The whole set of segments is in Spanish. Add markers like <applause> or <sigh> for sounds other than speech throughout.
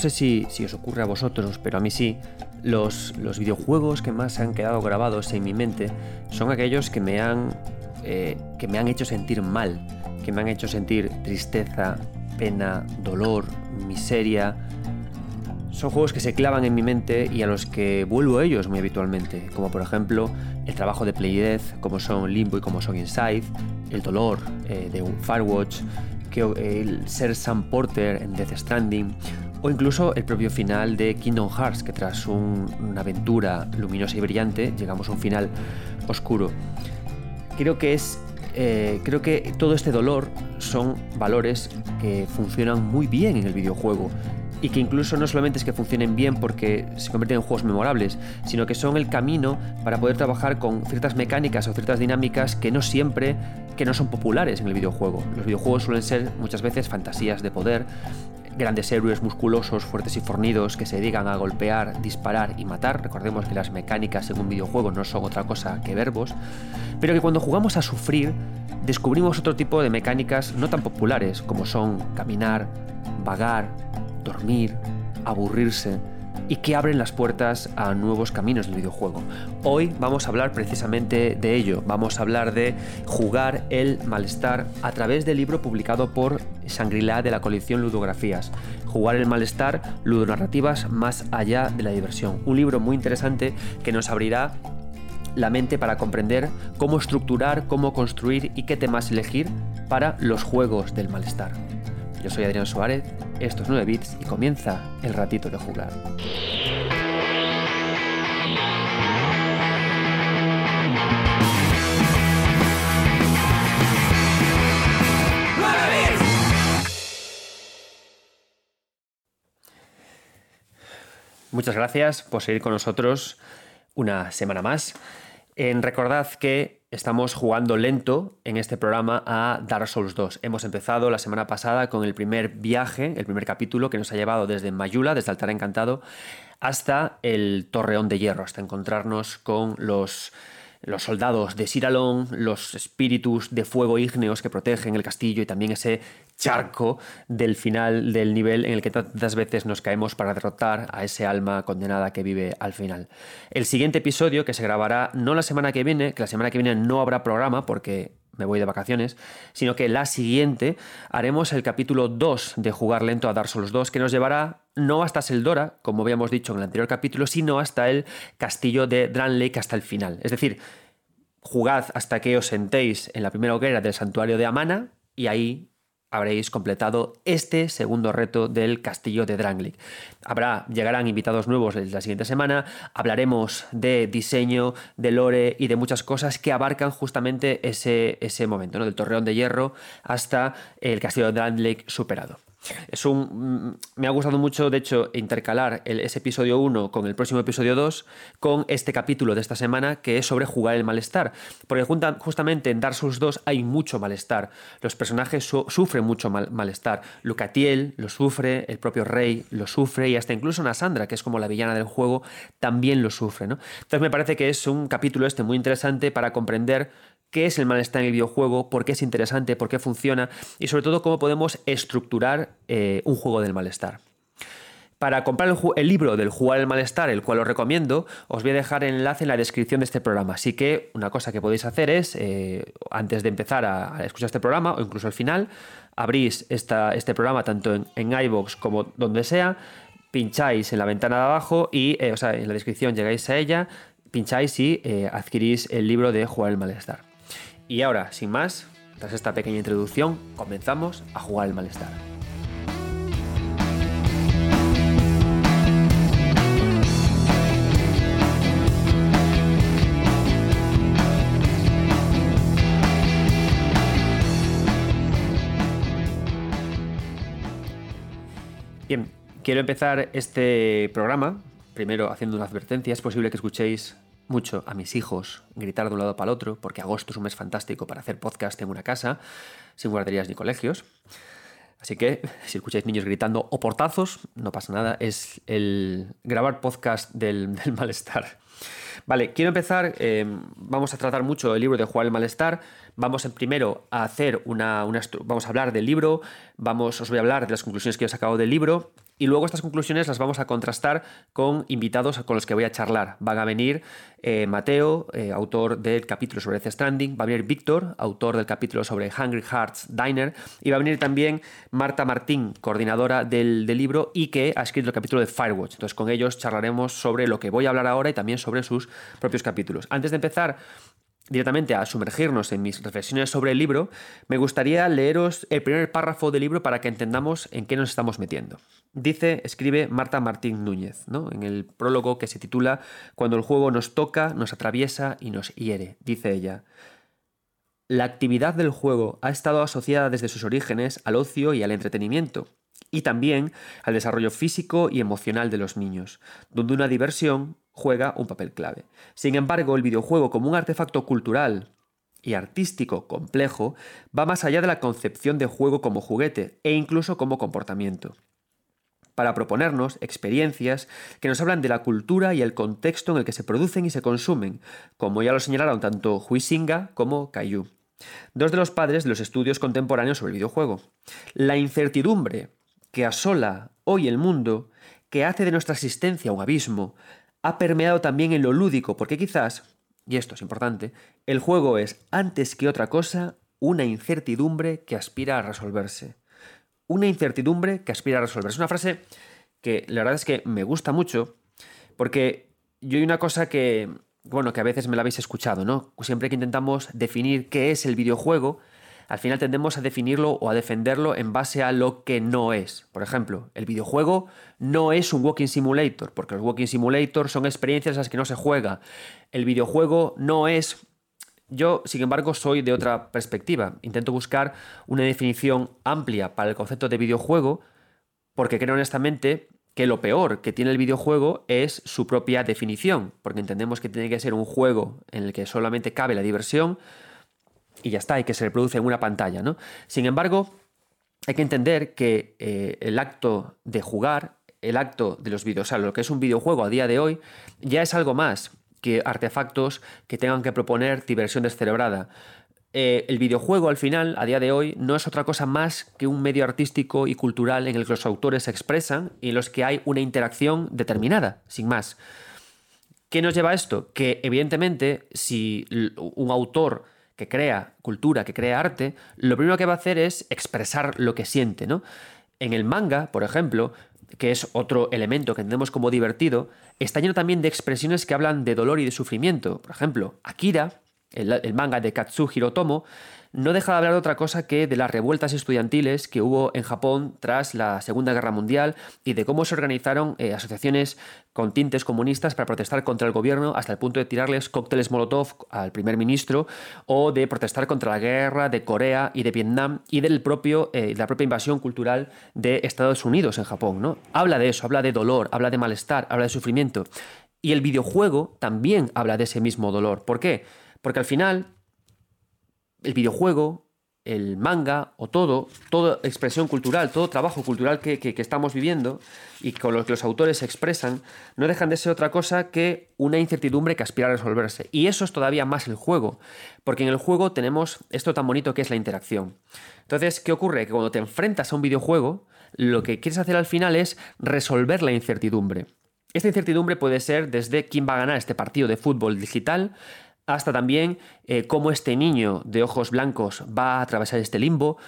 sé si, os ocurre a vosotros, pero a mí sí, los, los videojuegos que más han quedado grabados en mi mente son aquellos que me han, eh, que me han hecho sentir mal, que me han hecho sentir tristeza, pena, dolor, miseria. Son juegos que se clavan en mi mente y a los que vuelvo a ellos muy habitualmente, como por ejemplo el trabajo de Play Death, como son Limbo y como son Inside, el dolor eh, de Firewatch, que, el ser Sam Porter en Death Stranding, o incluso el propio final de Kingdom Hearts, que tras una aventura luminosa y brillante llegamos a un final oscuro. Creo que es eh, creo que todo este dolor son valores que funcionan muy bien en el videojuego y que incluso no solamente es que funcionen bien porque se convierten en juegos memorables, sino que son el camino para poder trabajar con ciertas mecánicas o ciertas dinámicas que no siempre que no son populares en el videojuego. Los videojuegos suelen ser muchas veces fantasías de poder, grandes héroes musculosos, fuertes y fornidos que se dedican a golpear, disparar y matar. Recordemos que las mecánicas en un videojuego no son otra cosa que verbos, pero que cuando jugamos a sufrir descubrimos otro tipo de mecánicas no tan populares como son caminar, vagar, dormir, aburrirse y que abren las puertas a nuevos caminos del videojuego. Hoy vamos a hablar precisamente de ello, vamos a hablar de jugar el malestar a través del libro publicado por Shangri-La de la colección Ludografías. Jugar el malestar, ludonarrativas más allá de la diversión. Un libro muy interesante que nos abrirá la mente para comprender cómo estructurar, cómo construir y qué temas elegir para los juegos del malestar. Yo soy Adrián Suárez, esto es 9 bits y comienza el ratito de jugar. Muchas gracias por seguir con nosotros una semana más. En recordad que estamos jugando lento en este programa a Dark Souls 2. Hemos empezado la semana pasada con el primer viaje, el primer capítulo que nos ha llevado desde Mayula, desde Altar Encantado, hasta el Torreón de Hierro, hasta encontrarnos con los los soldados de Siralón, los espíritus de fuego ígneos que protegen el castillo y también ese charco del final del nivel en el que tantas veces nos caemos para derrotar a ese alma condenada que vive al final. El siguiente episodio que se grabará no la semana que viene, que la semana que viene no habrá programa porque me voy de vacaciones, sino que la siguiente haremos el capítulo 2 de Jugar Lento a Dark Souls 2, que nos llevará no hasta Seldora, como habíamos dicho en el anterior capítulo, sino hasta el castillo de Dran Lake hasta el final. Es decir, jugad hasta que os sentéis en la primera hoguera del santuario de Amana y ahí habréis completado este segundo reto del castillo de Drangleic. Habrá, llegarán invitados nuevos la siguiente semana, hablaremos de diseño, de lore y de muchas cosas que abarcan justamente ese, ese momento, ¿no? del torreón de hierro hasta el castillo de Drangleic superado. Es un, me ha gustado mucho, de hecho, intercalar ese episodio 1 con el próximo episodio 2 con este capítulo de esta semana que es sobre jugar el malestar. Porque justamente en Dark Souls 2 hay mucho malestar. Los personajes sufren mucho malestar. Lucatiel lo sufre, el propio Rey lo sufre y hasta incluso Nasandra, que es como la villana del juego, también lo sufre. Entonces me parece que es un capítulo este muy interesante para comprender qué es el malestar en el videojuego, por qué es interesante, por qué funciona y sobre todo cómo podemos estructurar eh, un juego del malestar. Para comprar el, libro del Jugar el Malestar, el cual os recomiendo, os voy a dejar el enlace en la descripción de este programa. Así que una cosa que podéis hacer es, eh, antes de empezar a, escuchar este programa, o incluso al final, abrís este programa tanto en, en iVoox como donde sea, pincháis en la ventana de abajo y, eh, o sea, en la descripción llegáis a ella, pincháis y adquirís el libro de Jugar el Malestar. Y ahora, sin más, tras esta pequeña introducción, comenzamos a jugar el malestar. Bien, quiero empezar este programa, primero haciendo una advertencia. Es posible que escuchéis mucho a mis hijos gritar de un lado para el otro, porque agosto es un mes fantástico para hacer podcast en una casa, sin guarderías ni colegios. Así que si escucháis niños gritando o portazos, no pasa nada, es el grabar podcast del, malestar. Vale, quiero empezar, eh, vamos a tratar mucho el libro de Juan el Malestar, vamos primero a hacer una, vamos a hablar del libro, vamos, os voy a hablar de las conclusiones que he sacado del libro y luego estas conclusiones las vamos a contrastar con invitados con los que voy a charlar. Van a venir eh, Mateo, eh, autor del capítulo sobre Death Stranding, va a venir Víctor, autor del capítulo sobre Hungry Hearts Diner, y va a venir también Marta Martín, coordinadora del, del libro y que ha escrito el capítulo de Firewatch. Entonces con ellos charlaremos sobre lo que voy a hablar ahora y también sobre sus propios capítulos. Antes de empezar directamente a sumergirnos en mis reflexiones sobre el libro, me gustaría leeros el primer párrafo del libro para que entendamos en qué nos estamos metiendo. Dice, escribe Marta Martín Núñez, ¿no? en el prólogo que se titula Cuando el juego nos toca, nos atraviesa y nos hiere. Dice ella, la actividad del juego ha estado asociada desde sus orígenes al ocio y al entretenimiento, y también al desarrollo físico y emocional de los niños, donde una diversión juega un papel clave. Sin embargo, el videojuego como un artefacto cultural y artístico complejo va más allá de la concepción de juego como juguete e incluso como comportamiento para proponernos experiencias que nos hablan de la cultura y el contexto en el que se producen y se consumen, como ya lo señalaron tanto Huizinga como Caillou, dos de los padres de los estudios contemporáneos sobre el videojuego. La incertidumbre que asola hoy el mundo, que hace de nuestra existencia un abismo, ha permeado también en lo lúdico, porque quizás, y esto es importante, el juego es, antes que otra cosa, una incertidumbre que aspira a resolverse. Una incertidumbre que aspira a resolverse. Es una frase que la verdad es que me gusta mucho, porque yo hay una cosa que, bueno, que a veces me la habéis escuchado, ¿no? Siempre que intentamos definir qué es el videojuego, al final tendemos a definirlo o a defenderlo en base a lo que no es. Por ejemplo, el videojuego no es un walking simulator, porque los walking simulators son experiencias en las que no se juega. El videojuego no es... Yo, sin embargo, soy de otra perspectiva. Intento buscar una definición amplia para el concepto de videojuego, porque creo honestamente que lo peor que tiene el videojuego es su propia definición, porque entendemos que tiene que ser un juego en el que solamente cabe la diversión, y ya está, y que se reproduce en una pantalla. ¿no? Sin embargo, hay que entender que eh, el acto de jugar, el acto de los videos, o lo que es un videojuego a día de hoy, ya es algo más que artefactos que tengan que proponer diversión descerebrada. Eh, el videojuego al final, a día de hoy, no es otra cosa más que un medio artístico y cultural en el que los autores se expresan y en los que hay una interacción determinada, sin más. ¿Qué nos lleva a esto? Que evidentemente si un autor que crea cultura, que crea arte, lo primero que va a hacer es expresar lo que siente, ¿no? En el manga, por ejemplo, que es otro elemento que entendemos como divertido, está lleno también de expresiones que hablan de dolor y de sufrimiento. Por ejemplo, Akira, el, manga de Katsuhiro Tomo, no deja de hablar de otra cosa que de las revueltas estudiantiles que hubo en Japón tras la Segunda Guerra Mundial y de cómo se organizaron eh, asociaciones con tintes comunistas para protestar contra el gobierno hasta el punto de tirarles cócteles Molotov al primer ministro o de protestar contra la guerra de Corea y de Vietnam y del propio, eh, la propia invasión cultural de Estados Unidos en Japón. ¿no? Habla de eso, habla de dolor, habla de malestar, habla de sufrimiento. Y el videojuego también habla de ese mismo dolor. ¿Por qué? Porque al final el videojuego, el manga o todo, toda expresión cultural, todo trabajo cultural que, estamos viviendo y con lo que los autores expresan, no dejan de ser otra cosa que una incertidumbre que aspira a resolverse. Y eso es todavía más el juego, porque en el juego tenemos esto tan bonito que es la interacción. Entonces, ¿qué ocurre? Que cuando te enfrentas a un videojuego, lo que quieres hacer al final es resolver la incertidumbre. Esta incertidumbre puede ser desde quién va a ganar este partido de fútbol digital, hasta también eh, cómo este niño de ojos blancos va a atravesar este limbo,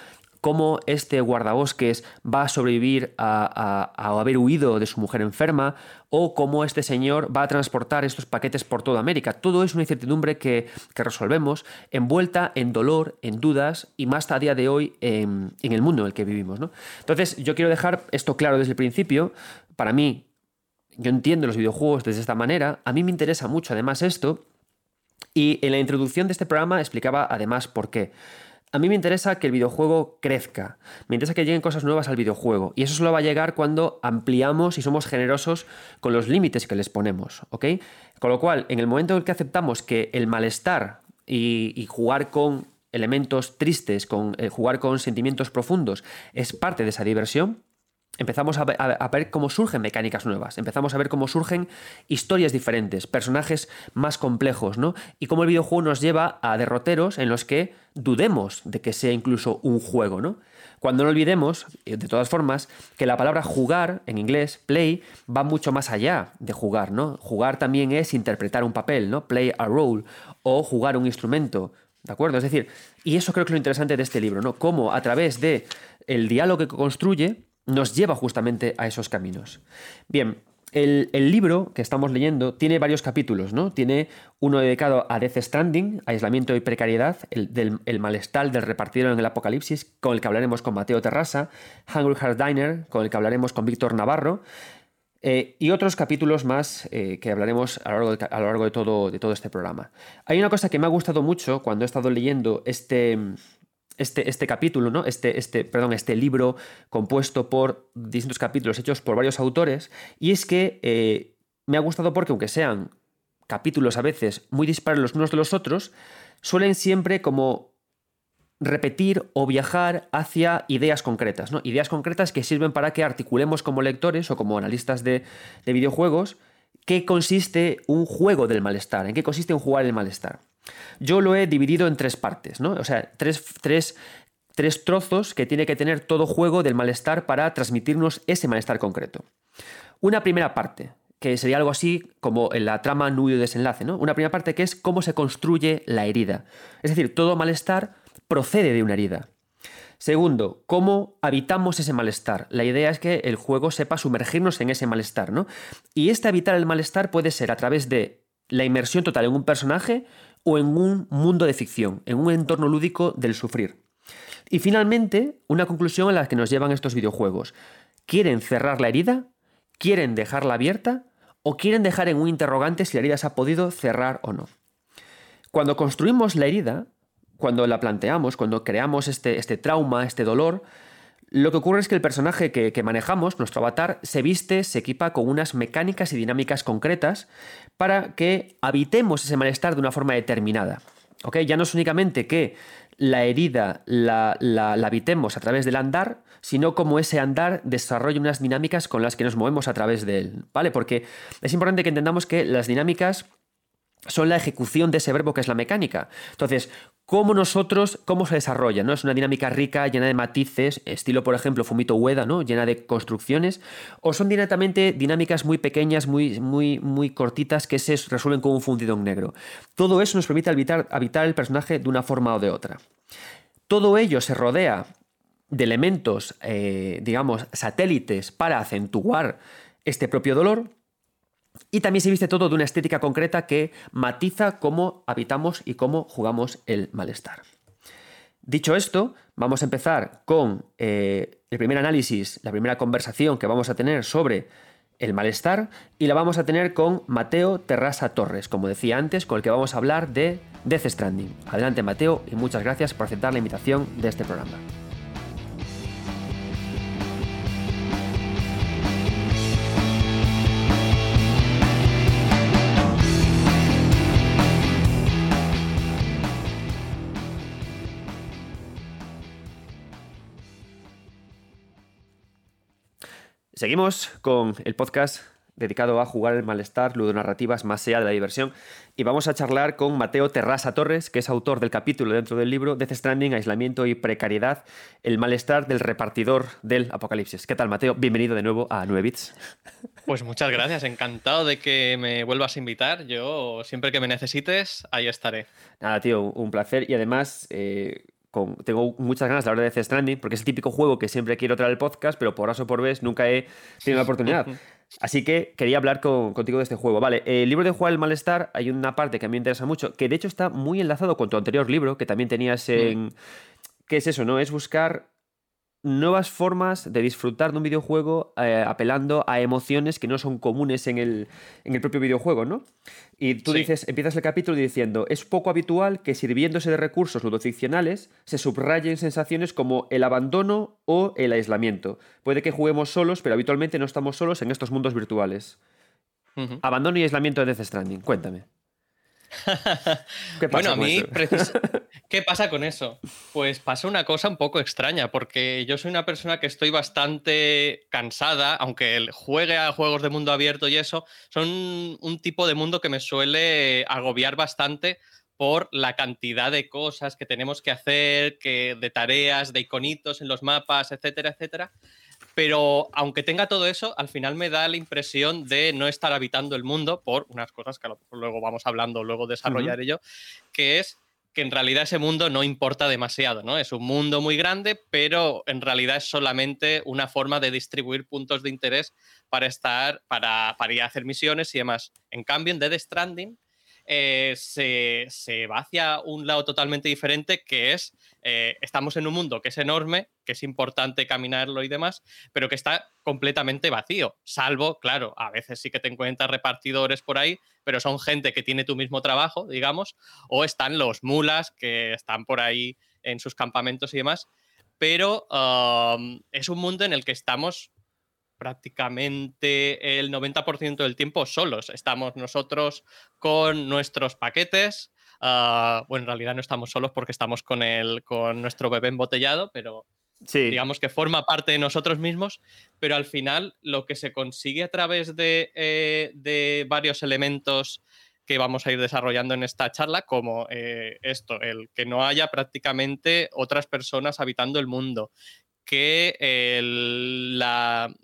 cómo este guardabosques va a sobrevivir a, haber huido de su mujer enferma, o cómo este señor va a transportar estos paquetes por toda América. Todo es una incertidumbre que, resolvemos, envuelta en dolor, en dudas, y más a día de hoy en, el mundo en el que vivimos. Entonces, yo quiero dejar esto claro desde el principio. Para mí, yo entiendo los videojuegos desde esta manera. A mí me interesa mucho además esto y en la introducción de este programa explicaba además por qué. A mí me interesa que el videojuego crezca, me interesa que lleguen cosas nuevas al videojuego y eso solo va a llegar cuando ampliamos y somos generosos con los límites que les ponemos, ¿ok? Con lo cual, en el momento en el que aceptamos que el malestar y, jugar con elementos tristes, con eh, jugar con sentimientos profundos es parte de esa diversión, empezamos a ver, cómo surgen mecánicas nuevas, empezamos a ver cómo surgen historias diferentes, personajes más complejos, ¿no? Y cómo el videojuego nos lleva a derroteros en los que dudemos de que sea incluso un juego, ¿no? Cuando no olvidemos, eh, de todas formas, que la palabra jugar, en inglés, play, va mucho más allá de jugar, ¿no? Jugar también es interpretar un papel, ¿no? Play a role, o jugar un instrumento, ¿de acuerdo? Es decir, y eso creo que es lo interesante de este libro, ¿no? Cómo a través de el diálogo que construye, nos lleva justamente a esos caminos. Bien, el, libro que estamos leyendo tiene varios capítulos, ¿no? Tiene uno dedicado a Death Stranding, aislamiento y precariedad, el, malestar del repartidor en el apocalipsis, con el que hablaremos con Mateo Terrasa, Hungry Heart Diner, con el que hablaremos con Víctor Navarro, eh, y otros capítulos más eh, que hablaremos a lo largo, de todo este programa. Hay una cosa que me ha gustado mucho cuando he estado leyendo este, este, este capítulo, ¿no? Este, este, perdón, este libro compuesto por distintos capítulos hechos por varios autores, y es que eh, me ha gustado porque aunque sean capítulos a veces muy dispares los unos de los otros, suelen siempre como repetir o viajar hacia ideas concretas, ¿no? Ideas concretas que sirven para que articulemos como lectores o como analistas de, de videojuegos qué consiste un juego del malestar, en qué consiste un jugar el malestar. Yo lo he dividido en tres partes, ¿no? O sea, tres, tres trozos que tiene que tener todo juego del malestar para transmitirnos ese malestar concreto. Una primera parte, que sería algo así como en la trama nudo desenlace, ¿no? Una primera parte que es cómo se construye la herida. Es decir, todo malestar procede de una herida. Segundo, cómo habitamos ese malestar. La idea es que el juego sepa sumergirnos en ese malestar, ¿no? Y este habitar el malestar puede ser a través de la inmersión total en un personaje o en un mundo de ficción, en un entorno lúdico del sufrir. Y finalmente, una conclusión a la que nos llevan estos videojuegos. ¿Quieren cerrar la herida? ¿Quieren dejarla abierta? ¿O quieren dejar en un interrogante si la herida se ha podido cerrar o no? Cuando construimos la herida, cuando la planteamos, cuando creamos este, este trauma, este dolor, lo que ocurre es que el personaje que, manejamos, nuestro avatar, se viste, se equipa con unas mecánicas y dinámicas concretas para que habitemos ese malestar de una forma determinada. Ya no es únicamente que la herida la, la, habitemos a través del andar, sino como ese andar desarrolla unas dinámicas con las que nos movemos a través de él. ¿Vale? Porque es importante que entendamos que las dinámicas son la ejecución de ese verbo que es la mecánica. Entonces, cómo nosotros, cómo se desarrolla, ¿no? Es una dinámica rica, llena de matices, estilo, por ejemplo, Fumito Ueda, ¿no? Llena de construcciones, o son directamente dinámicas muy pequeñas, muy, muy, muy cortitas, que se resuelven con un fundido negro. Todo eso nos permite habitar, habitar el personaje de una forma o de otra. Todo ello se rodea de elementos, eh, digamos, satélites para acentuar este propio dolor, y también se viste todo de una estética concreta que matiza cómo habitamos y cómo jugamos el malestar. Dicho esto, vamos a empezar con eh, el primer análisis, la primera conversación que vamos a tener sobre el malestar y la vamos a tener con Mateo Terrasa Torres, como decía antes, con el que vamos a hablar de Death Stranding. Adelante Mateo y muchas gracias por aceptar la invitación de este programa. Seguimos con el podcast dedicado a jugar el malestar, ludonarrativas más allá de la diversión. Y vamos a charlar con Mateo Terrasa Torres, que es autor del capítulo dentro del libro Death Stranding, Aislamiento y Precariedad, el malestar del repartidor del apocalipsis. ¿Qué tal, Mateo? Bienvenido de nuevo a 9 Bits. Pues muchas gracias, encantado de que me vuelvas a invitar. Yo siempre que me necesites, ahí estaré. Nada, tío, un placer. Y además, eh, tengo muchas ganas de hablar de Death Stranding, porque es el típico juego que siempre quiero traer al podcast, pero por aso por vez nunca he tenido la oportunidad. <laughs> Así que quería hablar contigo de este juego. Vale, el libro de Jugar el Malestar, hay una parte que a mí me interesa mucho, que de hecho está muy enlazado con tu anterior libro, que también tenías en... Mm. ¿Qué es eso, no? Es buscar nuevas formas de disfrutar de un videojuego eh, apelando a emociones que no son comunes en el, propio videojuego, ¿no? Y tú dices, empiezas el capítulo diciendo, es poco habitual que sirviéndose de recursos ludoficcionales se subrayen sensaciones como el abandono o el aislamiento. Puede que juguemos solos, pero habitualmente no estamos solos en estos mundos virtuales. Abandono y aislamiento de Death Stranding, cuéntame. <laughs> bueno, a mí, <laughs> ¿qué pasa con eso? Pues pasa una cosa un poco extraña, porque yo soy una persona que estoy bastante cansada, aunque juegue a juegos de mundo abierto y eso, son un tipo de mundo que me suele agobiar bastante por la cantidad de cosas que tenemos que hacer, que, de tareas, de iconitos en los mapas, etcétera, etcétera. Pero aunque tenga todo eso, al final me da la impresión de no estar habitando el mundo por unas cosas que luego vamos hablando, luego desarrollar ello, que es que en realidad ese mundo no importa demasiado, ¿no? Es un mundo muy grande, pero en realidad es solamente una forma de distribuir puntos de interés para estar, para, para ir a hacer misiones y demás. En cambio, en Dead Stranding eh, se, va hacia un lado totalmente diferente, que es, eh, estamos en un mundo que es enorme, que es importante caminarlo y demás, pero que está completamente vacío, salvo, claro, a veces sí que te encuentras repartidores por ahí, pero son gente que tiene tu mismo trabajo, digamos, o están los mulas que están por ahí en sus campamentos y demás, pero es un mundo en el que estamos prácticamente el 90% del tiempo solos. Estamos nosotros con nuestros paquetes. Ah, bueno, en realidad no estamos solos porque estamos con, el, con nuestro bebé embotellado, pero digamos que forma parte de nosotros mismos. Pero al final lo que se consigue a través de, eh, de varios elementos que vamos a ir desarrollando en esta charla, como eh, esto, el que no haya prácticamente otras personas habitando el mundo, que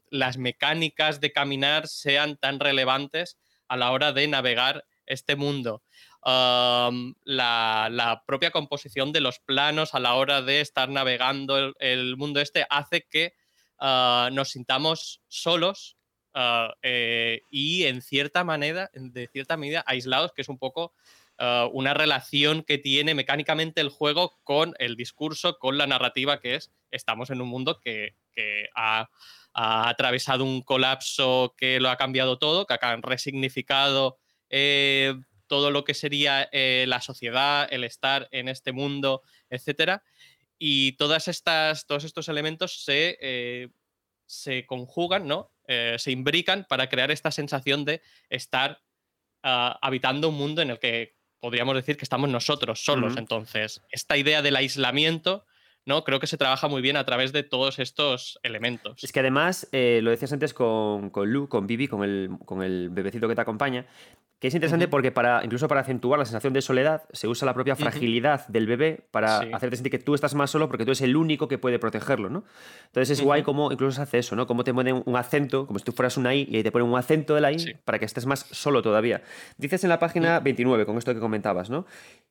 las mecánicas de caminar sean tan relevantes a la hora de navegar este mundo. la, propia composición de los planos a la hora de estar navegando el, mundo este hace que ah, nos sintamos solos ah, eh, y en cierta manera, de cierta medida, aislados, que es un poco ah, una relación que tiene mecánicamente el juego con el discurso, con la narrativa que es estamos en un mundo que, ha, atravesado un colapso que lo ha cambiado todo, que ha resignificado eh, todo lo que sería eh, la sociedad, el estar en este mundo, etc. Y todas estas, todos estos elementos se, eh, se conjugan, ¿no? se imbrican para crear esta sensación de estar ah, habitando un mundo en el que podríamos decir que estamos nosotros solos. Entonces, esta idea del aislamiento ¿no? Creo que se trabaja muy bien a través de todos estos elementos. Es que además, eh, lo decías antes con, con Lu, con Vivi, con el, con el bebecito que te acompaña, que es interesante porque para, incluso para acentuar la sensación de soledad, se usa la propia fragilidad del bebé para hacerte sentir que tú estás más solo porque tú eres el único que puede protegerlo, ¿no? Entonces es guay como incluso se hace eso, ¿no? Como te ponen un acento, como si tú fueras una I y ahí te ponen un acento de la I para que estés más solo todavía. Dices en la página 29, con esto que comentabas, ¿no?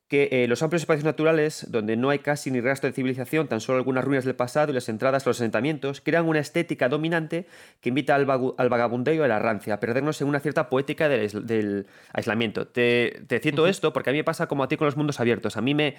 que eh, los amplios espacios naturales, donde no hay casi ni rastro de civilización, tan solo algunas ruinas del pasado y las entradas a los asentamientos, crean una estética dominante que invita al, vagabundeo y a la rancia, a perdernos en una cierta poética del, aislamiento. Te, te cito esto porque a mí me pasa como a ti con los mundos abiertos. A mí me,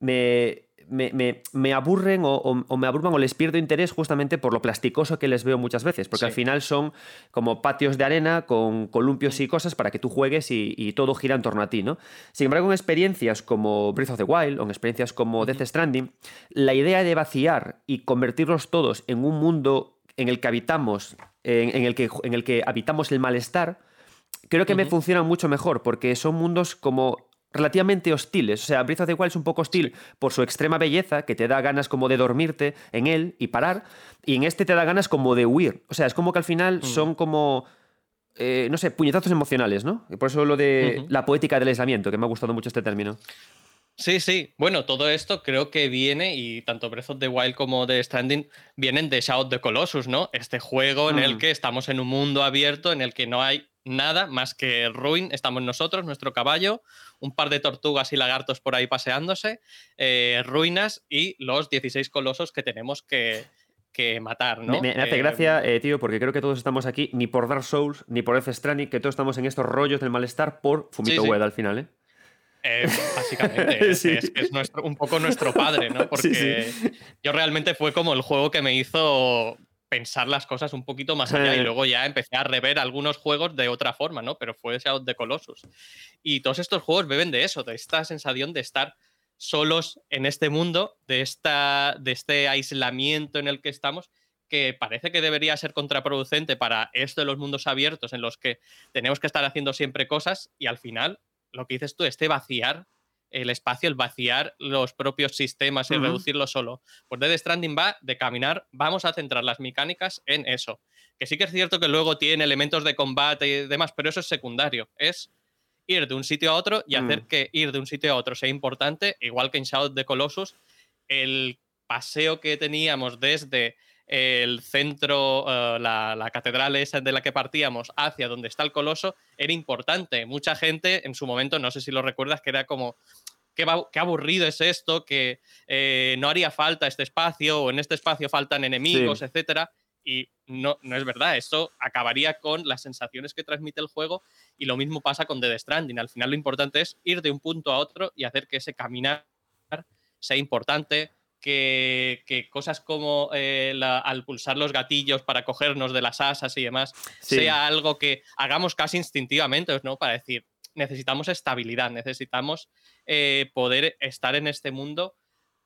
me, me, aburren o, me aburman o les pierdo interés justamente por lo plasticoso que les veo muchas veces, porque al final son como patios de arena con columpios y cosas para que tú juegues y, todo gira en torno a ti, ¿no? Sin embargo, en experiencias como Breath of the Wild o en experiencias como Death Stranding, la idea de vaciar y convertirlos todos en un mundo en el que habitamos, en, el, que, en el que habitamos el malestar, creo que me funciona mucho mejor, porque son mundos como relativamente hostiles. O sea, Breath of the Wild es un poco hostil por su extrema belleza, que te da ganas como de dormirte en él y parar, y en este te da ganas como de huir. O sea, es como que al final mm. son como... Eh, no sé, puñetazos emocionales, ¿no? Y por eso lo de la poética del aislamiento, que me ha gustado mucho este término. Sí, sí. Bueno, todo esto creo que viene, y tanto Breath of the Wild como The Stranding vienen de Shadow of the Colossus, ¿no? Este juego en el mm. que estamos en un mundo abierto, en el que no hay nada más que ruin. Estamos nosotros, nuestro caballo, un par de tortugas y lagartos por ahí paseándose, eh, ruinas y los 16 colosos que tenemos que, matar, ¿no? Me, hace gracia, eh, tío, porque creo que todos estamos aquí, ni por Dark Souls, ni por Death Stranding, que todos estamos en estos rollos del malestar por Fumito Ueda al final, ¿eh? eh básicamente, <laughs> es, un poco nuestro padre, ¿no? <laughs> Porque yo realmente fue como el juego que me hizo pensar las cosas un poquito más allá y luego ya empecé a rever algunos juegos de otra forma, ¿no? Pero fue Shadow de Colossus. Y todos estos juegos beben de eso, de esta sensación de estar solos en este mundo, de, esta, de este aislamiento en el que estamos, que parece que debería ser contraproducente para esto de los mundos abiertos en los que tenemos que estar haciendo siempre cosas y al final lo que dices tú, este vaciar el espacio, el vaciar los propios sistemas y reducirlo solo. Pues Dead Stranding va de caminar, vamos a centrar las mecánicas en eso. Que sí que es cierto que luego tiene elementos de combate y demás, pero eso es secundario. Es ir de un sitio a otro y hacer mm. que ir de un sitio a otro sea importante, igual que en Shadow of the Colossus, el paseo que teníamos desde el centro, eh, la, catedral esa de la que partíamos, hacia donde está el coloso, era importante. Mucha gente en su momento, no sé si lo recuerdas, que era como, qué, qué aburrido es esto, que eh, no haría falta este espacio, o en este espacio faltan enemigos, etc. etcétera. Y no, no es verdad, esto acabaría con las sensaciones que transmite el juego y lo mismo pasa con Dead Stranding. Al final lo importante es ir de un punto a otro y hacer que ese caminar sea importante, que, cosas como eh, al pulsar los gatillos para cogernos de las asas y demás sea algo que hagamos casi instintivamente, ¿no? Para decir, necesitamos estabilidad, necesitamos eh, poder estar en este mundo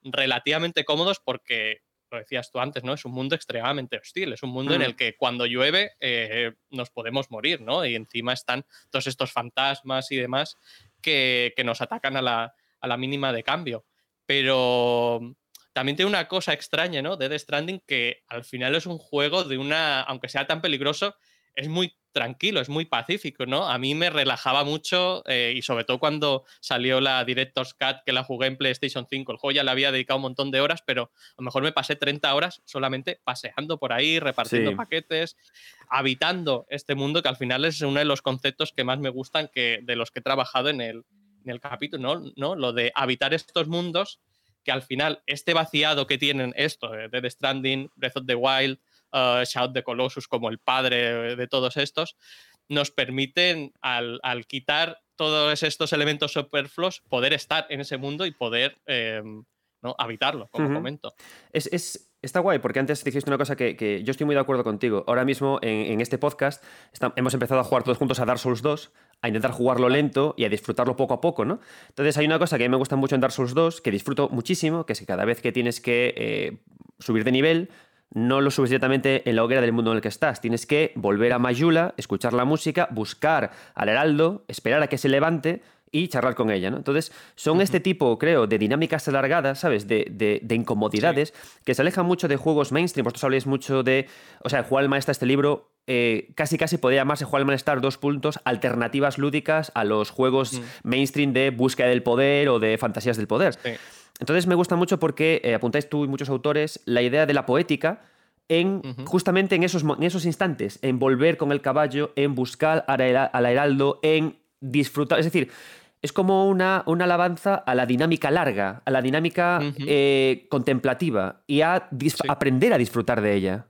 relativamente cómodos porque, lo decías tú antes, ¿no? Es un mundo extremadamente hostil, es un mundo en el mm. que cuando llueve eh, nos podemos morir, ¿no? Y encima están todos estos fantasmas y demás que, nos atacan a la, a la mínima de cambio. Pero también tiene una cosa extraña, ¿no? Dead Stranding, que al final es un juego de una, aunque sea tan peligroso, es muy tranquilo, es muy pacífico, ¿no? A mí me relajaba mucho eh, y sobre todo cuando salió la Director's Cut que la jugué en PlayStation 5, el juego ya le había dedicado un montón de horas, pero a lo mejor me pasé 30 horas solamente paseando por ahí, repartiendo paquetes, habitando este mundo que al final es uno de los conceptos que más me gustan que de los que he trabajado en el, en el capítulo, ¿no? ¿no? Lo de habitar estos mundos que al final este vaciado que tienen esto, de The Stranding, Breath of the Wild, uh, Shout the Colossus como el padre de todos estos, nos permiten al, quitar todos estos elementos superfluos poder estar en ese mundo y poder em, ¿no? habitarlo, como comento. Es, está guay, porque antes dijiste una cosa que, yo estoy muy de acuerdo contigo. Ahora mismo en, este podcast hemos empezado a jugar todos juntos a Dark Souls 2 a intentar jugarlo lento y a disfrutarlo poco a poco, ¿no? Entonces hay una cosa que a mí me gusta mucho en Dark Souls 2, que disfruto muchísimo, que es que cada vez que tienes que eh, subir de nivel, no lo subes directamente en la hoguera del mundo en el que estás. Tienes que volver a Mayula, escuchar la música, buscar al heraldo, esperar a que se levante y charlar con ella, ¿no? Entonces, son este tipo, creo, de dinámicas alargadas, ¿sabes? De, incomodidades que se alejan mucho de juegos mainstream. Vosotros habléis mucho de. O sea, jugar el maestro este libro. Eh, casi casi podría llamarse Jugar al Malestar dos puntos, alternativas lúdicas a los juegos mainstream de búsqueda del poder o de fantasías del poder. Entonces me gusta mucho porque eh, apuntáis tú y muchos autores la idea de la poética en justamente en esos, en esos instantes, en volver con el caballo, en buscar al heraldo, en disfrutar. Es decir, es como una, una, alabanza a la dinámica larga, a la dinámica eh, contemplativa y a aprender a disfrutar de ella.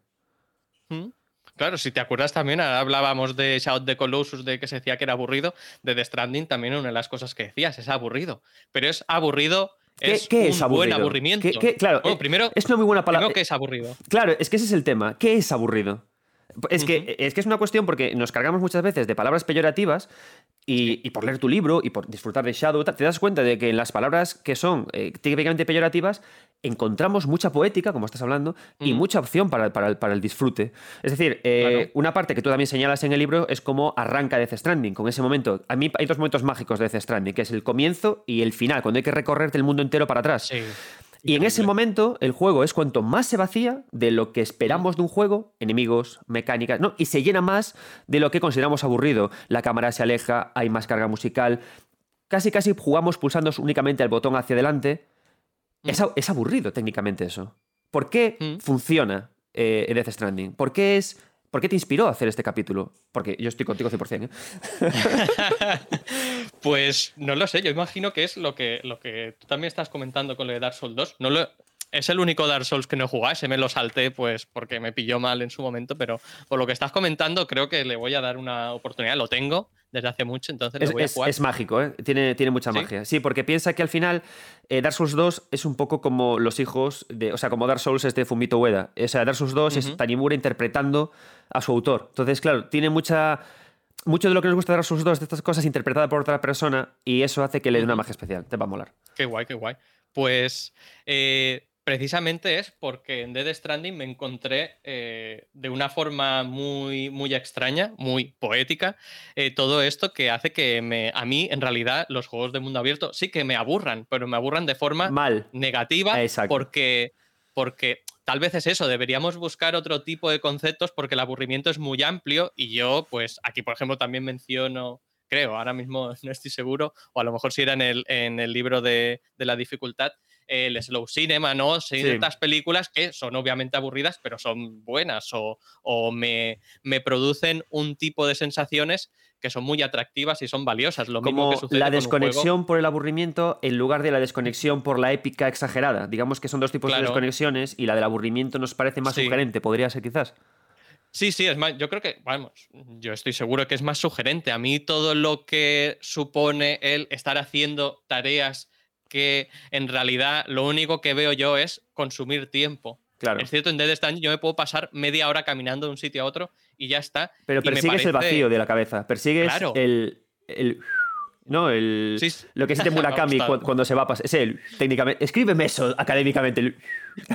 Claro, si te acuerdas también, hablábamos de Shout the Colossus, de que se decía que era aburrido, de The Stranding también una de las cosas que decías, es aburrido. Pero es aburrido ¿Qué es, ¿qué es aburrido? buen aburrimiento. claro, eh, primero, es una muy buena palabra. que es aburrido. Claro, es que ese es el tema. ¿Qué es aburrido? Es, que, es que es una cuestión porque nos cargamos muchas veces de palabras peyorativas y, por leer tu libro y por disfrutar de Shadow, te das cuenta de que en las palabras que son eh, típicamente peyorativas encontramos mucha poética, como estás hablando, y mucha opción para, para, el, disfrute. Es decir, eh, una parte que tú también señalas en el libro es cómo arranca Death Stranding, con ese momento. A mí hay dos momentos mágicos de Death Stranding, que es el comienzo y el final, cuando hay que recorrerte el mundo entero para atrás. Sí. Y en ese momento el juego es cuanto más se vacía de lo que esperamos de un juego, enemigos, mecánicas, ¿no? Y se llena más de lo que consideramos aburrido. La cámara se aleja, hay más carga musical. Casi casi jugamos pulsando únicamente el botón hacia adelante. Mm. Es, aburrido técnicamente eso. ¿Por qué mm. funciona eh, Death Stranding? ¿Por qué es ¿Por qué te inspiró a hacer este capítulo? Porque yo estoy contigo 100%. ¿eh? <laughs> pues no lo sé, yo imagino que es lo que, lo que tú también estás comentando con lo de Dark Souls 2. No lo, es el único Dark Souls que no he jugado, ese me lo salté pues porque me pilló mal en su momento, pero por lo que estás comentando creo que le voy a dar una oportunidad, lo tengo desde hace mucho, entonces es, voy a jugar. Es, mágico, ¿eh? tiene, tiene mucha magia. Sí, porque piensa que al final eh, Dark Souls 2 es un poco como los hijos de, o sea, como Dark Souls es de Fumito Ueda. O sea, Dark Souls 2 es Tanimura interpretando a su autor. Entonces, claro, tiene mucha mucho de lo que nos gusta de Dark Souls 2 de estas cosas interpretada por otra persona y eso hace que le dé una magia especial. Te va a molar. Qué guay, qué guay. Pues eh, precisamente es porque en Dead Stranding me encontré eh, de una forma muy, muy extraña, muy poética, eh, todo esto que hace que me, a mí, en realidad, los juegos de mundo abierto sí que me aburran, pero me aburran de forma Mal. negativa porque, porque tal vez es eso, deberíamos buscar otro tipo de conceptos porque el aburrimiento es muy amplio y yo, pues aquí, por ejemplo, también menciono creo, ahora mismo <laughs> no estoy seguro, o a lo mejor si era en el, en el libro de, de la dificultad, el slow cinema, ¿no? Ciertas películas que son obviamente aburridas, pero son buenas o, o me, me, producen un tipo de sensaciones que son muy atractivas y son valiosas. Lo Como mismo que sucede la desconexión con por el aburrimiento en lugar de la desconexión por la épica exagerada. Digamos que son dos tipos Claro. de desconexiones y la del aburrimiento nos parece más Sí. sugerente, podría ser quizás. Sí, sí, es más, yo creo que, vamos, yo estoy seguro que es más sugerente. A mí todo lo que supone el estar haciendo tareas que en realidad lo único que veo yo es consumir tiempo. Claro. Es cierto, en Dead Stranding yo me puedo pasar media hora caminando de un sitio a otro y ya está. Pero persigues el vacío de la cabeza. Persigues Claro. el, el- No, el. Sí, sí. Lo que siente <laughs> Me ha Murakami gustado. cu- cuando se va a pasar. Es el. Técnicamente. Escríbeme eso académicamente. el-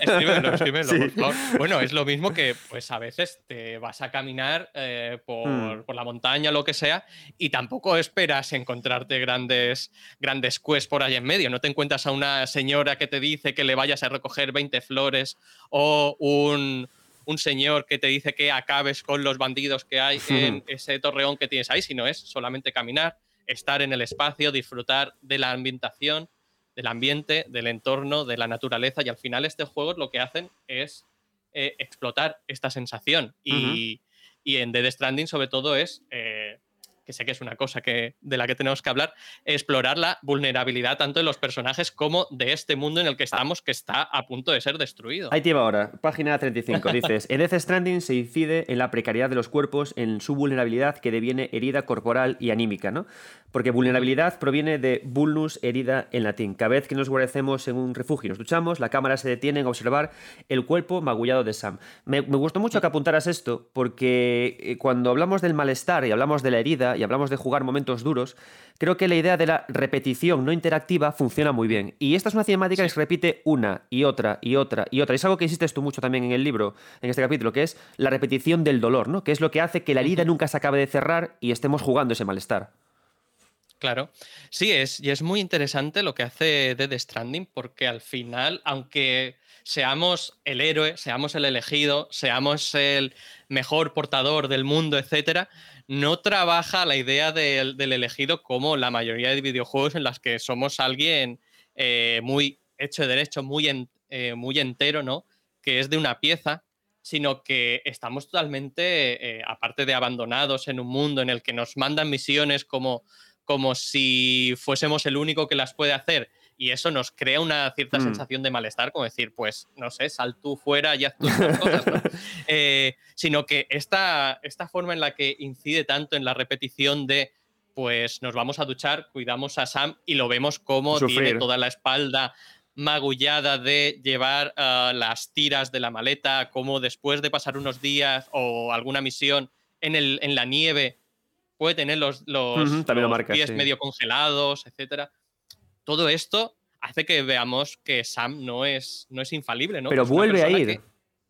Escríbelo, escríbelo, <laughs> Sí. por favor. Bueno, es lo mismo que, pues a veces te vas a caminar eh, por, Hmm. por la montaña, lo que sea, y tampoco esperas encontrarte grandes, grandes quests por ahí en medio. No te encuentras a una señora que te dice que le vayas a recoger 20 flores o un, un señor que te dice que acabes con los bandidos que hay en ese torreón que tienes ahí, sino es solamente caminar, estar en el espacio, disfrutar de la ambientación del ambiente, del entorno, de la naturaleza y al final este juego lo que hacen es eh, explotar esta sensación. Y, y en Dead Stranding sobre todo es, eh, que sé que es una cosa que, de la que tenemos que hablar, explorar la vulnerabilidad tanto de los personajes como de este mundo en el que estamos que está a punto de ser destruido. Ahí te va ahora, página 35. Dices: <laughs> En Death Stranding se incide en la precariedad de los cuerpos, en su vulnerabilidad que deviene herida corporal y anímica, ¿no? Porque vulnerabilidad proviene de vulnus, herida en latín. Cada vez que nos guarecemos en un refugio y nos duchamos, la cámara se detiene en observar el cuerpo magullado de Sam. Me, me gustó mucho que apuntaras esto, porque eh, cuando hablamos del malestar y hablamos de la herida y hablamos de jugar momentos duros, creo que la idea de la repetición no interactiva funciona muy bien. Y esta es una cinemática que se repite una y otra y otra y otra. Y es algo que insistes tú mucho también en el libro, en este capítulo, que es la repetición del dolor, ¿no? Que es lo que hace que la herida nunca se acabe de cerrar y estemos jugando ese malestar. Claro, sí, es, y es muy interesante lo que hace Dead Stranding, porque al final, aunque seamos el héroe, seamos el elegido, seamos el mejor portador del mundo, etcétera, no trabaja la idea del, elegido como la mayoría de videojuegos en las que somos alguien eh, muy hecho de derecho, muy, en- eh, muy entero, ¿no? Que es de una pieza, sino que estamos totalmente, eh, aparte de abandonados en un mundo en el que nos mandan misiones como como si fuésemos el único que las puede hacer y eso nos crea una cierta Mm. sensación de malestar, como decir, pues, no sé, sal tú fuera y haz tus <laughs> cosas, ¿no? Eh, sino que esta, esta forma en la que incide tanto en la repetición de, pues, nos vamos a duchar, cuidamos a Sam y lo vemos como Sufrir. tiene toda la espalda magullada de llevar ah, las tiras de la maleta, como después de pasar unos días o alguna misión en, el, en la nieve, puede tener los, los, lo marca, pies sí. medio congelados, etcétera. Todo esto hace que veamos que Sam no es, no es infalible, ¿no? Pero es vuelve a ir. que-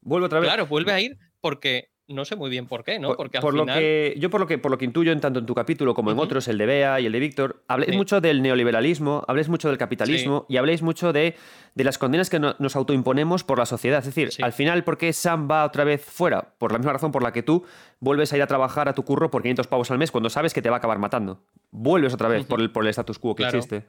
Vuelve otra vez. claro, vuelve a ir porque no sé muy bien por qué, ¿no? Por- Porque al por final. lo que yo por lo que por lo que intuyo en tanto en tu capítulo como en otros el de Bea y el de Víctor habléis Sí. mucho del neoliberalismo habléis mucho del capitalismo y habléis mucho de, de las condenas que no- nos autoimponemos por la sociedad es decir Sí. al final ¿por qué Sam va otra vez fuera? por la misma razón por la que tú vuelves a ir a trabajar a tu curro por 500 pavos al mes cuando sabes que te va a acabar matando vuelves otra vez por el por el status quo que Claro. existe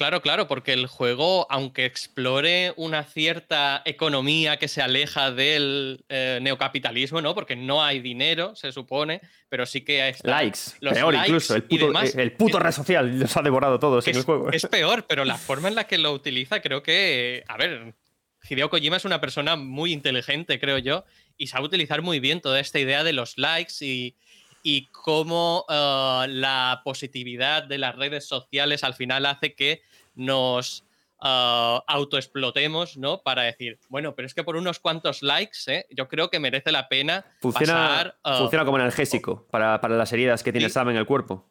Claro, claro, porque el juego, aunque explore una cierta economía que se aleja del eh, neocapitalismo, ¿no? Porque no hay dinero, se supone, pero sí que está likes los peor likes incluso el puto, demás. el puto red social los ha devorado todos en es, el juego es <laughs> peor, pero la forma en la que lo utiliza, creo que. A ver, Hideo Kojima es una persona muy inteligente, creo yo, y sabe utilizar muy bien toda esta idea de los likes y, y cómo eh, la positividad de las redes sociales al final hace que nos eh, autoexplotemos, ¿no? Para decir, bueno, pero es que por unos cuantos likes, ¿eh? yo creo que merece la pena funciona, pasar. eh, funciona como analgésico para, para las heridas que tiene. Sam en el cuerpo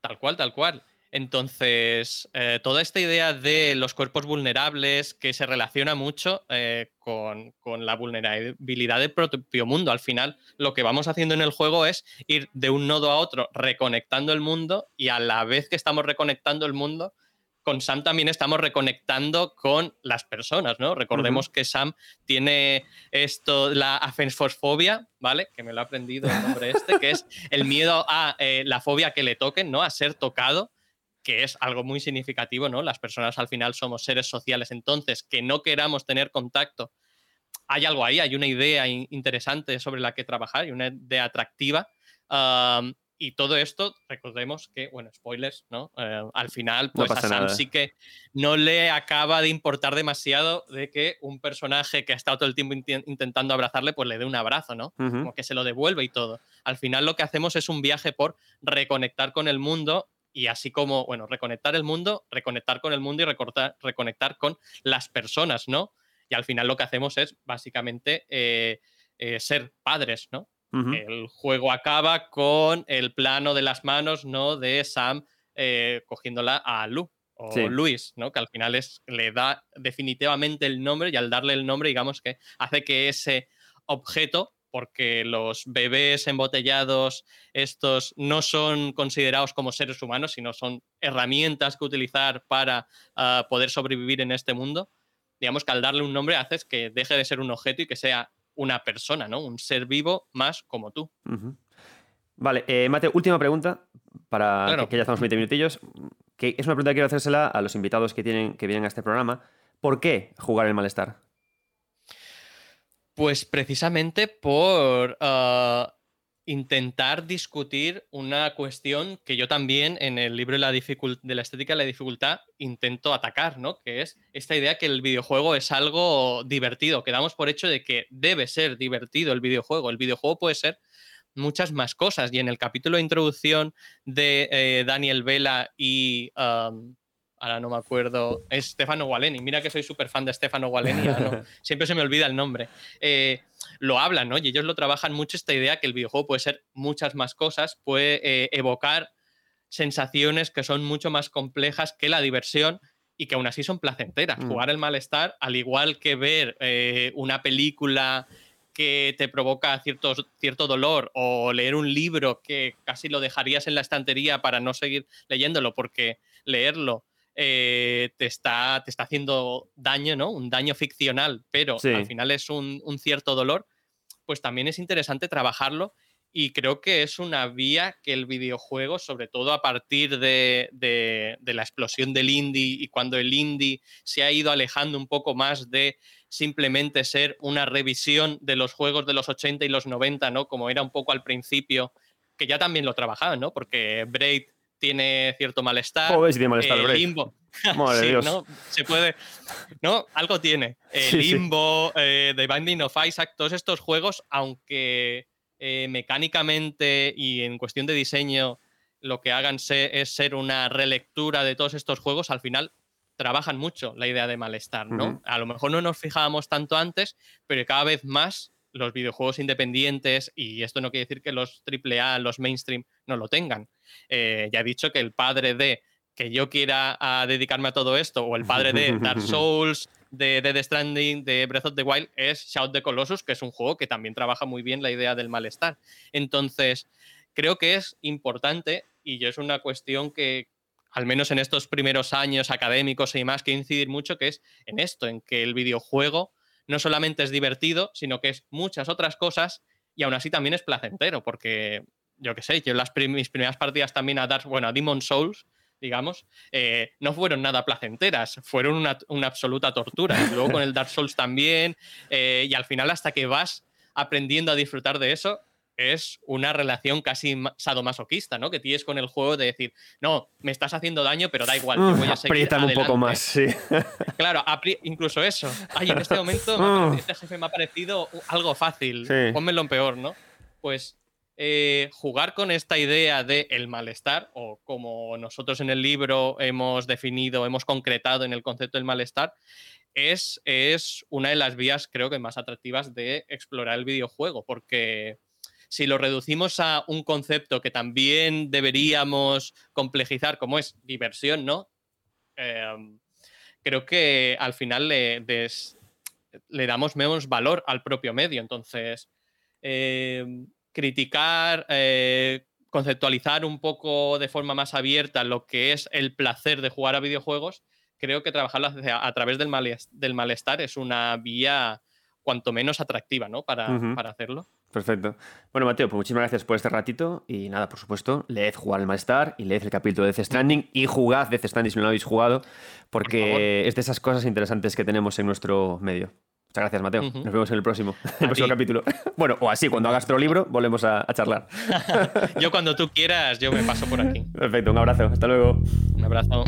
Tal cual, tal cual. Entonces, eh, toda esta idea de los cuerpos vulnerables que se relaciona mucho eh, con, la vulnerabilidad del propio mundo. Al final, lo que vamos haciendo en el juego es ir de un nodo a otro reconectando el mundo y a la vez que estamos reconectando el mundo, con Sam también estamos reconectando con las personas, ¿no? Recordemos que Sam tiene esto, la afensfosfobia, ¿vale? Que me lo ha aprendido el nombre este, que es el miedo a eh, la fobia que le toquen, ¿no? A ser tocado que es algo muy significativo, ¿no? Las personas al final somos seres sociales, entonces que no queramos tener contacto, hay algo ahí, hay una idea interesante sobre la que trabajar y una idea atractiva. y todo esto, recordemos que, bueno, spoilers, ¿no? Eh, al final, pues a Sam sí que no le acaba de importar demasiado de que un personaje que ha estado todo el tiempo intentando abrazarle, pues le dé un abrazo, ¿no? Como que se lo devuelve y todo. Al final lo que hacemos es un viaje por reconectar con el mundo y así como, bueno, reconectar el mundo, reconectar con el mundo y reconectar con las personas, ¿no? Y al final lo que hacemos es básicamente eh, eh, ser padres, ¿no? El juego acaba con el plano de las manos, ¿no? De Sam eh, cogiéndola a Lu o Luis, ¿no? Que al final es, le da definitivamente el nombre y al darle el nombre, digamos que hace que ese objeto porque los bebés embotellados estos no son considerados como seres humanos, sino son herramientas que utilizar para ah, poder sobrevivir en este mundo. Digamos que al darle un nombre haces que deje de ser un objeto y que sea una persona, ¿no? Un ser vivo más como tú. Vale, eh, Mate, última pregunta para que, ya estamos 20 minutillos. Que es una pregunta que quiero hacérsela a los invitados que, tienen, que vienen a este programa. ¿Por qué jugar el malestar? Pues precisamente por ah, intentar discutir una cuestión que yo también en el libro de la, de la estética de la dificultad intento atacar, ¿no? Que es esta idea que el videojuego es algo divertido, que damos por hecho de que debe ser divertido el videojuego. El videojuego puede ser muchas más cosas y en el capítulo de introducción de eh, Daniel Vela y ahora no me acuerdo, es Stefano Gualeni, mira que soy súper fan de Stefano Gualeni, <laughs> siempre se me olvida el nombre, eh, lo hablan, ¿no? Y ellos lo trabajan mucho esta idea que el videojuego puede ser muchas más cosas, puede eh, evocar sensaciones que son mucho más complejas que la diversión y que aún así son placenteras. Mm. Jugar el malestar, al igual que ver eh, una película que te provoca cierto, cierto dolor o leer un libro que casi lo dejarías en la estantería para no seguir leyéndolo porque leerlo eh, te, está, te está haciendo daño, ¿no? Un daño ficcional, pero al final es un, cierto dolor, pues también es interesante trabajarlo y creo que es una vía que el videojuego, sobre todo a partir de, la explosión del indie y cuando el indie se ha ido alejando un poco más de simplemente ser una revisión de los juegos de los 80 y los 90, ¿no? Como era un poco al principio, que ya también lo trabajaban, ¿no? Porque Braid tiene cierto malestar. Joder, si tiene malestar, eh, Limbo. <laughs> <laughs> sí, ¿no? Se puede. ¿No? Algo tiene. El Limbo, eh, The Binding of Isaac, todos estos juegos, aunque eh, mecánicamente y en cuestión de diseño lo que hagan es ser una relectura de todos estos juegos, al final trabajan mucho la idea de malestar, ¿no? A lo mejor no nos fijábamos tanto antes, pero cada vez más los videojuegos independientes, y esto no quiere decir que los AAA, los mainstream, no lo tengan. Eh, ya he dicho que el padre de que yo quiera a dedicarme a todo esto, o el padre de Dark <laughs> Souls, de Dead Stranding, de Breath of the Wild, es Shout the Colossus, que es un juego que también trabaja muy bien la idea del malestar. Entonces, creo que es importante, y yo es una cuestión que, al menos en estos primeros años académicos y más, que incidir mucho, que es en esto, en que el videojuego no solamente es divertido, sino que es muchas otras cosas y aún así también es placentero, porque yo qué sé, yo las mis primeras partidas también a Dark, bueno, a Demon Souls, digamos, eh, no fueron nada placenteras, fueron una, absoluta tortura. Y <laughs> luego con el Dark Souls también, eh, y al final hasta que vas aprendiendo a disfrutar de eso, es una relación casi sadomasoquista, ¿no? Que tienes con el juego de decir, no, me estás haciendo daño, pero da igual, te voy a seguir un poco más, sí. <laughs> Claro, incluso eso. Ay, en este momento este jefe me ha parecido algo fácil, sí. pónmelo en peor, ¿no? Pues eh, jugar con esta idea de el malestar, o como nosotros en el libro hemos definido, hemos concretado en el concepto del malestar, es, es una de las vías, creo que más atractivas de explorar el videojuego, porque si lo reducimos a un concepto que también deberíamos complejizar, como es diversión, ¿no? Em, creo que al final le, le, damos menos valor al propio medio. Entonces, em, criticar, eh, conceptualizar un poco de forma más abierta lo que es el placer de jugar a videojuegos, creo que trabajarlo a, través del, malestar es una vía cuanto menos atractiva ¿no? para, para hacerlo. Perfecto. Bueno, Mateo, pues muchísimas gracias por este ratito. Y nada, por supuesto, leed Jugar el Malestar y leed el capítulo de Death Stranding y jugad Death Stranding si no lo habéis jugado, porque es de esas cosas interesantes que tenemos en nuestro medio. Muchas gracias, Mateo. Nos vemos en el próximo, <laughs> el próximo capítulo. <laughs> Bueno, o así, cuando hagas otro libro, volvemos a, a charlar. <laughs> yo cuando tú quieras, yo me paso por aquí. Perfecto, un abrazo. Hasta luego. Un abrazo.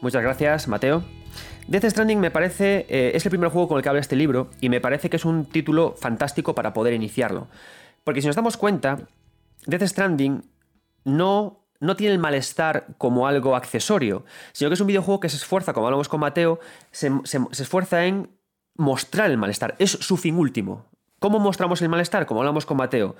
Muchas gracias, Mateo. Death Stranding me parece, eh, es el primer juego con el que habla este libro y me parece que es un título fantástico para poder iniciarlo. Porque si nos damos cuenta, Death Stranding no, no tiene el malestar como algo accesorio, sino que es un videojuego que se esfuerza, como hablamos con Mateo, se, se esfuerza en mostrar el malestar. Es su fin último. ¿Cómo mostramos el malestar? Como hablamos con Mateo.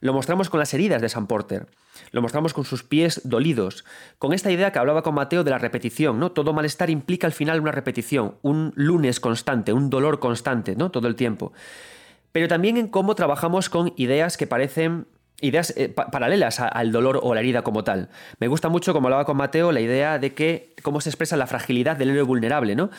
Lo mostramos con las heridas de Sam Porter, lo mostramos con sus pies dolidos, con esta idea que hablaba con Mateo de la repetición, ¿no? Todo malestar implica al final una repetición, un lunes constante, un dolor constante, ¿no? Todo el tiempo. Pero también en cómo trabajamos con ideas que parecen ideas eh, paralelas al dolor o la herida como tal. Me gusta mucho, como hablaba con Mateo, la idea de que cómo se expresa la fragilidad del héroe vulnerable, ¿no?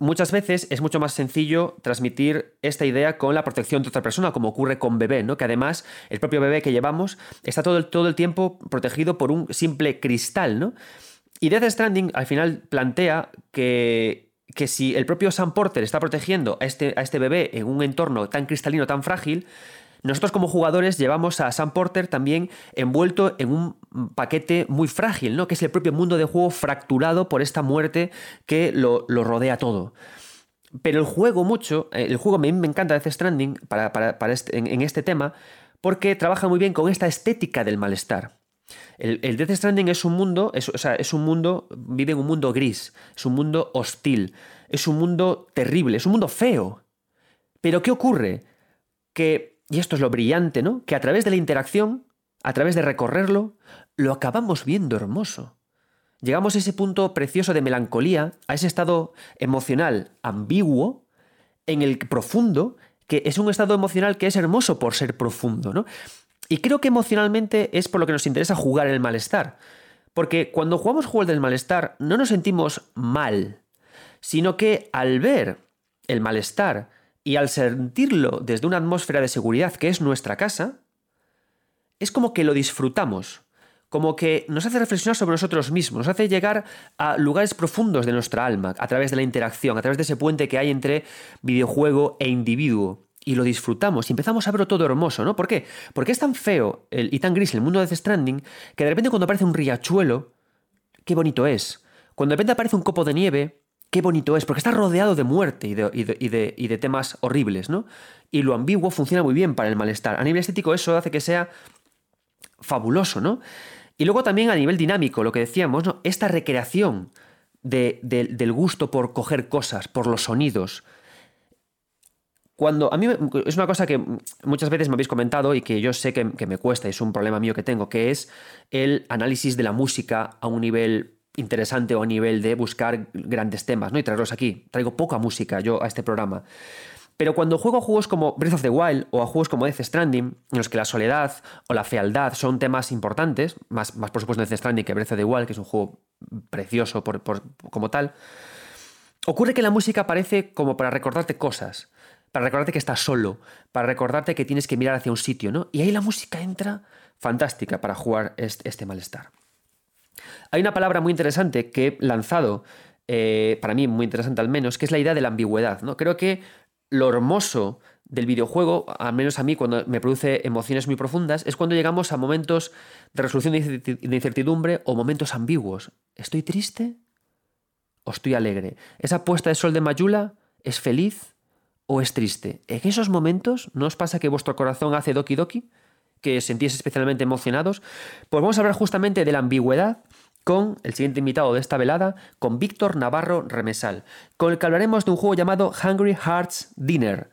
Muchas veces es mucho más sencillo transmitir esta idea con la protección de otra persona, como ocurre con bebé, ¿no? Que además el propio bebé que llevamos está todo el, todo el tiempo protegido por un simple cristal, ¿no? Y Death Stranding al final plantea que, que si el propio Sam Porter está protegiendo a este, a este bebé en un entorno tan cristalino, tan frágil, nosotros como jugadores llevamos a Sam Porter también envuelto en un paquete muy frágil, ¿no? Que es el propio mundo de juego fracturado por esta muerte que lo, rodea todo. Pero el juego mucho, eh, el juego me, me encanta Death Stranding para, este, en, este tema porque trabaja muy bien con esta estética del malestar. El, el, Death Stranding es un mundo, o sea, es un mundo, vive en un mundo gris, es un mundo hostil, es un mundo terrible, es un mundo feo. Pero ¿qué ocurre? Que y esto es lo brillante, ¿no? Que a través de la interacción, a través de recorrerlo, lo acabamos viendo hermoso. Llegamos a ese punto precioso de melancolía, a ese estado emocional ambiguo, en el profundo, que es un estado emocional que es hermoso por ser profundo, ¿no? Y creo que emocionalmente es por lo que nos interesa jugar el malestar. Porque cuando jugamos juegos del malestar no nos sentimos mal, sino que al ver el malestar y al sentirlo desde una atmósfera de seguridad que es nuestra casa, es como que lo disfrutamos, como que nos hace reflexionar sobre nosotros mismos, nos hace llegar a lugares profundos de nuestra alma, a través de la interacción, a través de ese puente que hay entre videojuego e individuo. Y lo disfrutamos y empezamos a verlo todo hermoso, ¿no? ¿Por qué? Porque es tan feo y tan gris el mundo de The Stranding que de repente cuando aparece un riachuelo, qué bonito es. Cuando de repente aparece un copo de nieve, qué bonito es, porque está rodeado de muerte y de, temas horribles, ¿no? Y lo ambiguo funciona muy bien para el malestar. A nivel estético eso hace que sea fabuloso, ¿no? Y luego también a nivel dinámico, lo que decíamos, ¿no? Esta recreación del gusto por coger cosas, por los sonidos. Cuando a mí es una cosa que muchas veces me habéis comentado y que yo sé que, que me cuesta, es un problema mío que tengo, que es el análisis de la música a un nivel interesante o a nivel de buscar grandes temas ¿no? y traerlos aquí. Traigo poca música yo a este programa. Pero cuando juego a juegos como Breath of the Wild o a juegos como Death Stranding, en los que la soledad o la fealdad son temas importantes, más, más por supuesto Death Stranding que Breath of the Wild, que es un juego precioso por, como tal, ocurre que la música aparece como para recordarte cosas, para recordarte que estás solo, para recordarte que tienes que mirar hacia un sitio, ¿no? Y ahí la música entra fantástica para jugar este malestar. Hay una palabra muy interesante que he lanzado, eh, para mí muy interesante al menos, que es la idea de la ambigüedad. ¿no? Creo que lo hermoso del videojuego, al menos a mí cuando me produce emociones muy profundas, es cuando llegamos a momentos de resolución de incertidumbre o momentos ambiguos. ¿Estoy triste o estoy alegre? ¿Esa puesta de sol de Mayula es feliz o es triste? En esos momentos, ¿no os pasa que vuestro corazón hace doki doki? Que os sentís especialmente emocionados, pues vamos a hablar justamente de la ambigüedad con el siguiente invitado de esta velada, con Víctor Navarro Remesal, con el que hablaremos de un juego llamado Hungry Hearts Dinner.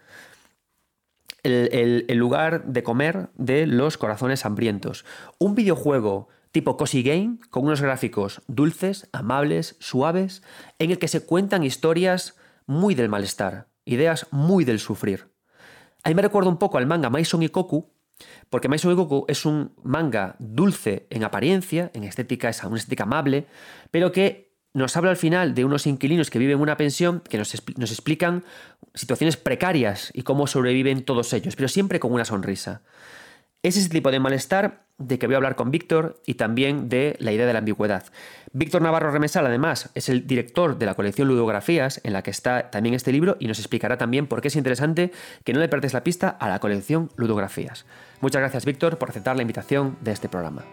El, el lugar de comer de los corazones hambrientos. Un videojuego tipo cozy game con unos gráficos dulces, amables, suaves, en el que se cuentan historias muy del malestar, ideas muy del sufrir. A mí me recuerda un poco al manga Maison Ikoku, porque Maison Ikoku es un manga dulce en apariencia, en estética, es una estética amable, pero que nos habla al final de unos inquilinos que viven en una pensión que nos, nos explican situaciones precarias y cómo sobreviven todos ellos, pero siempre con una sonrisa. Es ese tipo de malestar de que voy a hablar con Víctor y también de la idea de la ambigüedad. Víctor Navarro Remesal, además, es el director de la colección Ludografías, en la que está también este libro, y nos explicará también por qué es interesante que no le perdes la pista a la colección Ludografías. Muchas gracias, Víctor, por aceptar la invitación de este programa.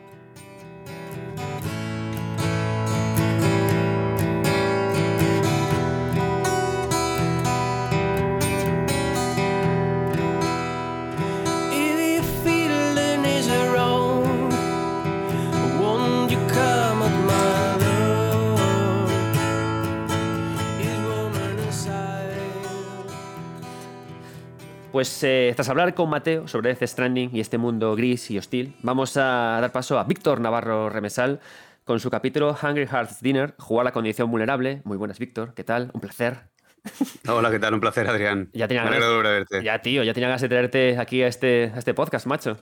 Pues eh, tras hablar con Mateo sobre Death Stranding y este mundo gris y hostil, vamos a dar paso a Víctor Navarro Remesal con su capítulo Hungry Hearts Dinner, jugar la condición vulnerable. Muy buenas, Víctor. ¿Qué tal? Un placer. Hola, ¿qué tal? Un placer, Adrián. Ya tenía ganas, de verte. Ya, tío, ya tenía ganas de traerte aquí a este, a este podcast, macho.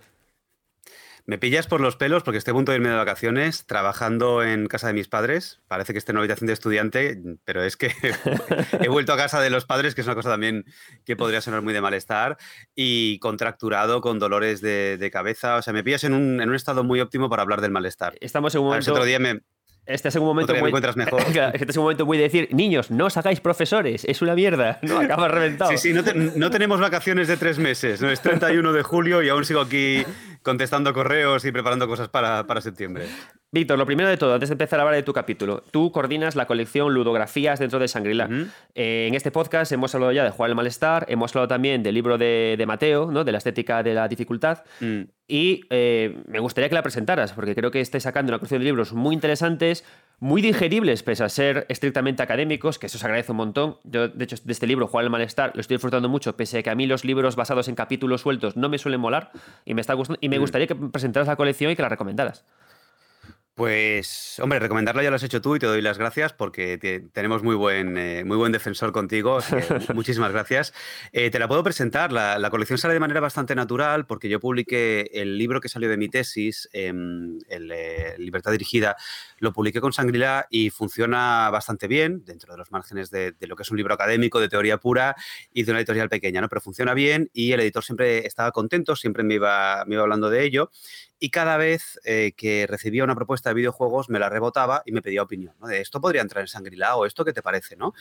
Me pillas por los pelos porque estoy a punto de irme de vacaciones trabajando en casa de mis padres. Parece que estoy en una habitación de estudiante, pero es que <laughs> he vuelto a casa de los padres, que es una cosa también que podría sonar muy de malestar, y contracturado con dolores de, cabeza. O sea, me pillas en un, en un, estado muy óptimo para hablar del malestar. Estamos en un momento... otro día me, este es un momento muy... mejor. <laughs> este es un momento muy de decir, niños, no os hagáis profesores, es una mierda, <laughs> no acabas reventado. Sí, sí, no, tenemos vacaciones de tres meses, no es 31 de julio y aún sigo aquí contestando correos y preparando cosas para, para septiembre. Víctor, lo primero de todo, antes de empezar a hablar de tu capítulo, tú coordinas la colección Ludografías dentro de Sangrila. Eh, en este podcast hemos hablado ya de Jugar el Malestar, hemos hablado también del libro de, Mateo, ¿no? de la estética de la dificultad, mm. y eh, me gustaría que la presentaras, porque creo que estáis sacando una colección de libros muy interesantes, muy digeribles, pese a ser estrictamente académicos, que eso se agradece un montón. Yo, de hecho, de este libro, Jugar el Malestar, lo estoy disfrutando mucho, pese a que a mí los libros basados en capítulos sueltos no me suelen molar, y me, está gustando, y me mm. gustaría que presentaras la colección y que la recomendaras. Pues, hombre, recomendarla ya lo has hecho tú y te doy las gracias porque tenemos muy buen, eh, muy buen defensor contigo. muchísimas gracias. Eh, te la puedo presentar. La, colección sale de manera bastante natural porque yo publiqué el libro que salió de mi tesis, em, el, eh, Libertad Dirigida, lo publiqué con Sangrila y funciona bastante bien dentro de los márgenes de, lo que es un libro académico de teoría pura y de una editorial pequeña, ¿no? Pero funciona bien y el editor siempre estaba contento, siempre me iba, me iba hablando de ello y cada vez eh, que recibía una propuesta de videojuegos me la rebotaba y me pedía opinión, ¿no? De esto podría entrar en Sangrila o esto qué te parece, ¿no?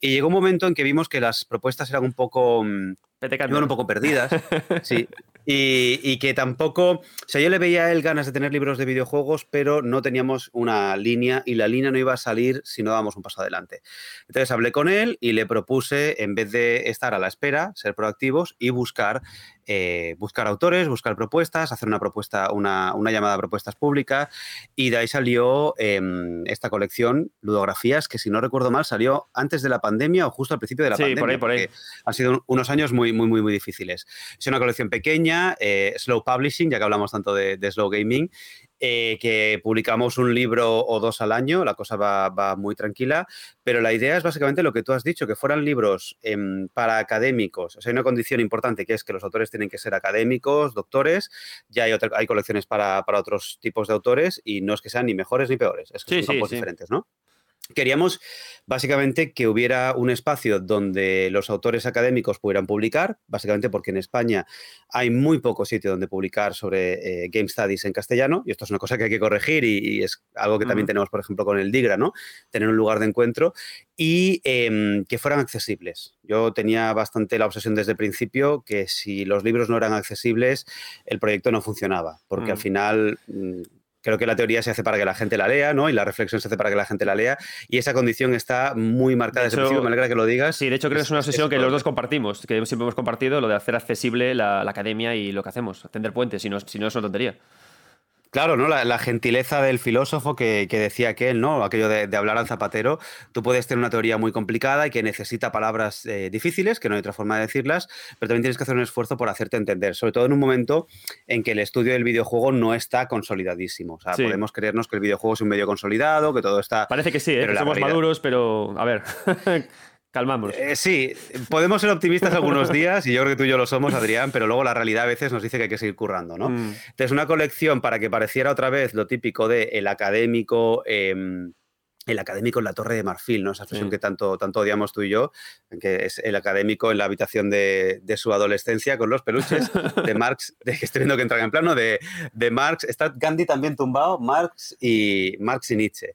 Y llegó un momento en que vimos que las propuestas eran un poco... Mm, iban un poco perdidas, <laughs> sí. Y, que tampoco, o sea, yo le veía a él ganas de tener libros de videojuegos, pero no teníamos una línea y la línea no iba a salir si no dábamos un paso adelante. Entonces hablé con él y le propuse, en vez de estar a la espera, ser proactivos y buscar, eh, buscar autores, buscar propuestas, hacer una propuesta, una, llamada a propuestas públicas y de ahí salió em, esta colección, ludografías, que si no recuerdo mal salió antes de la pandemia o justo al principio de la pandemia. Por ahí, por ahí. Han sido unos años muy, muy, muy, muy difíciles. Es una colección pequeña eh, Slow Publishing, ya que hablamos tanto de, Slow Gaming, eh, que publicamos un libro o dos al año, la cosa va, muy tranquila, pero la idea es básicamente lo que tú has dicho, que fueran libros em, para académicos. O sea, hay una condición importante que es que los autores tienen que ser académicos, doctores, ya hay, hay colecciones para, otros tipos de autores y no es que sean ni mejores ni peores, es que son campos diferentes, ¿no? Queríamos básicamente que hubiera un espacio donde los autores académicos pudieran publicar, básicamente porque en España hay muy poco sitio donde publicar sobre eh, Game Studies en castellano, y esto es una cosa que hay que corregir y, es algo que también tenemos, por ejemplo, con el Digra, ¿no? Tener un lugar de encuentro y em, que fueran accesibles. Yo tenía bastante la obsesión desde el principio que si los libros no eran accesibles, el proyecto no funcionaba, porque al mm. final mm, Creo que la teoría se hace para que la gente la lea, ¿no? Y la reflexión se hace para que la gente la lea. Y esa condición está muy marcada desde el principio. Me alegra que lo digas. Sí, de hecho creo que es una obsesión que los dos compartimos, que siempre hemos compartido, lo de hacer accesible la, academia y lo que hacemos, tender puentes, si no, si no es una tontería. Claro, ¿no? La, gentileza del filósofo que, decía que él, ¿no? Aquello de, hablar al zapatero. Tú puedes tener una teoría muy complicada y que necesita palabras eh, difíciles, que no hay otra forma de decirlas, pero también tienes que hacer un esfuerzo por hacerte entender, sobre todo en un momento en que el estudio del videojuego no está consolidadísimo. O sea, podemos creernos que el videojuego es un medio consolidado, que todo está. Parece que sí, ¿eh? que somos maduros, pero a ver. <laughs> Calmamos. Eh, sí, podemos ser optimistas algunos días, y yo creo que tú y yo lo somos, Adrián, pero luego la realidad a veces nos dice que hay que seguir currando, ¿no? Mm. Entonces, una colección para que pareciera otra vez lo típico de el académico. Em, el académico en la Torre de Marfil, ¿no? Esa expresión que tanto, tanto odiamos tú y yo, que es el académico en la habitación de, su adolescencia con los peluches de <laughs> Marx, de, que estoy viendo que entran en plano, de, Marx. Está Gandhi también tumbado, Marx y, Marx y Nietzsche.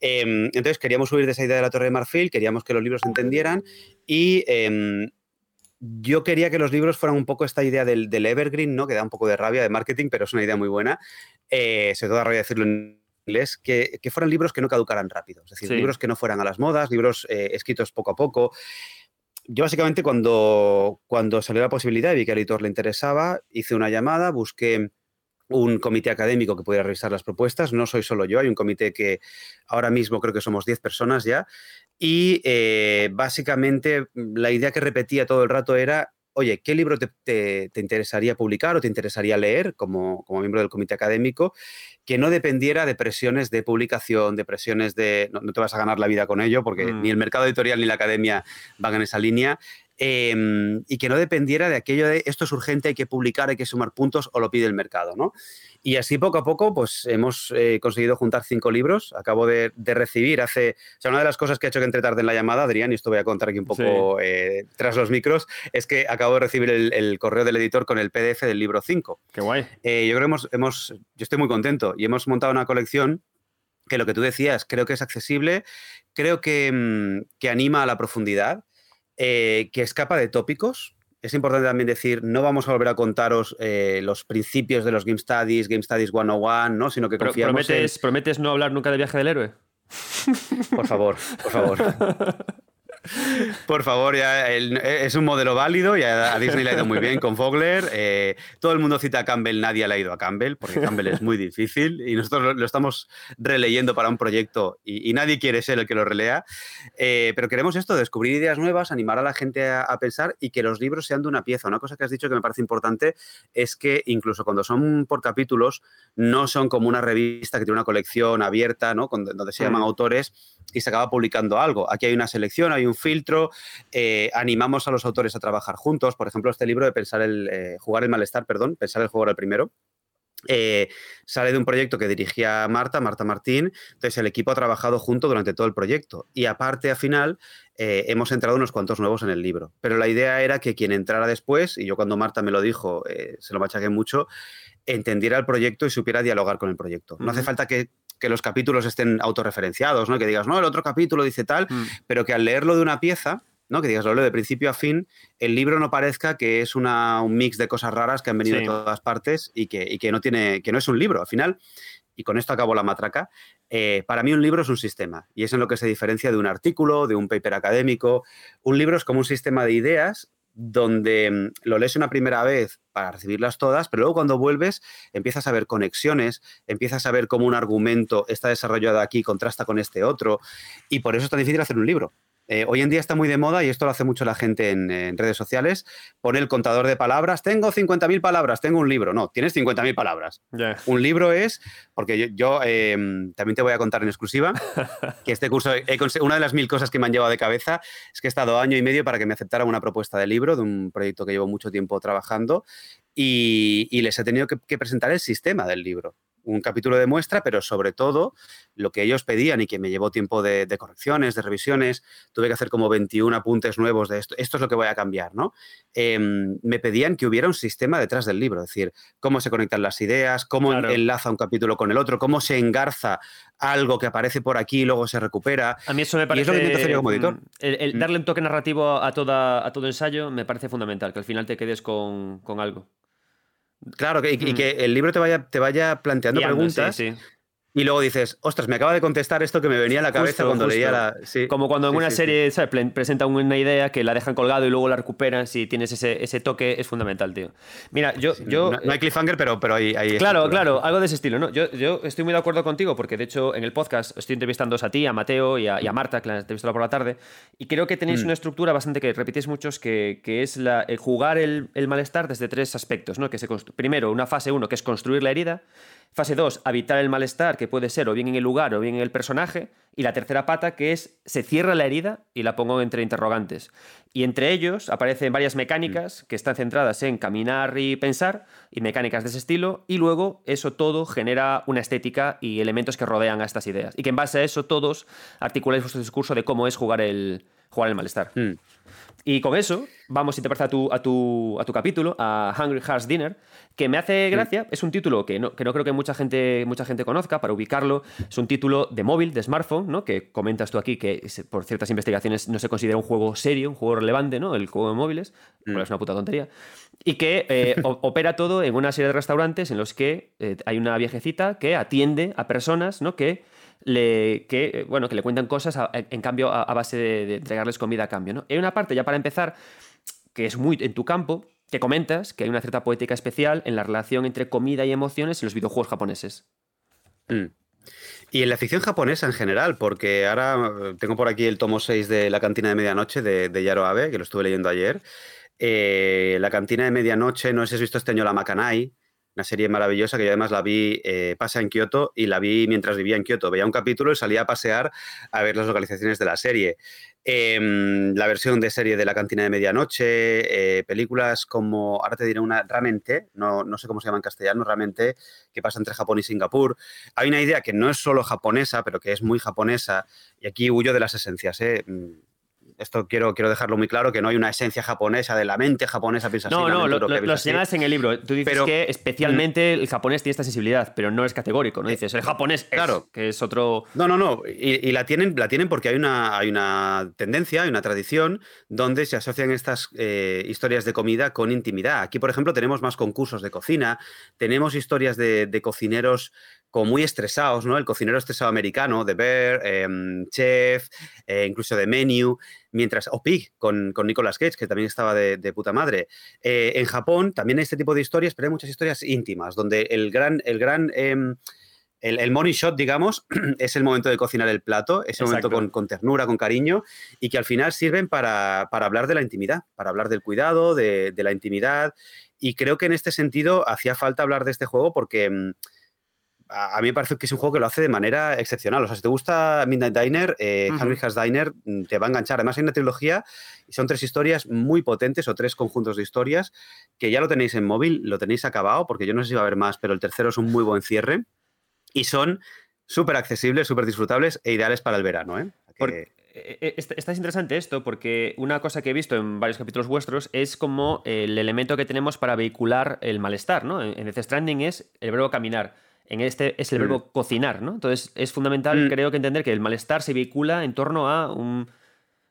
Em, entonces queríamos subir de esa idea de la Torre de Marfil, queríamos que los libros se entendieran y em, yo quería que los libros fueran un poco esta idea del, evergreen, ¿no? Que da un poco de rabia de marketing, pero es una idea muy buena. Eh, se todo rabia decirlo en que, fueran libros que no caducaran rápido, es decir, libros que no fueran a las modas, libros eh, escritos poco a poco. Yo básicamente cuando, cuando salió la posibilidad y vi que al editor le interesaba, hice una llamada, busqué un comité académico que pudiera revisar las propuestas. No soy solo yo, hay un comité que ahora mismo creo que somos 10 personas ya. Y eh, básicamente la idea que repetía todo el rato era oye, ¿qué libro te, interesaría publicar o te interesaría leer como, miembro del comité académico que no dependiera de presiones de publicación, de presiones de... No, te vas a ganar la vida con ello porque ni mm. el mercado editorial ni la academia van en esa línea. Em, y que no dependiera de aquello de esto es urgente, hay que publicar, hay que sumar puntos o lo pide el mercado, ¿no? Y así poco a poco, pues hemos eh, conseguido juntar cinco libros. Acabo de, recibir hace. O sea, una de las cosas que ha hecho que entre tarde en la llamada, Adrián, y esto voy a contar aquí un poco eh, tras los micros, es que acabo de recibir el, correo del editor con el PDF del libro 5. Qué guay. Eh, yo creo que hemos, hemos. Yo estoy muy contento y hemos montado una colección que lo que tú decías, creo que es accesible, creo que, mm, que anima a la profundidad, que escapa de tópicos es importante también decir, no vamos a volver a contaros eh, los principios de los Game Studies, Game Studies 101, ¿no? sino que confiamos prometes, ¿Prometes no hablar nunca de viaje del héroe? Por favor, por favor. <laughs> Por favor, ya es un modelo válido y a, Disney le ha ido muy bien con Fogler. Eh, todo el mundo cita a Campbell, nadie le ha ido a Campbell, porque Campbell es muy difícil y nosotros lo, estamos releyendo para un proyecto y, nadie quiere ser el que lo relea. Eh, pero queremos esto, descubrir ideas nuevas, animar a la gente a, pensar y que los libros sean de una pieza. Una cosa que has dicho que me parece importante es que incluso cuando son por capítulos, no son como una revista que tiene una colección abierta, ¿no? donde se llaman mm. autores y se acaba publicando algo. Aquí hay una selección, hay un filtro, eh, animamos a los autores a trabajar juntos. Por ejemplo, este libro de pensar el, eh, jugar el malestar, perdón, pensar el juego era el primero. Eh, sale de un proyecto que dirigía Marta, Marta Martín, entonces el equipo ha trabajado junto durante todo el proyecto y aparte al final hemos entrado unos cuantos nuevos en el libro, pero la idea era que quien entrara después, y yo cuando Marta me lo dijo, se lo machaqué mucho, entendiera el proyecto y supiera dialogar con el proyecto. No hace falta que que los capítulos estén autorreferenciados, ¿no? Que digas, no, el otro capítulo dice tal, mm. pero que al leerlo de una pieza, ¿no? Que digas, lo leo de principio a fin, el libro no parezca que es una, un mix de cosas raras que han venido de todas partes y que, y que, no tiene, que no es un libro. Al final, y con esto acabo la matraca, eh, para mí un libro es un sistema y es en lo que se diferencia de un artículo, de un paper académico. Un libro es como un sistema de ideas donde mm, lo lees una primera vez para recibirlas todas, pero luego cuando vuelves empiezas a ver conexiones, empiezas a ver cómo un argumento está desarrollado aquí, contrasta con este otro, y por eso es tan difícil hacer un libro. Eh, hoy en día está muy de moda y esto lo hace mucho la gente en, redes sociales. Pone el contador de palabras. Tengo 50.000 palabras, tengo un libro. No, tienes 50.000 palabras. Un libro es, porque yo, em, también te voy a contar en exclusiva, <laughs> que este curso, una de las mil cosas que me han llevado de cabeza es que he estado año y medio para que me aceptaran una propuesta de libro de un proyecto que llevo mucho tiempo trabajando y, les he tenido que presentar el sistema del libro un capítulo de muestra, pero sobre todo lo que ellos pedían y que me llevó tiempo de, correcciones, de revisiones, tuve que hacer como 21 apuntes nuevos de esto, esto es lo que voy a cambiar, ¿no? Em, me pedían que hubiera un sistema detrás del libro, es decir, cómo se conectan las ideas, cómo enlaza un capítulo con el otro, cómo se engarza algo que aparece por aquí y luego se recupera. A mí eso me parece... Y es lo que intento hacer como editor. Mm, el, mm. darle un toque narrativo a, toda, a todo ensayo me parece fundamental, que al final te quedes con, con algo. Claro, y, mm. que el libro te vaya, te vaya planteando preguntas. Sí, sí. Y luego dices, ostras, me acaba de contestar esto que me venía a la cabeza cuando leía la. Como cuando en una serie presentan una idea que la dejan colgado y luego la recuperan. Si tienes ese, ese toque, es fundamental, tío. Mira, yo. yo no, hay cliffhanger, pero, pero hay. claro, claro, algo de ese estilo, ¿no? Yo, yo estoy muy de acuerdo contigo porque, de hecho, en el podcast estoy entrevistando a ti, a Mateo y a, Marta, que la entrevistado por la tarde. Y creo que tenéis mm. una estructura bastante que repetís muchos, que, que es la, jugar el, el, malestar desde tres aspectos, ¿no? Que se Primero, una fase uno, que es construir la herida. Fase 2, habitar el malestar, que puede ser o bien en el lugar o bien en el personaje. Y la tercera pata, que es se cierra la herida y la pongo entre interrogantes. Y entre ellos aparecen varias mecánicas que están centradas en caminar y pensar, y mecánicas de ese estilo. Y luego eso todo genera una estética y elementos que rodean a estas ideas. Y que en base a eso todos articuláis vuestro discurso de cómo es jugar el, jugar el malestar. Hmm. Y con eso, vamos, si te parece, a tu, a tu, a tu capítulo, a Hungry Hearts Dinner, que me hace gracia. Es un título que no, que no creo que mucha gente, mucha gente conozca, para ubicarlo. Es un título de móvil, de smartphone, ¿no? Que comentas tú aquí que por ciertas investigaciones no se considera un juego serio, un juego relevante, ¿no? El juego de móviles, mm. es una puta tontería. Y que eh, <laughs> opera todo en una serie de restaurantes en los que eh, hay una viejecita que atiende a personas, ¿no? Que le, que, eh, bueno, que le cuentan cosas en cambio a, base de, entregarles comida a cambio. ¿no? Hay una parte, ya para empezar, que es muy en tu campo, que comentas que hay una cierta poética especial en la relación entre comida y emociones en los videojuegos japoneses. Mm. Y en la ficción japonesa en general, porque ahora eh, tengo por aquí el tomo 6 de La cantina de medianoche de, de Yaro Abe, que lo estuve leyendo ayer. Eh, la cantina de medianoche, no sé si has visto este año la Makanai, una serie maravillosa que yo además la vi, eh, pasa en Kioto y la vi mientras vivía en Kioto. Veía un capítulo y salía a pasear a ver las localizaciones de la serie. Em, la versión de serie de La cantina de medianoche, eh, películas como, ahora te diré una, Ramente, no, no sé cómo se llama en castellano, Ramente, que pasa entre Japón y Singapur. Hay una idea que no es solo japonesa, pero que es muy japonesa, y aquí huyo de las esencias. ¿eh? Mm, esto quiero, quiero dejarlo muy claro, que no hay una esencia japonesa de la mente japonesa piensa no, No, lo, lo, señalas en el libro. Tú dices que especialmente el japonés tiene esta sensibilidad, pero no es categórico, ¿no? Dices, el japonés claro. que es otro... No, no, no. Y, la, tienen, la tienen porque hay una, hay una tendencia, hay una tradición donde se asocian estas eh, historias de comida con intimidad. Aquí, por ejemplo, tenemos más concursos de cocina, tenemos historias de, de cocineros como muy estresados, ¿no? El cocinero estresado americano, de Bear, em, Chef, eh, incluso de Menu, mientras, o Pig, con, con, Nicolas Cage, que también estaba de, puta madre. Eh, en Japón también hay este tipo de historias, pero hay muchas historias íntimas, donde el gran, el gran em, el, el, money shot, digamos, <clears throat> es el momento de cocinar el plato, ese momento con, ternura, con cariño, y que al final sirven para, hablar de la intimidad, para hablar del cuidado, de, de, la intimidad. Y creo que en este sentido hacía falta hablar de este juego porque a, mí me parece que es un juego que lo hace de manera excepcional. O sea, si te gusta Midnight Diner, eh, Has Diner mm, te va a enganchar. Además, hay una trilogía y son tres historias muy potentes o tres conjuntos de historias que ya lo tenéis en móvil, lo tenéis acabado, porque yo no sé si va a haber más, pero el tercero es un muy buen cierre y son súper accesibles, súper disfrutables e ideales para el verano. ¿eh? Porque... Eh, eh, es interesante esto porque una cosa que he visto en varios capítulos vuestros es como el elemento que tenemos para vehicular el malestar, ¿no? En Death Stranding es el verbo caminar en este es el verbo mm. cocinar, ¿no? Entonces es fundamental, mm. creo que entender que el malestar se vehicula en torno a un...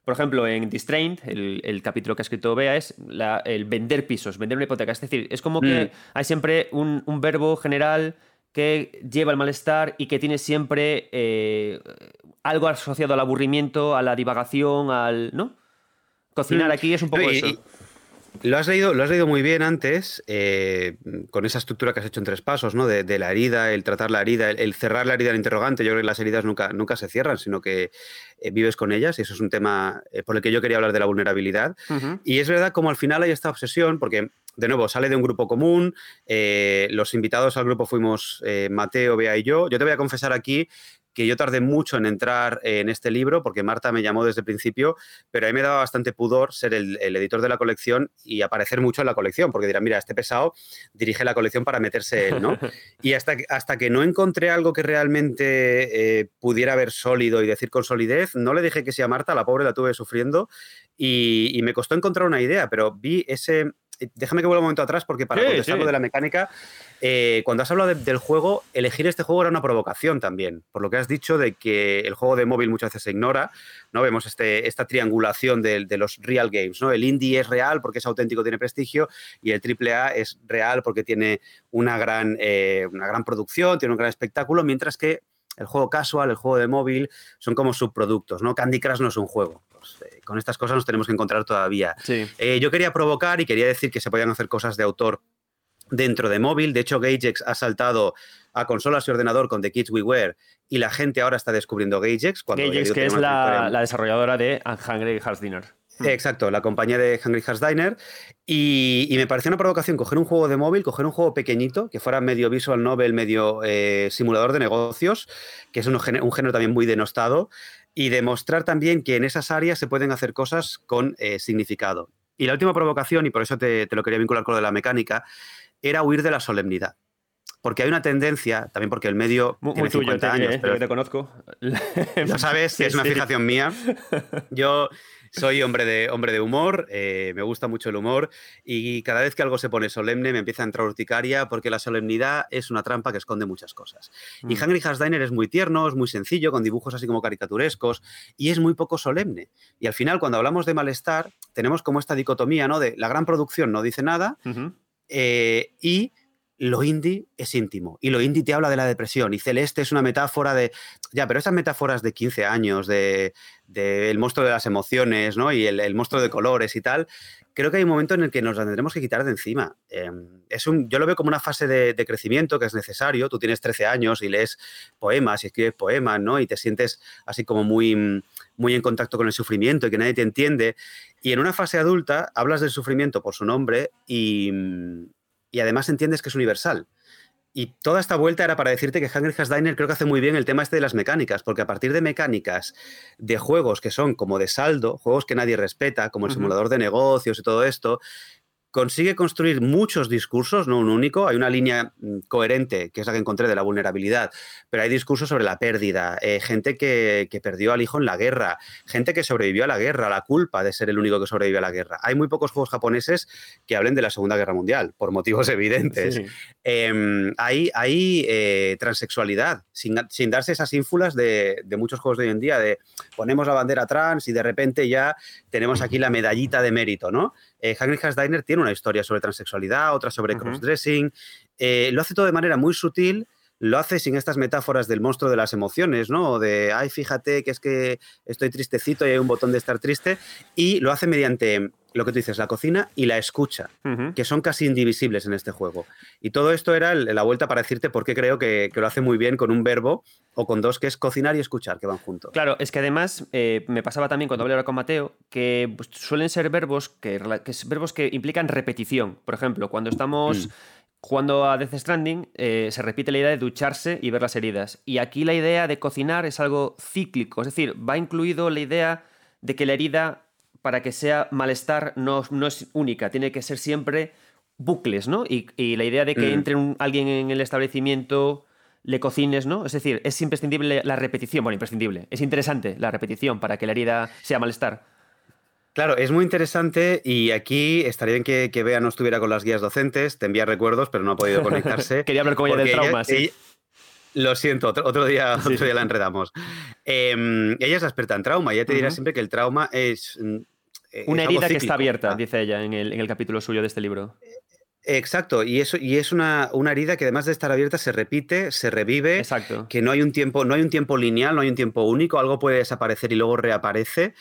Por ejemplo, en Distrained, el, el capítulo que ha escrito Bea es el vender pisos, vender una hipoteca. Es decir, es como que mm. hay siempre un, verbo general que lleva el malestar y que tiene siempre eh, algo asociado al aburrimiento, a la divagación, al. ¿No? Cocinar aquí es un poco eso. Lo has leído, lo has leído muy bien antes, eh, con esa estructura que has hecho en tres pasos, ¿no? De, la herida, el tratar la herida, el, cerrar la herida al interrogante. Yo creo que las heridas nunca, nunca se cierran, sino que eh, vives con ellas, y eso es un tema eh, por el que yo quería hablar de la vulnerabilidad. Y es verdad como al final hay esta obsesión, porque de nuevo, sale de un grupo común. los invitados al grupo fuimos Mateo, Bea y yo. Yo te voy a confesar aquí que yo tardé mucho en entrar en este libro porque Marta me llamó desde el principio, pero a mí me daba bastante pudor ser el, editor de la colección y aparecer mucho en la colección, porque dirán, mira, este pesado dirige la colección para meterse él, ¿no? <laughs> y hasta, hasta que no encontré algo que realmente eh, pudiera ver sólido y decir con solidez, no le dije que sí a Marta, la pobre la tuve sufriendo y, y me costó encontrar una idea, pero vi ese déjame que vuelva un momento atrás porque para contestar lo de la mecánica, eh, cuando has hablado del juego, elegir este juego era una provocación también, por lo que has dicho de que el juego de móvil muchas veces se ignora, ¿no? Vemos este, esta triangulación de, de, los real games, ¿no? El indie es real porque es auténtico, tiene prestigio, y el AAA es real porque tiene una gran, eh, una gran producción, tiene un gran espectáculo, mientras que el juego casual, el juego de móvil, son como subproductos, ¿no? Candy Crush no es un juego. Pues, eh, con estas cosas nos tenemos que encontrar todavía. Eh, yo quería provocar y quería decir que se podían hacer cosas de autor dentro de móvil. De hecho, GageX ha saltado a consolas y ordenador con The Kids We Wear y la gente ahora está descubriendo GageX. GageX, que es la, la, desarrolladora de Hungry Hearts Dinner. Hmm. Exacto, la compañía de Hungry Hearts Diner. Y, me pareció una provocación coger un juego de móvil, coger un juego pequeñito, que fuera medio visual novel, medio eh, simulador de negocios, que es un, género también muy denostado, y demostrar también que en esas áreas se pueden hacer cosas con eh, significado. Y la última provocación, y por eso te, lo quería vincular con lo de la mecánica, era huir de la solemnidad porque hay una tendencia, también porque el medio muy, tiene 50 años, eh, pero te conozco. Ya sabes <laughs> que es una fijación mía. Yo soy hombre de, hombre de humor, eh, me gusta mucho el humor y cada vez que algo se pone solemne me empieza a entrar urticaria porque la solemnidad es una trampa que esconde muchas cosas. Y mm. Henry Hasdiner es muy tierno, es muy sencillo, con dibujos así como caricaturescos y es muy poco solemne. Y al final, cuando hablamos de malestar, tenemos como esta dicotomía, ¿no? De la gran producción no dice nada eh, y lo indie es íntimo y lo indie te habla de la depresión y Celeste es una metáfora de, ya, pero esas metáforas de 15 años, de, el monstruo de las emociones, ¿no? Y el, monstruo de colores y tal, creo que hay un momento en el que nos la tendremos que quitar de encima. Em, es un, yo lo veo como una fase de, crecimiento que es necesario. Tú tienes 13 años y lees poemas y escribes poemas, ¿no? Y te sientes así como muy, muy en contacto con el sufrimiento y que nadie te entiende. Y en una fase adulta hablas del sufrimiento por su nombre y, y además entiendes que es universal. Y toda esta vuelta era para decirte que Hungry Diner creo que hace muy bien el tema este de las mecánicas, porque a partir de mecánicas de juegos que son como de saldo, juegos que nadie respeta, como el simulador de negocios y todo esto, consigue construir muchos discursos, no un único. Hay una línea mm, coherente, que es la que encontré de la vulnerabilidad, pero hay discursos sobre la pérdida, eh, gente que, perdió al hijo en la guerra, gente que sobrevivió a la guerra, la culpa de ser el único que sobrevivió a la guerra. Hay muy pocos juegos japoneses que hablen de la Segunda Guerra Mundial, por motivos <laughs> evidentes. Em, hay eh, transexualidad, sin, darse esas ínfulas de, de muchos juegos de hoy en día, de ponemos la bandera trans y de repente ya tenemos aquí la medallita de mérito, ¿no? Eh, Hungry Diner tiene una historia sobre transexualidad, otra sobre crossdressing. Eh, lo hace todo de manera muy sutil, lo hace sin estas metáforas del monstruo de las emociones, ¿no? O de, ay, fíjate que es que estoy tristecito y hay un botón de estar triste. Y lo hace mediante lo que tú dices, la cocina y la escucha, que son casi indivisibles en este juego. Y todo esto era la vuelta para decirte por qué creo que, lo hace muy bien con un verbo o con dos, que es cocinar y escuchar, que van juntos. Claro, es que además eh, me pasaba también cuando hablé ahora con Mateo, que pues, suelen ser verbos que, verbos que implican repetición. Por ejemplo, cuando estamos... Mm. Jugando a Death Stranding, eh, se repite la idea de ducharse y ver las heridas. Y aquí la idea de cocinar es algo cíclico, es decir, va incluido la idea de que la herida para que sea malestar no, no es única, tiene que ser siempre bucles, ¿no? Y, la idea de que mm. entre alguien en el establecimiento, le cocines, ¿no? Es decir, es imprescindible la repetición, bueno, imprescindible, es interesante la repetición para que la herida sea malestar. Claro, es muy interesante y aquí estaría bien que, que Bea no estuviera con las guías docentes, te envía recuerdos, pero no ha podido conectarse. <laughs> Quería hablar con ella del trauma, sí. lo siento, otro, día, otro día la enredamos. Em, ella es experta en trauma, ella te dirá siempre que el trauma es mm, eh, una herida que está abierta, dice ella en el, capítulo suyo de este libro. Exacto, y, eso, y es una, herida que además de estar abierta se repite, se revive, Exacto. que no hay, un tiempo, no hay un tiempo lineal, no hay un tiempo único, algo puede desaparecer y luego reaparece.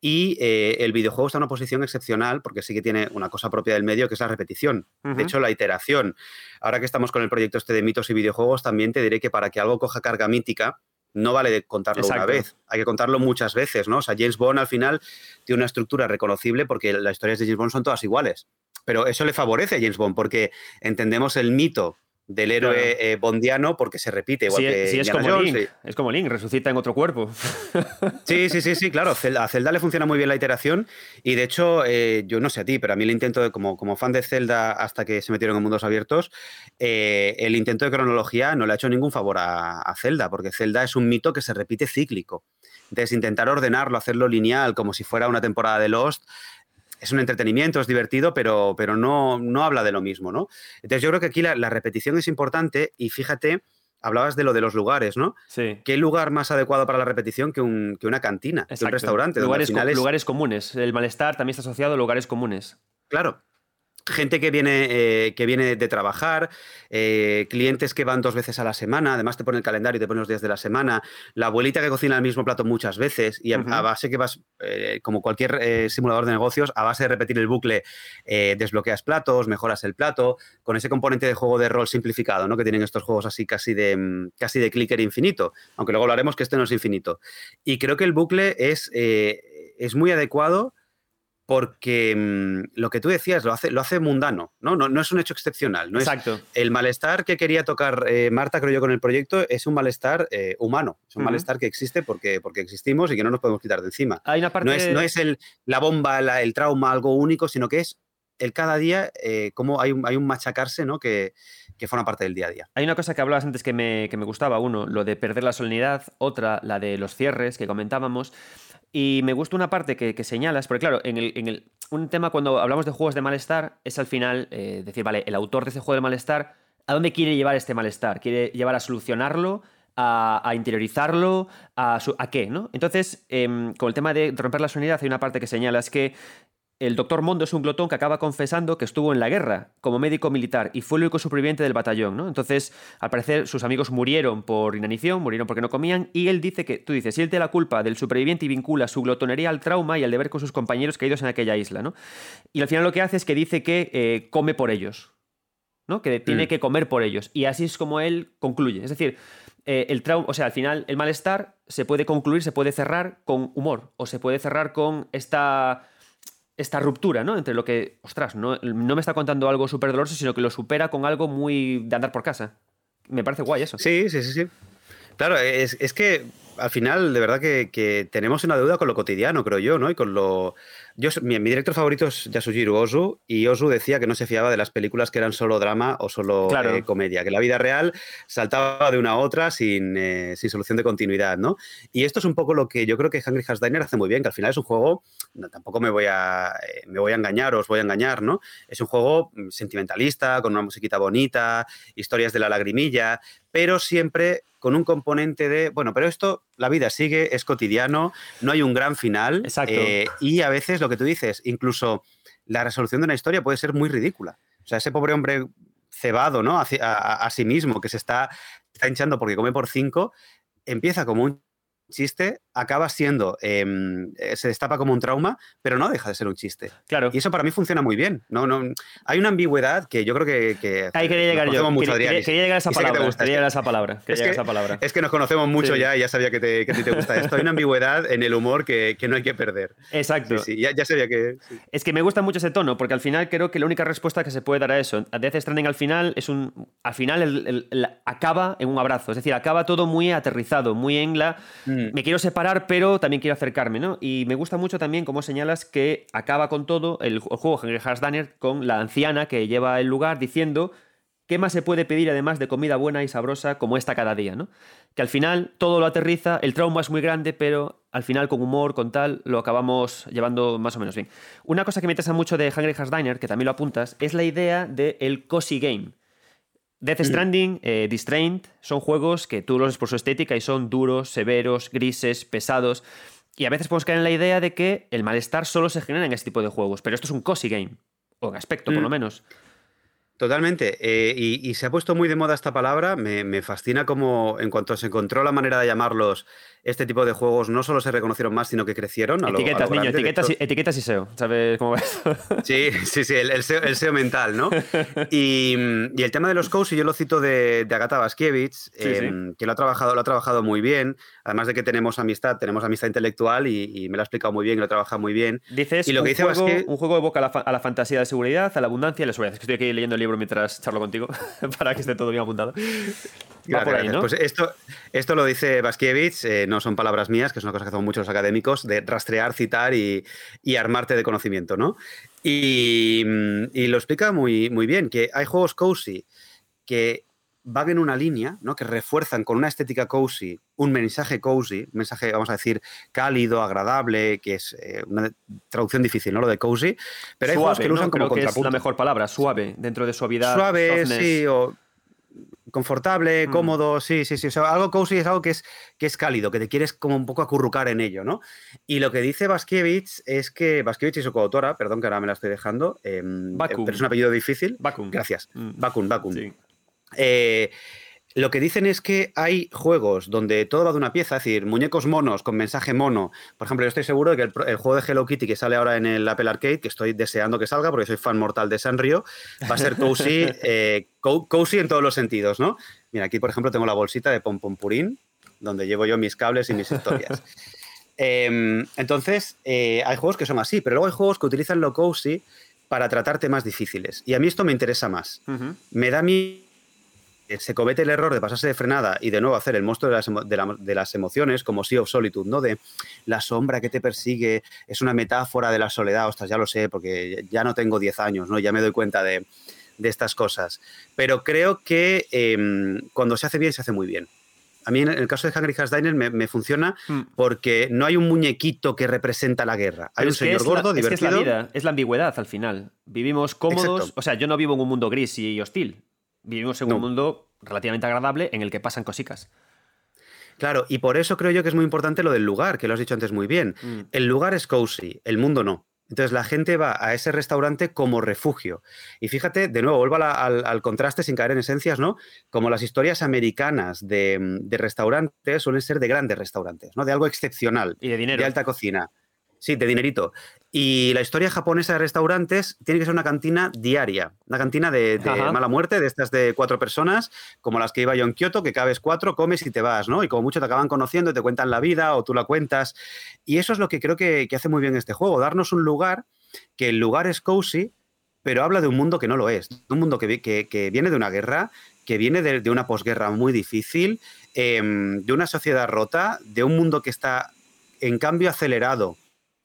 Y eh, el videojuego está en una posición excepcional porque sí que tiene una cosa propia del medio que es la repetición. De hecho, la iteración. Ahora que estamos con el proyecto este de mitos y videojuegos, también te diré que para que algo coja carga mítica, no vale contarlo una vez, hay que contarlo muchas veces, ¿no? O sea, James Bond al final tiene una estructura reconocible porque las historias de James Bond son todas iguales. Pero eso le favorece a James Bond porque entendemos el mito del héroe eh, bondiano porque se repite igual que sí, es como Link, es como Link, resucita en otro cuerpo. Sí, sí, sí, sí, <laughs> claro. A Zelda le funciona muy bien la iteración y de hecho, eh, yo no sé a ti, pero a mí el intento, de, como, como fan de Zelda hasta que se metieron en mundos abiertos, eh, el intento de cronología no le ha hecho ningún favor a, a Zelda, porque Zelda es un mito que se repite cíclico. Entonces, intentar ordenarlo, hacerlo lineal, como si fuera una temporada de Lost, es un entretenimiento, es divertido, pero, pero no, no habla de lo mismo, ¿no? Entonces yo creo que aquí la, la repetición es importante y fíjate hablabas de lo de los lugares, ¿no? Sí. ¿Qué lugar más adecuado para la repetición que, un, que una cantina, que un restaurante? Lugares, es- lugares comunes. El malestar también está asociado a lugares comunes. Claro. Gente que viene, eh, que viene de trabajar, eh, clientes que van dos veces a la semana, además te pone el calendario y te pone los días de la semana, la abuelita que cocina el mismo plato muchas veces y a, Ujú. a base que vas, eh, como cualquier simulador de negocios, a base de repetir el bucle, desbloqueas platos, mejoras el plato, con ese componente de juego de rol simplificado, ¿no? Que tienen estos juegos así casi de, mm, casi de clicker infinito, aunque luego hablaremos que este no es infinito. Y creo que el bucle es, es muy adecuado porque mm, lo que tú decías lo hace, lo hace mundano, ¿no? No, no es un hecho excepcional. No es, Exacto. el malestar que quería tocar eh, Marta, creo yo, con el proyecto es un malestar eh, humano. Es un malestar que existe porque, porque existimos y que no nos podemos quitar de encima. Hay una parte. No es, no es el, la bomba, la- el trauma, algo único, sino que es el cada día, eh, como hay un, hay un machacarse ¿no? que, que forma parte del día a día. Hay una cosa que hablabas antes que me, que me gustaba. Uno, lo de perder la solemnidad. Otra, la de los cierres que comentábamos. Y me gusta una parte que, que señalas, porque claro, en el, en el- un tema cuando hablamos de juegos de malestar es al final eh, decir, vale, el autor de ese juego de malestar, ¿a dónde quiere llevar este malestar? ¿Quiere llevar a solucionarlo? A, interiorizarlo, a, su- a qué, ¿no? Entonces, em, con el tema de romper la solemnidad, hay una parte que señala, es que el doctor Mondo es un glotón que acaba confesando que estuvo en la guerra como médico militar y fue el único superviviente del batallón, ¿no? Entonces, al parecer, sus amigos murieron por inanición, murieron porque no comían, y él dice que, tú dices, siente la culpa del superviviente y vincula su glotonería al trauma y al deber con sus compañeros caídos en aquella isla, ¿no? Y al final lo que hace es que dice que eh, come por ellos, ¿no? Que tiene Mm. que comer por ellos. Y así es como él concluye. Es decir, eh, el trauma, o sea, al final el malestar se puede concluir, se puede cerrar con humor, o se puede cerrar con esta esta ruptura, ¿no? Entre lo que, ostras, no, no me está contando algo súper doloroso, sino que lo supera con algo muy de andar por casa. Me parece guay eso. Sí, sí, sí, sí. Claro, es, es que al final, de verdad que, que tenemos una deuda con lo cotidiano, creo yo, ¿no? Y con lo. Yo, mi, mi director favorito es Yasujiro Ozu, y Ozu decía que no se fiaba de las películas que eran solo drama o solo Claro. eh, comedia, que la vida real saltaba de una a otra sin, eh, sin solución de continuidad, ¿no? Y esto es un poco lo que yo creo que Hungry Hearts Diner hace muy bien, que al final es un juego, no, tampoco me voy, a, eh, me voy a engañar o os voy a engañar, ¿no? Es un juego mm, sentimentalista, con una musiquita bonita, historias de la lagrimilla, pero siempre con un componente de, bueno, pero esto, la vida sigue, es cotidiano, no hay un gran final. Exacto. eh, y a veces lo que tú dices, incluso la resolución de una historia puede ser muy ridícula. O sea, ese pobre hombre cebado, ¿no? A, a- a sí mismo, que se está, está hinchando porque come por cinco, empieza como un chiste, acaba siendo, em, eh, se destapa como un trauma, pero no deja de ser un chiste. Claro. Y eso para mí funciona muy bien. No, no, hay una ambigüedad que yo creo que... que Ahí quería llegar yo. mucho, Quería, quería- quería llegar a esa que palabra. gusta. Quería llegar a que- esa palabra. Es que- esa palabra. Es que nos conocemos mucho Sí. ya y ya sabía que, te- que a ti te gusta esto. Hay una ambigüedad en el humor que, que no hay que perder. Exacto. Sí, sí, ya, ya sabía que... Es que me gusta mucho ese tono, porque al final creo que la única respuesta que se puede dar a eso, a Death Stranding al final es un. Al final el- el- el- acaba en un abrazo. Es decir, acaba todo muy aterrizado, muy en la. Mm. Me quiero separar, pero también quiero acercarme, ¿no? Y me gusta mucho también, como señalas, que acaba con todo el, ju- el juego Henry Diner con la anciana que lleva el lugar diciendo. ¿Qué más se puede pedir además de comida buena y sabrosa como esta cada día, ¿no? Que al final todo lo aterriza, el trauma es muy grande, pero al final con humor, con tal, lo acabamos llevando más o menos bien. Una cosa que me interesa mucho de Hungry Hearts Diner, que también lo apuntas, es la idea del el cozy game. Death Stranding, eh, Distrained, son juegos que tú los ves por su estética y son duros, severos, grises, pesados. Y a veces podemos caer en la idea de que el malestar solo se genera en este tipo de juegos, pero esto es un cozy game, o en aspecto por Mm. lo menos. Totalmente. eh, y, y se ha puesto muy de moda esta palabra. Me, me fascina como en cuanto se encontró la manera de llamarlos, este tipo de juegos no solo se reconocieron más, sino que crecieron. A lo- a lo etiquetas, niño, etiquetas, hecho- y- etiquetas y SEO. ¿Sabes cómo va eso? <laughs> Sí, sí, sí, el, el SEO, el SEO mental, ¿no? <laughs> Y, y el tema de los coach, y yo lo cito de, de Agata Baskiewicz, em, que lo ha, trabajado, lo ha trabajado muy bien, además de que tenemos amistad, tenemos amistad intelectual y, y me lo ha explicado muy bien lo ha trabajado muy bien. Dices Y lo un, que dice juego, Basque- un juego evoca a la, a la fantasía de seguridad, a la abundancia y a la seguridad. Es que estoy aquí leyendo el libro mientras charlo contigo <laughs> para que esté todo bien apuntado. Va Gracias, por ahí, gracias. ¿no? Pues esto, esto lo dice Baskiewicz, eh, no son palabras mías, que es una cosa que hacemos muchos académicos, de rastrear, citar y, y armarte de conocimiento, ¿no? Y, y lo explica muy, muy bien, que hay juegos cozy que van en una línea, ¿no? Que refuerzan con una estética cozy, un mensaje cozy, un mensaje, vamos a decir, cálido, agradable, que es eh, una traducción difícil, ¿no? Lo de cozy. Pero hay juegos que lo usan como Creo que contrapunto. es la mejor palabra, suave, dentro de suavidad. Suave, softness. sí, o confortable, Mm. cómodo, sí, sí, sí. O sea, algo cozy es algo que es, que es cálido, que te quieres como un poco acurrucar en ello, ¿no? Y lo que dice Baskiewicz es que Baskiewicz y su coautora, perdón que ahora me la estoy dejando, Bakun. pero es un apellido difícil. Bakun. Gracias. Mm. Bakun, Bakun. Sí. Eh, lo que dicen es que hay juegos donde todo va de una pieza, es decir, muñecos monos con mensaje mono. Por ejemplo, yo estoy seguro de que el, juego de Hello Kitty que sale ahora en el Apple Arcade, que estoy deseando que salga porque soy fan mortal de Sanrio, va a ser cozy, <laughs> eh, co- cozy en todos los sentidos, ¿no? Mira, aquí por ejemplo tengo la bolsita de Pom Pom Purín, donde llevo yo mis cables y mis historias. <laughs> Em, entonces, eh, hay juegos que son así, pero luego hay juegos que utilizan lo cozy para tratar temas difíciles. Y a mí esto me interesa más me da que se comete el error de pasarse de frenada y de nuevo hacer el monstruo de las, emo- de la- de las emociones, como Sea of Solitude, ¿no? De la sombra que te persigue, es una metáfora de la soledad, ostras, ya lo sé, porque ya no tengo 10 años, ¿no? Ya me doy cuenta de, de estas cosas. Pero creo que em, cuando se hace bien, se hace muy bien. A mí, en el caso de Hungry Hearts Diner, me, me funciona Mm. porque no hay un muñequito que representa la guerra. Hay Pero un señor la- gordo, es que divertido. Es la vida, es la ambigüedad al final. Vivimos cómodos, Exacto. o sea, yo no vivo en un mundo gris y hostil. Vivimos en No. un mundo relativamente agradable en el que pasan cosicas. Claro, y por eso creo yo que es muy importante lo del lugar, que lo has dicho antes muy bien. Mm. El lugar es cozy, el mundo no. Entonces la gente va a ese restaurante como refugio. Y fíjate, de nuevo, vuelvo la- al, al contraste sin caer en esencias, ¿no? Como las historias americanas de, de restaurantes suelen ser de grandes restaurantes, ¿no? De algo excepcional, Y de dinero. de alta cocina. Sí, de dinerito. Y la historia japonesa de restaurantes tiene que ser una cantina diaria, una cantina de, de mala muerte, de estas de cuatro personas, como las que iba yo en Kioto, que cabes cuatro, comes y te vas, ¿no? Y como mucho te acaban conociendo, y te cuentan la vida o tú la cuentas. Y eso es lo que creo que, que hace muy bien este juego, darnos un lugar, que el lugar es cozy, pero habla de un mundo que no lo es, de un mundo que, vi- que- que viene de una guerra, que viene de, de una posguerra muy difícil, em, de una sociedad rota, de un mundo que está en cambio acelerado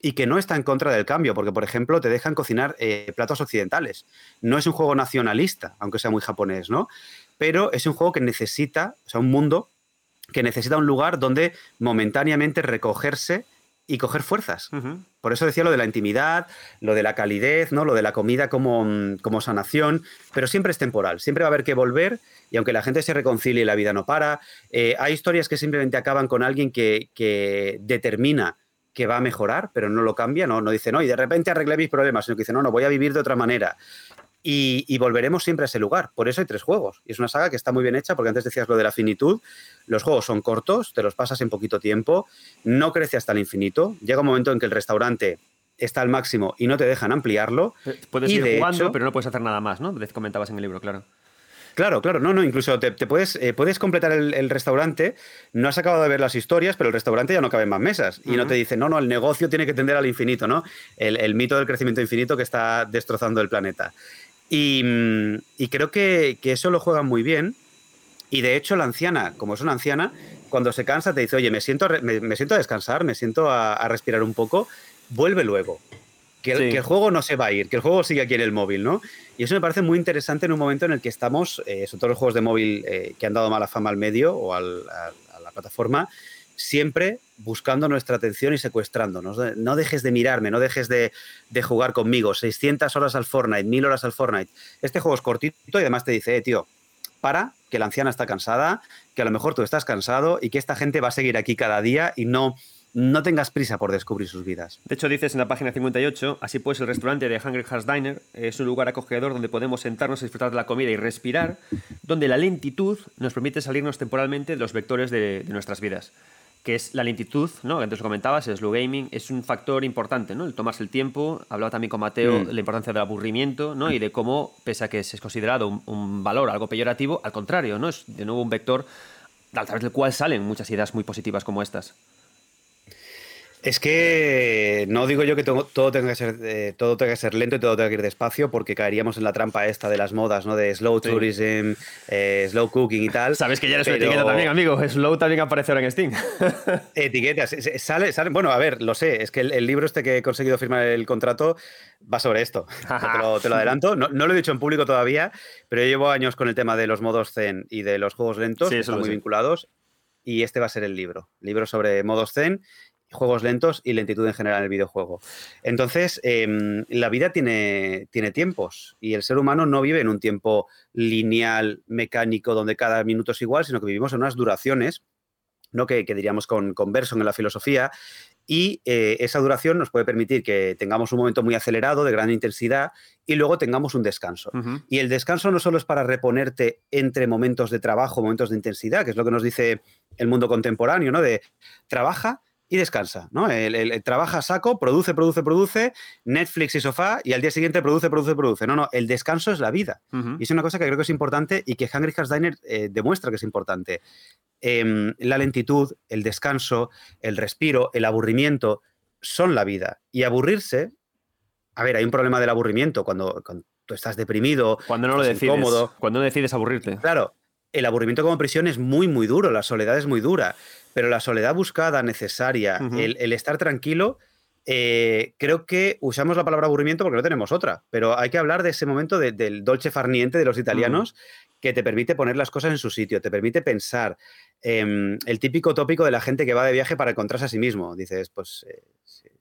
y que no está en contra del cambio, porque por ejemplo te dejan cocinar eh, platos occidentales. No es un juego nacionalista, aunque sea muy japonés, ¿no? Pero es un juego que necesita, o sea, un mundo que necesita un lugar donde momentáneamente recogerse y coger fuerzas. Por eso decía lo de la intimidad, lo de la calidez, ¿no? lo de la comida como, mm, como sanación, pero siempre es temporal, siempre va a haber que volver y aunque la gente se reconcilie la vida no para, eh, hay historias que simplemente acaban con alguien que, que determina que va a mejorar, pero no lo cambia, no, no dice, no, y de repente arreglé mis problemas, sino que dice, no, no, voy a vivir de otra manera. Y, y volveremos siempre a ese lugar. Por eso hay tres juegos. Y es una saga que está muy bien hecha, porque antes decías lo de la finitud. Los juegos son cortos, te los pasas en poquito tiempo, no crece hasta el infinito. Llega un momento en que el restaurante está al máximo y no te dejan ampliarlo. Puedes Y ir de jugando, hecho- pero no puedes hacer nada más, ¿no? Comentabas en el libro, claro. Claro, claro, no, no, incluso te, te puedes, eh, puedes completar el, el restaurante, no has acabado de ver las historias, pero el restaurante ya no caben más mesas. Y no te dicen, no, no, el negocio tiene que tender al infinito, ¿no? El, el mito del crecimiento infinito que está destrozando el planeta. Y, mm, y creo que, que eso lo juegan muy bien. Y de hecho, la anciana, como es una anciana, cuando se cansa te dice, oye, me siento, me, me siento a descansar, me siento a, a respirar un poco, vuelve luego. Que Sí. que el juego no se va a ir, que el juego sigue aquí en el móvil, ¿no? Y eso me parece muy interesante en un momento en el que estamos, eh, sobre todo los juegos de móvil eh, que han dado mala fama al medio o a la plataforma, siempre buscando nuestra atención y secuestrándonos. No dejes de mirarme, no dejes de, de jugar conmigo. 600 horas al Fortnite, 1000 horas al Fortnite. Este juego es cortito y además te dice, eh, tío, para, que la anciana está cansada, que a lo mejor tú estás cansado y que esta gente va a seguir aquí cada día y no, no tengas prisa por descubrir sus vidas. De hecho, dices en la página 58, así pues el restaurante de Hungry Hearts Diner es un lugar acogedor donde podemos sentarnos a disfrutar de la comida y respirar, donde la lentitud nos permite salirnos temporalmente de los vectores de, de nuestras vidas. Que es la lentitud, ¿no? Que antes lo comentabas, el slow gaming, es un factor importante, ¿no? El tomarse el tiempo. Hablaba también con Mateo Mm. de la importancia del aburrimiento, ¿no? Y de cómo, pese a que es considerado un, un valor algo peyorativo, al contrario, ¿no? Es de nuevo un vector a través del cual salen muchas ideas muy positivas como estas. Es que no digo yo que todo, tenga que ser, eh, todo tenga que ser lento y todo tenga que ir despacio, porque caeríamos en la trampa esta de las modas, ¿no? De slow tourism, eh, slow cooking y tal. Sabes que ya eres una etiqueta también, amigo. Slow también aparece ahora en Steam. <laughs> Etiquetas. Sale, sale, bueno, a ver, lo sé. Es que el, libro este que he conseguido firmar el contrato va sobre esto. <laughs> te, lo, adelanto. No, lo he dicho en público todavía, pero yo llevo años con el tema de los modos Zen y de los juegos lentos, que son muy vinculados. Y este va a ser el libro. Libro sobre modos Zen juegos lentos y lentitud en general en el videojuego. Entonces, em, la vida tiene, tiene tiempos y el ser humano no vive en un tiempo lineal, mecánico, donde cada minuto es igual, sino que vivimos en unas duraciones, ¿no? que, diríamos con, con en la filosofía, y eh, esa duración nos puede permitir que tengamos un momento muy acelerado, de gran intensidad, y luego tengamos un descanso. Y el descanso no solo es para reponerte entre momentos de trabajo, momentos de intensidad, que es lo que nos dice el mundo contemporáneo, ¿no? De trabaja, y descansa, ¿no? El, trabaja saco, produce, produce, produce, Netflix y sofá, y al día siguiente produce, produce, produce. No, no, el descanso es la vida. Y es una cosa que creo que es importante y que Hungry Hearts Diner eh, demuestra que es importante. Em, la lentitud, el descanso, el respiro, el aburrimiento son la vida. Y aburrirse, a ver, hay un problema del aburrimiento cuando, tú estás deprimido, cuando no lo decides, cuando no decides aburrirte. Claro, el aburrimiento como prisión es muy, muy duro, la soledad es muy dura, pero la soledad buscada, necesaria, el, estar tranquilo, eh, creo que usamos la palabra aburrimiento porque no tenemos otra, pero hay que hablar de ese momento del dolce farniente de los italianos que te permite poner las cosas en su sitio, te permite pensar. Em, el típico tópico de la gente que va de viaje para encontrarse a sí mismo. Dices, pues eh,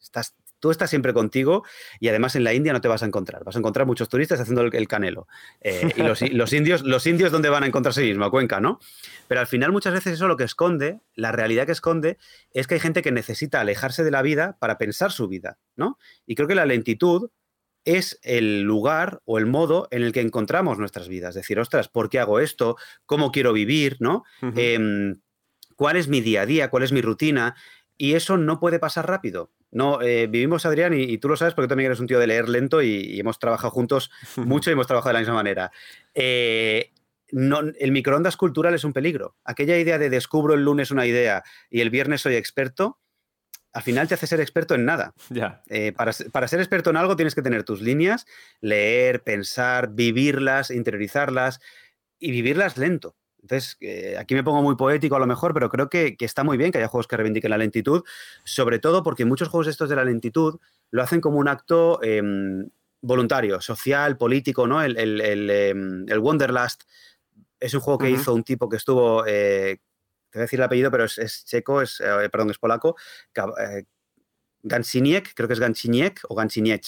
estás, tú estás siempre contigo y además en la India no te vas a encontrar. Vas a encontrar muchos turistas haciendo el, canelo. Eh, y los, indios, los indios, ¿dónde van a encontrarse mismo? A Cuenca, ¿no? Pero al final muchas veces eso lo que esconde, la realidad que esconde, es que hay gente que necesita alejarse de la vida para pensar su vida, ¿no? Y creo que la lentitud es el lugar o el modo en el que encontramos nuestras vidas. Es decir, ostras, ¿por qué hago esto? ¿Cómo quiero vivir? ¿No? Em, ¿Cuál es mi día a día? ¿Cuál es mi rutina? Y eso no puede pasar rápido. No, eh, vivimos, Adrián, y, tú lo sabes porque también eres un tío de leer lento y, hemos trabajado juntos <laughs> mucho y hemos trabajado de la misma manera. Eh, el microondas cultural es un peligro. Aquella idea de descubro el lunes una idea y el viernes soy experto, al final te hace ser experto en nada. Eh, para, para, ser experto en algo tienes que tener tus líneas, leer, pensar, vivirlas, interiorizarlas y vivirlas lento. Entonces, eh, aquí me pongo muy poético a lo mejor, pero creo que, está muy bien que haya juegos que reivindiquen la lentitud, sobre todo porque muchos juegos estos de la lentitud lo hacen como un acto em, voluntario, social, político, ¿no? El, el, em, Wonderlust es un juego que hizo un tipo que estuvo, eh, te voy a decir el apellido, pero es, checo, es, eh, perdón, es polaco, Gansiniek, creo que es Gansiniek o Gansiniec,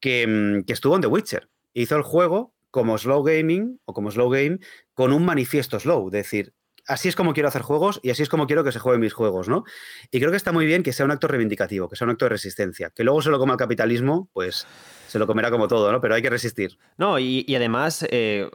que, em, que estuvo en The Witcher. Hizo el juego como slow gaming o como slow game con un manifiesto slow, es decir, así es como quiero hacer juegos y así es como quiero que se jueguen mis juegos, ¿no? Y creo que está muy bien que sea un acto reivindicativo, que sea un acto de resistencia. Que luego se lo coma el capitalismo, pues se lo comerá como todo, ¿no? Pero hay que resistir. No, y, además, eh,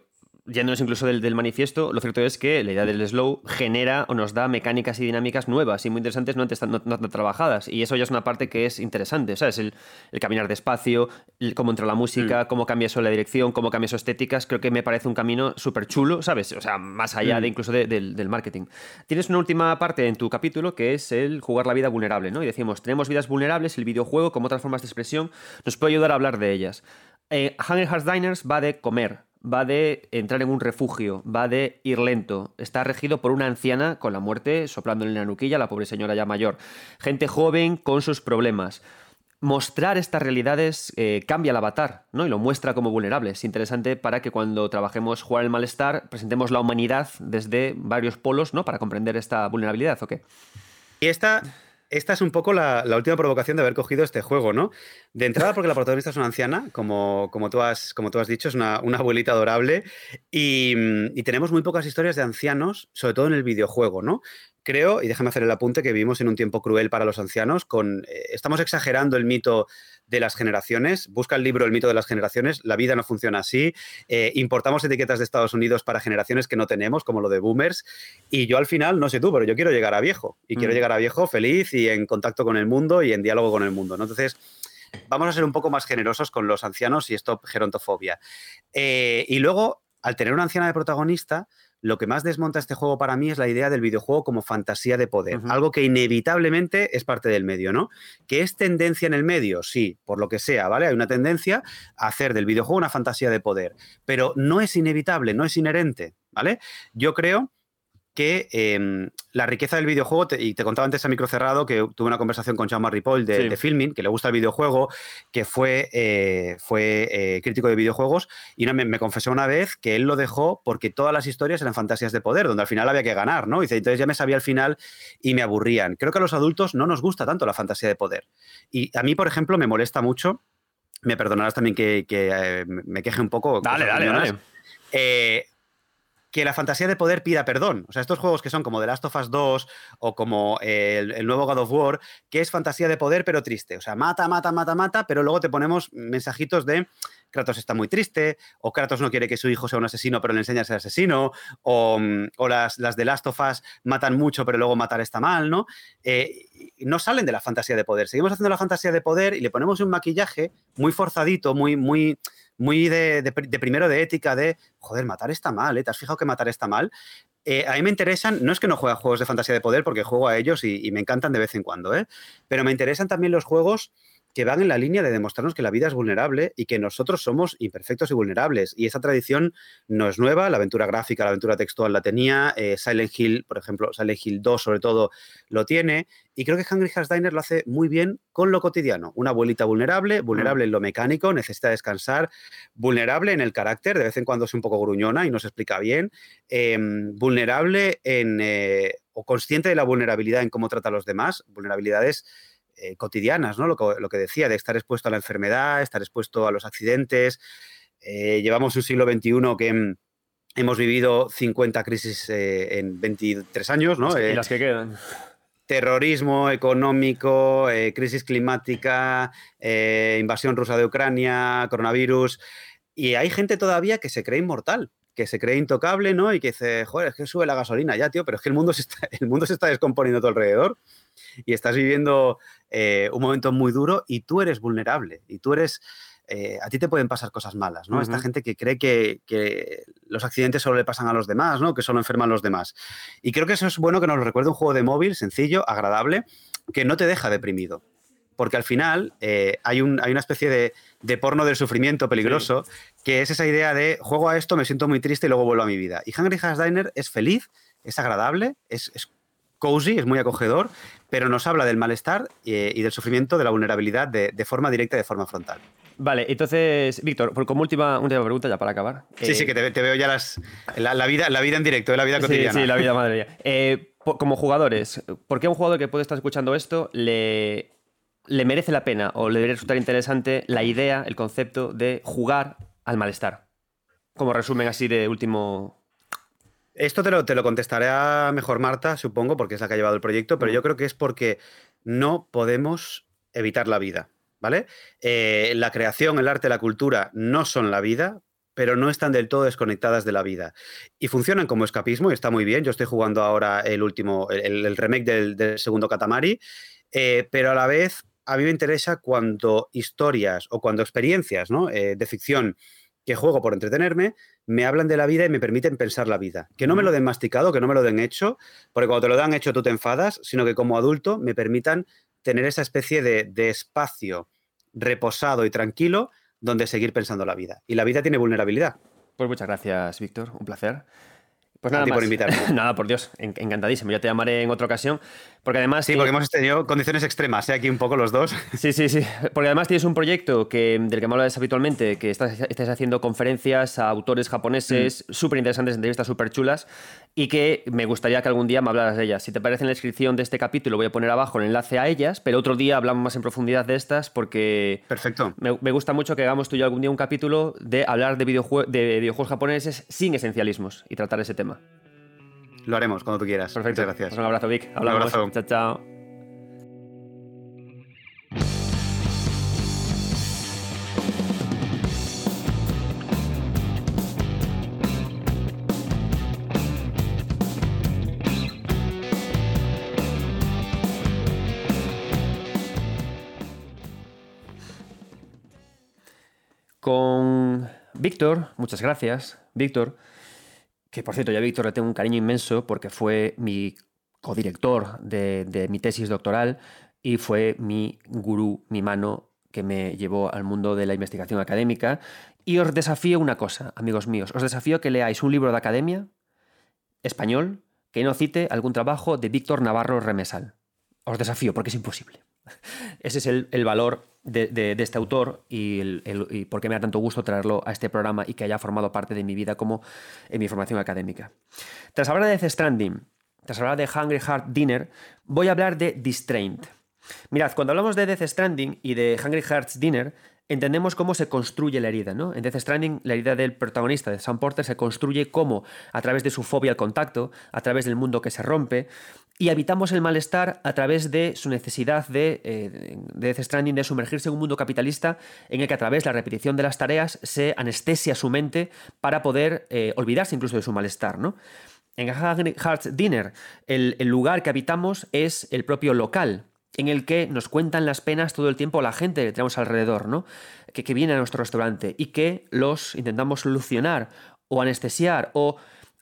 yéndonos incluso del, manifiesto, lo cierto es que la idea del slow genera o nos da mecánicas y dinámicas nuevas y muy interesantes, no antes no, trabajadas. Y eso ya es una parte que es interesante, ¿sabes? El, el caminar despacio, cómo entra la música, mm. cómo cambia eso la dirección, cómo cambia eso estéticas. Creo que me parece un camino súper chulo, ¿sabes? O sea, más allá de mm. incluso del, marketing. Tienes una última parte en tu capítulo que es el jugar la vida vulnerable, ¿no? Y decimos, tenemos vidas vulnerables, el videojuego, como otras formas de expresión, nos puede ayudar a hablar de ellas. Eh, Hearts Diners va de comer, va de entrar en un refugio, va de ir lento. Está regido por una anciana con la muerte soplándole en la nuquilla, la pobre señora ya mayor. Gente joven con sus problemas. Mostrar estas realidades eh, cambia el avatar, ¿no? Y lo muestra como vulnerable. Es interesante para que cuando trabajemos jugar el malestar, presentemos la humanidad desde varios polos, ¿no? Para comprender esta vulnerabilidad, ¿o qué? Y esta esta es un poco la, última provocación de haber cogido este juego, ¿no? De entrada, porque la protagonista es una anciana, como, como, tú, has, como tú has dicho, es una, abuelita adorable, y, y, tenemos muy pocas historias de ancianos, sobre todo en el videojuego, ¿no? Creo, y déjame hacer el apunte, que vivimos en un tiempo cruel para los ancianos, con, eh, estamos exagerando el mito de las generaciones. Busca el libro El mito de las generaciones. La vida no funciona así. Eh, importamos etiquetas de Estados Unidos para generaciones que no tenemos, como lo de boomers. Y yo al final, no sé tú, pero yo quiero llegar a viejo. Y quiero mm. llegar a viejo feliz y en contacto con el mundo y en diálogo con el mundo. Entonces, vamos a ser un poco más generosos con los ancianos y esto gerontofobia. Eh, y luego, al tener una anciana de protagonista, lo que más desmonta este juego para mí es la idea del videojuego como fantasía de poder, algo que inevitablemente es parte del medio, ¿no? Que es tendencia en el medio, sí, por lo que sea, ¿vale? Hay una tendencia a hacer del videojuego una fantasía de poder, pero no es inevitable, no es inherente, ¿vale? Yo creo que em, la riqueza del videojuego, y te contaba antes a micro cerrado que tuve una conversación con Jean Ripoll de, de, Filming, que le gusta el videojuego, que fue, eh, fue eh, crítico de videojuegos, y me, me, confesó una vez que él lo dejó porque todas las historias eran fantasías de poder, donde al final había que ganar, ¿no? Y dice, entonces ya me sabía el final y me aburrían. Creo que a los adultos no nos gusta tanto la fantasía de poder. Y a mí, por ejemplo, me molesta mucho, me perdonarás también que, eh, me queje un poco. Dale, dale, dale que la fantasía de poder pida perdón. O sea, estos juegos que son como The Last of Us 2 o como el, nuevo God of War, que es fantasía de poder pero triste. O sea, mata, mata, mata, mata, pero luego te ponemos mensajitos de Kratos está muy triste, o Kratos no quiere que su hijo sea un asesino pero le enseña a ser asesino, o, las, las de Last of Us matan mucho pero luego matar está mal, ¿no? Eh, no salen de la fantasía de poder. Seguimos haciendo la fantasía de poder y le ponemos un maquillaje muy forzadito, muy, muy muy de, primero de ética, de, joder, matar está mal, ¿eh? ¿Te has fijado que matar está mal? Eh, a mí me interesan, no es que no juegue a juegos de fantasía de poder, porque juego a ellos y, y me encantan de vez en cuando, ¿eh? pero me interesan también los juegos que van en la línea de demostrarnos que la vida es vulnerable y que nosotros somos imperfectos y vulnerables. Y esa tradición no es nueva, la aventura gráfica, la aventura textual la tenía, eh, Silent Hill, por ejemplo, Silent Hill 2 sobre todo lo tiene, y creo que Hungry Hearts Diner lo hace muy bien con lo cotidiano. Una abuelita vulnerable, vulnerable en lo mecánico, necesita descansar, vulnerable en el carácter, de vez en cuando es un poco gruñona y no se explica bien, em, vulnerable en, eh, o consciente de la vulnerabilidad en cómo trata a los demás, vulnerabilidades eh, cotidianas, ¿no? Lo que, decía, de estar expuesto a la enfermedad, estar expuesto a los accidentes. Eh, llevamos un siglo XXI que hemos vivido 50 crisis eh, en 23 años, ¿no? y las que quedan. Terrorismo económico, crisis climática, invasión rusa de Ucrania, coronavirus. Y hay gente todavía que se cree inmortal que se cree intocable, ¿no? Y que dice, joder, es que sube la gasolina ya, tío, pero es que el mundo se está, <laughs> el mundo se está descomponiendo a tu alrededor y estás viviendo eh, un momento muy duro y tú eres vulnerable y tú eres... Eh, a ti te pueden pasar cosas malas, ¿no? Esta gente que cree que, los accidentes solo le pasan a los demás, ¿no? Que solo enferman a los demás. Y creo que eso es bueno que nos lo recuerde un juego de móvil sencillo, agradable, que no te deja deprimido. Porque al final eh, hay, un, hay, una especie de, porno del sufrimiento peligroso, que es esa idea de juego a esto, me siento muy triste y luego vuelvo a mi vida. Y Hungry House Diner es feliz, es agradable, es, es cozy, es muy acogedor, pero nos habla del malestar eh, y, del sufrimiento, de la vulnerabilidad de, forma directa y de forma frontal. Vale, entonces, Víctor, como última, última pregunta ya para acabar. Sí, sí, eh, que te, veo ya las, la, vida, la vida en directo, la vida cotidiana. Sí, sí la vida madre <laughs> eh, como jugadores, ¿por qué a un jugador que puede estar escuchando esto le, le merece la pena o le debería resultar interesante la idea, el concepto de jugar al malestar? Como resumen así de último, esto te lo, te lo contestará mejor Marta, supongo, porque es la que ha llevado el proyecto, pero yo creo que es porque no podemos evitar la vida, ¿vale? Eh, la creación, el arte, la cultura no son la vida, pero no están del todo desconectadas de la vida. Y funcionan como escapismo y está muy bien. Yo estoy jugando ahora el último, el, remake del, segundo Katamari, eh, pero a la vez a mí me interesa cuando historias o cuando experiencias ¿no? Eh, de ficción que juego por entretenerme, me hablan de la vida y me permiten pensar la vida. Que no me lo den masticado, que no me lo den hecho, porque cuando te lo dan hecho tú te enfadas, sino que como adulto me permitan tener esa especie de, de espacio reposado y tranquilo donde seguir pensando la vida. Y la vida tiene vulnerabilidad. Pues muchas gracias, Víctor. Un placer. Pues nada, por invitarme. <laughs> nada, por Dios, encantadísimo. Ya te llamaré en otra ocasión. Porque además. Sí, porque hemos tenido condiciones extremas, ¿eh? aquí un poco los dos. <laughs> Sí, sí, sí. Porque además tienes un proyecto que, del que me hablas habitualmente, que estás, estás haciendo conferencias a autores japoneses mm. súper interesantes, entrevistas súper chulas, y que me gustaría que algún día me hablaras de ellas. Si te parece en la descripción de este capítulo, voy a poner abajo el enlace a ellas, pero otro día hablamos más en profundidad de estas, porque. Perfecto. Me, me gusta mucho que hagamos tú y yo algún día un capítulo de hablar de, de videojuegos japoneses sin esencialismos y tratar ese tema. Lo haremos cuando tú quieras. Perfecto. Muchas gracias. un abrazo, Vic. Hablamos. Un abrazo. Chao, chao. Víctor, muchas gracias, Víctor que por cierto, yo a Víctor le tengo un cariño inmenso porque fue mi codirector de, de mi tesis doctoral y fue mi gurú, mi mano que me llevó al mundo de la investigación académica. Y os desafío una cosa, amigos míos, os desafío que leáis un libro de academia español que no cite algún trabajo de Víctor Navarro Remesal. Os desafío porque es imposible. <laughs> Ese es el, valor de, este autor y, por qué me da tanto gusto traerlo a este programa y que haya formado parte de mi vida como en mi formación académica. Tras hablar de Death Stranding, tras hablar de Hungry Heart Dinner, voy a hablar de Distrained. Mirad, cuando hablamos de Death Stranding y de Hungry Hearts Dinner, entendemos cómo se construye la herida, ¿no? En Death Stranding, la herida del protagonista, de Sam Porter, se construye como a través de su fobia al contacto, a través del mundo que se rompe, y habitamos el malestar a través de su necesidad de, eh, Death Stranding de sumergirse en un mundo capitalista en el que a través de la repetición de las tareas se anestesia su mente para poder eh, olvidarse incluso de su malestar, ¿no? En Hearts Dinner, el, lugar que habitamos es el propio local, en el que nos cuentan las penas todo el tiempo la gente que tenemos alrededor, ¿no? Que, que viene a nuestro restaurante y que los intentamos solucionar o anestesiar o,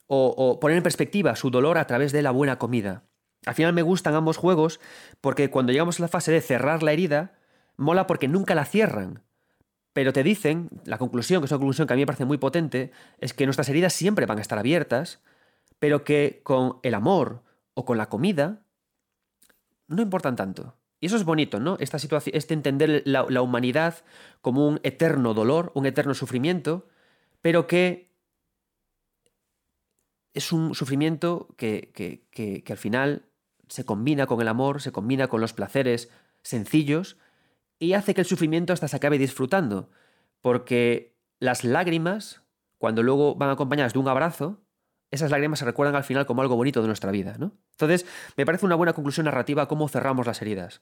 o, poner en perspectiva su dolor a través de la buena comida. Al final me gustan ambos juegos porque cuando llegamos a la fase de cerrar la herida, mola porque nunca la cierran. Pero te dicen, la conclusión, que es una conclusión que a mí me parece muy potente, es que nuestras heridas siempre van a estar abiertas, pero que con el amor o con la comida no importan tanto. Y eso es bonito, ¿no? Esta situación, este entender la, humanidad como un eterno dolor, un eterno sufrimiento, pero que es un sufrimiento que, que, al final se combina con el amor, se combina con los placeres sencillos y hace que el sufrimiento hasta se acabe disfrutando. Porque las lágrimas, cuando luego van acompañadas de un abrazo, esas lágrimas se recuerdan al final como algo bonito de nuestra vida, ¿no? Entonces, me parece una buena conclusión narrativa cómo cerramos las heridas.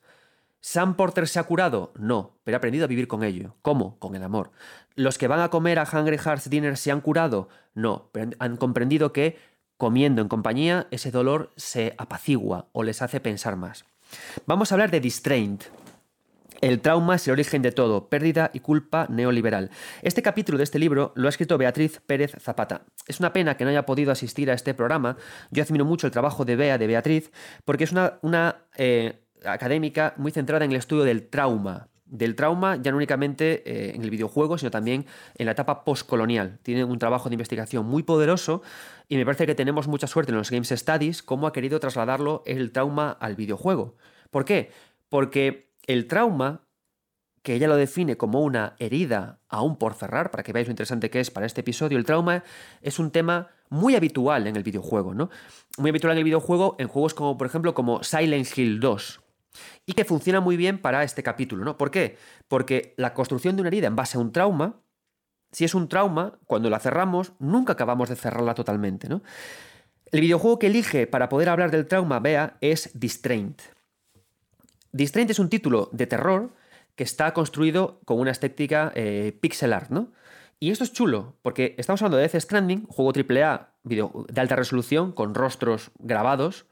¿Sam Porter se ha curado? No, pero ha aprendido a vivir con ello. ¿Cómo? Con el amor. ¿Los que van a comer a Hungry Hearts Dinner se han curado? No, pero han comprendido que comiendo en compañía ese dolor se apacigua o les hace pensar más. Vamos a hablar de Distraint, el trauma es el origen de todo, pérdida y culpa neoliberal. Este capítulo de este libro lo ha escrito Beatriz Pérez Zapata. Es una pena que no haya podido asistir a este programa. Yo admiro mucho el trabajo de Bea, de Beatriz, porque es una, una eh, académica muy centrada en el estudio del trauma. Del trauma ya no únicamente eh, en el videojuego, sino también en la etapa postcolonial. Tiene un trabajo de investigación muy poderoso y me parece que tenemos mucha suerte en los Games Studies cómo ha querido trasladarlo el trauma al videojuego. ¿Por qué? Porque el trauma, que ella lo define como una herida aún por cerrar, para que veáis lo interesante que es para este episodio, el trauma es un tema muy habitual en el videojuego, ¿no? Muy habitual en el videojuego en juegos como, por ejemplo, como Silent Hill 2. Y que funciona muy bien para este capítulo, ¿no? ¿Por qué? Porque la construcción de una herida en base a un trauma, si es un trauma, cuando la cerramos, nunca acabamos de cerrarla totalmente, ¿no? El videojuego que elige para poder hablar del trauma, vea, es Distraint. Distraint es un título de terror que está construido con una estética eh, pixel art, ¿no? Y esto es chulo, porque estamos hablando de Death Stranding, juego AAA video de alta resolución, con rostros grabados.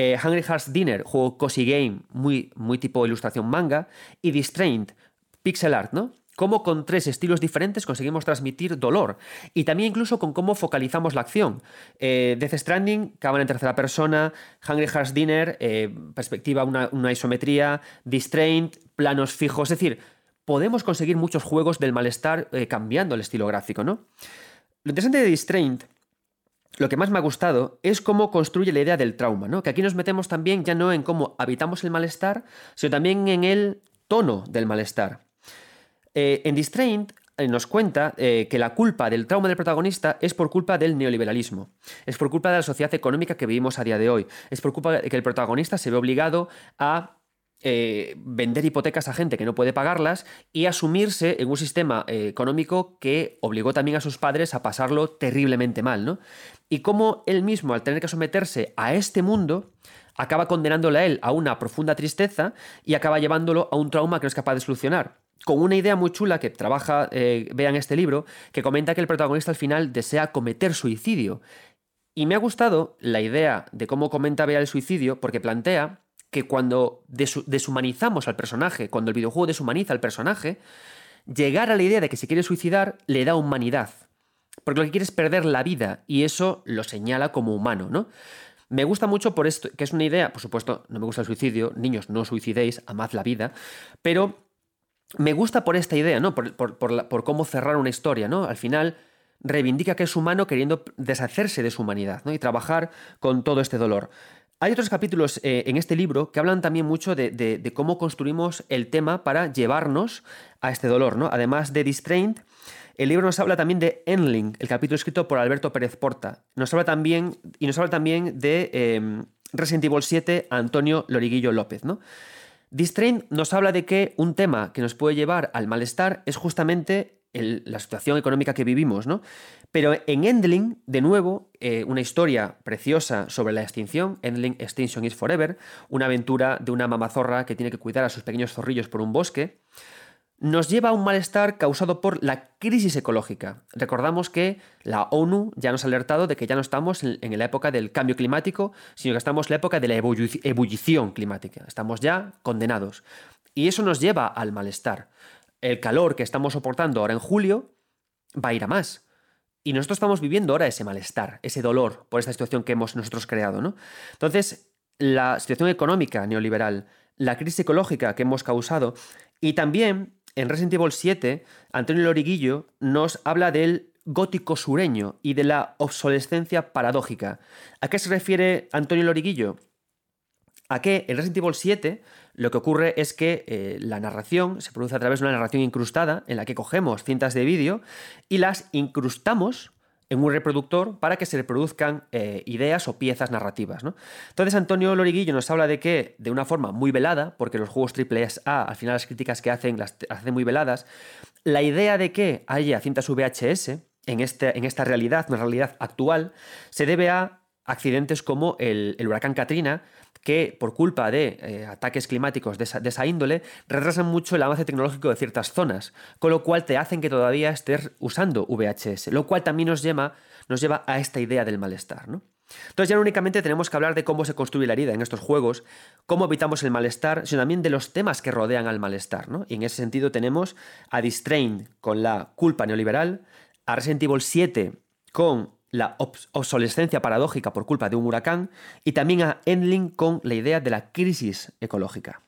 Eh, Hungry Hearts Dinner, juego cozy game, muy, muy tipo ilustración manga. Y Distraint, pixel art, ¿no? cómo con tres estilos diferentes conseguimos transmitir dolor y también incluso con cómo focalizamos la acción. Eh, Death Stranding, cámara en tercera persona, Hungry Hearts Dinner, eh, perspectiva, una, isometría, Distrained, planos fijos, es decir, podemos conseguir muchos juegos del malestar cambiando el estilo gráfico, ¿no? Lo interesante de Distrained lo que más me ha gustado es cómo construye la idea del trauma, ¿no? Que aquí nos metemos también ya no en cómo habitamos el malestar, sino también en el tono del malestar. Eh, en Distraint eh, nos cuenta eh, que la culpa del trauma del protagonista es por culpa del neoliberalismo, es por culpa de la sociedad económica que vivimos a día de hoy, es por culpa de que el protagonista se ve obligado a vender hipotecas a gente que no puede pagarlas y asumirse en un sistema económico que obligó también a sus padres a pasarlo terriblemente mal, ¿no? Y cómo él mismo, al tener que someterse a este mundo, acaba condenándole a él a una profunda tristeza y acaba llevándolo a un trauma que no es capaz de solucionar con una idea muy chula que trabaja, eh, vean este libro, que comenta que el protagonista al final desea cometer suicidio. Y me ha gustado la idea de cómo comenta Bea el suicidio, porque plantea que cuando deshumanizamos al personaje, cuando el videojuego deshumaniza al personaje, llegar a la idea de que se quiere suicidar le da humanidad. porque lo que quiere es perder la vida y eso lo señala como humano, ¿no? Me gusta mucho por esto, que es una idea, por supuesto, no me gusta el suicidio, niños, no suicidéis, amad la vida, pero me gusta por esta idea, ¿no? Por, por, cómo cerrar una historia, ¿no? Al final reivindica que es humano queriendo deshacerse de su humanidad, ¿no? Y trabajar con todo este dolor. Hay otros capítulos eh, en este libro que hablan también mucho de, cómo construimos el tema para llevarnos a este dolor, ¿no? Además de Distrained, el libro nos habla también de Endling, el capítulo escrito por Alberto Pérez Porta. Nos habla también, y nos habla también de eh, Resident Evil 7, Antonio Loriguillo López, ¿no? Distrain nos habla de que un tema que nos puede llevar al malestar es justamente la situación económica que vivimos, ¿no? Pero en Endling, de nuevo, eh, una historia preciosa sobre la extinción, Endling Extinction is Forever, una aventura de una mamazorra que tiene que cuidar a sus pequeños zorrillos por un bosque, nos lleva a un malestar causado por la crisis ecológica. Recordamos que la ONU ya nos ha alertado de que ya no estamos en, la época del cambio climático, sino que estamos en la época de la ebullición climática. Estamos ya condenados. Y eso nos lleva al malestar. El calor que estamos soportando ahora en julio va a ir a más. Y nosotros estamos viviendo ahora ese malestar, ese dolor por esta situación que hemos nosotros creado. ¿no? Entonces, la situación económica neoliberal, la crisis ecológica que hemos causado y también en Resident Evil 7, Antonio Loriguillo nos habla del gótico sureño y de la obsolescencia paradójica. ¿A qué se refiere Antonio Loriguillo? A que en Resident Evil 7 lo que ocurre es que eh, la narración se produce a través de una narración incrustada en la que cogemos cintas de vídeo y las incrustamos en un reproductor para que se reproduzcan eh, ideas o piezas narrativas. Entonces Antonio Loriguillo nos habla de que, de una forma muy velada, porque los juegos AAA, al final las críticas que hacen las hacen muy veladas, la idea de que haya cintas VHS en, este, en esta realidad, una realidad actual, se debe a accidentes como el huracán Katrina, que por culpa de eh, ataques climáticos de esa, índole retrasan mucho el avance tecnológico de ciertas zonas, con lo cual te hacen que todavía estés usando VHS, lo cual también nos lleva, a esta idea del malestar. ¿no? Entonces ya no únicamente tenemos que hablar de cómo se construye la herida en estos juegos, cómo evitamos el malestar, sino también de los temas que rodean al malestar. ¿no? Y en ese sentido tenemos a Distrain con la culpa neoliberal, a Resident Evil 7 con la obsolescencia paradójica por culpa de un huracán y también a Endling con la idea de la crisis ecológica.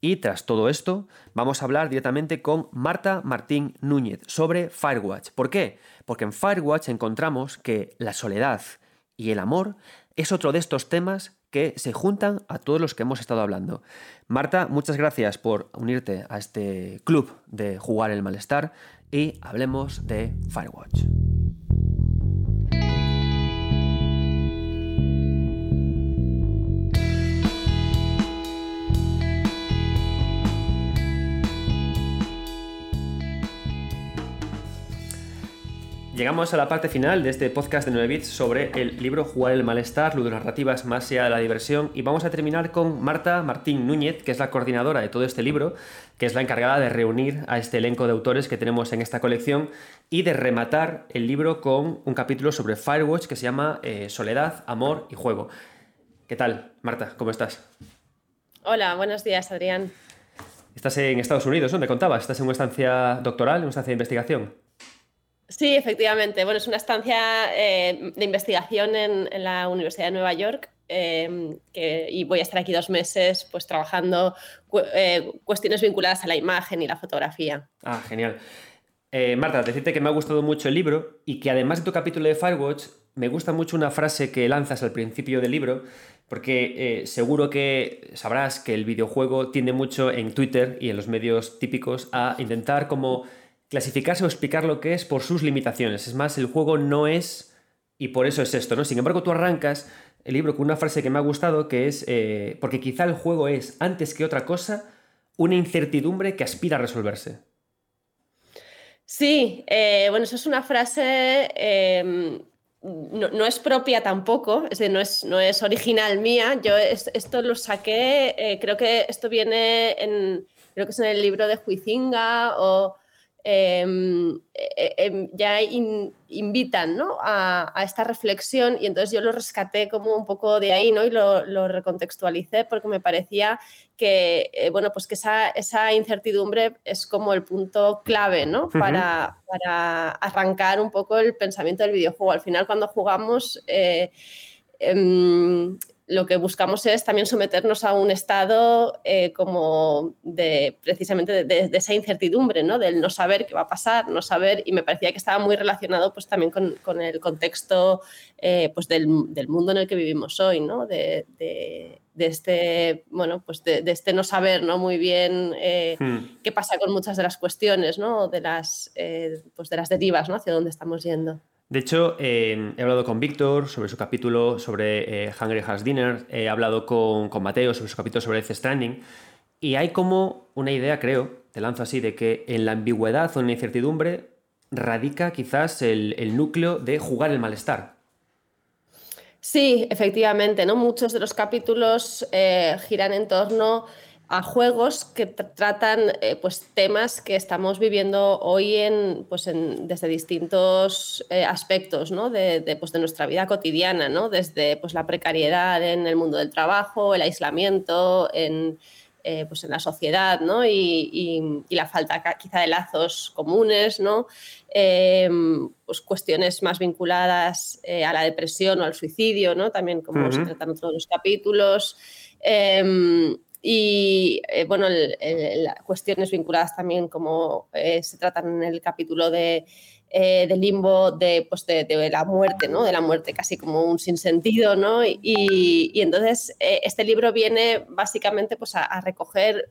Y tras todo esto, vamos a hablar directamente con Marta Martín Núñez sobre Firewatch. ¿Por qué? Porque en Firewatch encontramos que la soledad y el amor es otro de estos temas que se juntan a todos los que hemos estado hablando. Marta, muchas gracias por unirte a este club de jugar el malestar y hablemos de Firewatch. Llegamos a la parte final de este podcast de 9 bits sobre el libro Jugar el malestar, ludonarrativas más allá de la diversión y vamos a terminar con Marta Martín Núñez, que es la coordinadora de todo este libro, que es la encargada de reunir a este elenco de autores que tenemos en esta colección y de rematar el libro con un capítulo sobre Firewatch que se llama eh, Soledad, Amor y Juego. ¿Qué tal, Marta? ¿Cómo estás? Hola, buenos días, Adrián. Estás en Estados Unidos, ¿no? Me contabas, estás en una estancia doctoral, en una estancia de investigación. Sí, efectivamente. Bueno, es una estancia eh, de investigación en, la Universidad de Nueva York em, y voy a estar aquí dos meses pues trabajando eh, cuestiones vinculadas a la imagen y la fotografía. Ah, genial. Eh, Marta, decirte que me ha gustado mucho el libro y que además de tu capítulo de Firewatch, me gusta mucho una frase que lanzas al principio del libro, porque seguro que sabrás que el videojuego tiende mucho en Twitter y en los medios típicos a intentar como clasificarse o explicar lo que es por sus limitaciones. Es más, el juego no es y por eso es esto, ¿no? Sin embargo, tú arrancas el libro con una frase que me ha gustado, que es, eh, porque quizá el juego es, antes que otra cosa, una incertidumbre que aspira a resolverse. Sí, eh, bueno, eso es una frase, em, no, es propia tampoco, es no, es, no es original mía, yo esto lo saqué, eh, creo que esto viene en, creo que es en el libro de Huizinga o em, eh, em, ya invitan ¿no? a, esta reflexión y entonces yo lo rescaté como un poco de ahí ¿no? y lo, recontextualicé porque me parecía que, eh, bueno, pues que esa, esa, incertidumbre es como el punto clave ¿no? para, para, arrancar un poco el pensamiento del videojuego. Al final cuando jugamos... Eh, em, lo que buscamos es también someternos a un estado eh, como de precisamente de, esa incertidumbre, ¿no? Del no saber qué va a pasar, no saber, y me parecía que estaba muy relacionado pues también con, el contexto eh, pues del, mundo en el que vivimos hoy, ¿no? De, este, bueno, pues de, este no saber, ¿no? Muy bien eh, hmm. qué pasa con muchas de las cuestiones, ¿no? De las, pues de las derivas, ¿no? Hacia dónde estamos yendo. De hecho, he hablado con Víctor sobre su capítulo sobre eh, Hungry Hearts Dinner, he hablado con, Mateo sobre su capítulo sobre Death Stranding, y hay como una idea, creo, te lanzo así, de que en la ambigüedad o en la incertidumbre radica quizás el, núcleo de jugar el malestar. Sí, efectivamente, ¿no? Muchos de los capítulos eh, giran en torno a juegos que tratan eh, pues, temas que estamos viviendo hoy en, pues, en, desde distintos eh, aspectos ¿no? de, pues, de, nuestra vida cotidiana, ¿no? desde pues, la precariedad en el mundo del trabajo, el aislamiento en, eh, pues, en la sociedad ¿no? y, y, la falta quizá de lazos comunes, ¿no? pues cuestiones más vinculadas a la depresión o al suicidio, ¿no? también como se tratan en otros los capítulos. Em, y eh, bueno, cuestiones vinculadas también como eh, se tratan en el capítulo de, eh, del limbo de, pues de, la muerte, ¿no? De la muerte casi como un sinsentido, ¿no? Y, entonces este libro viene básicamente pues, a recoger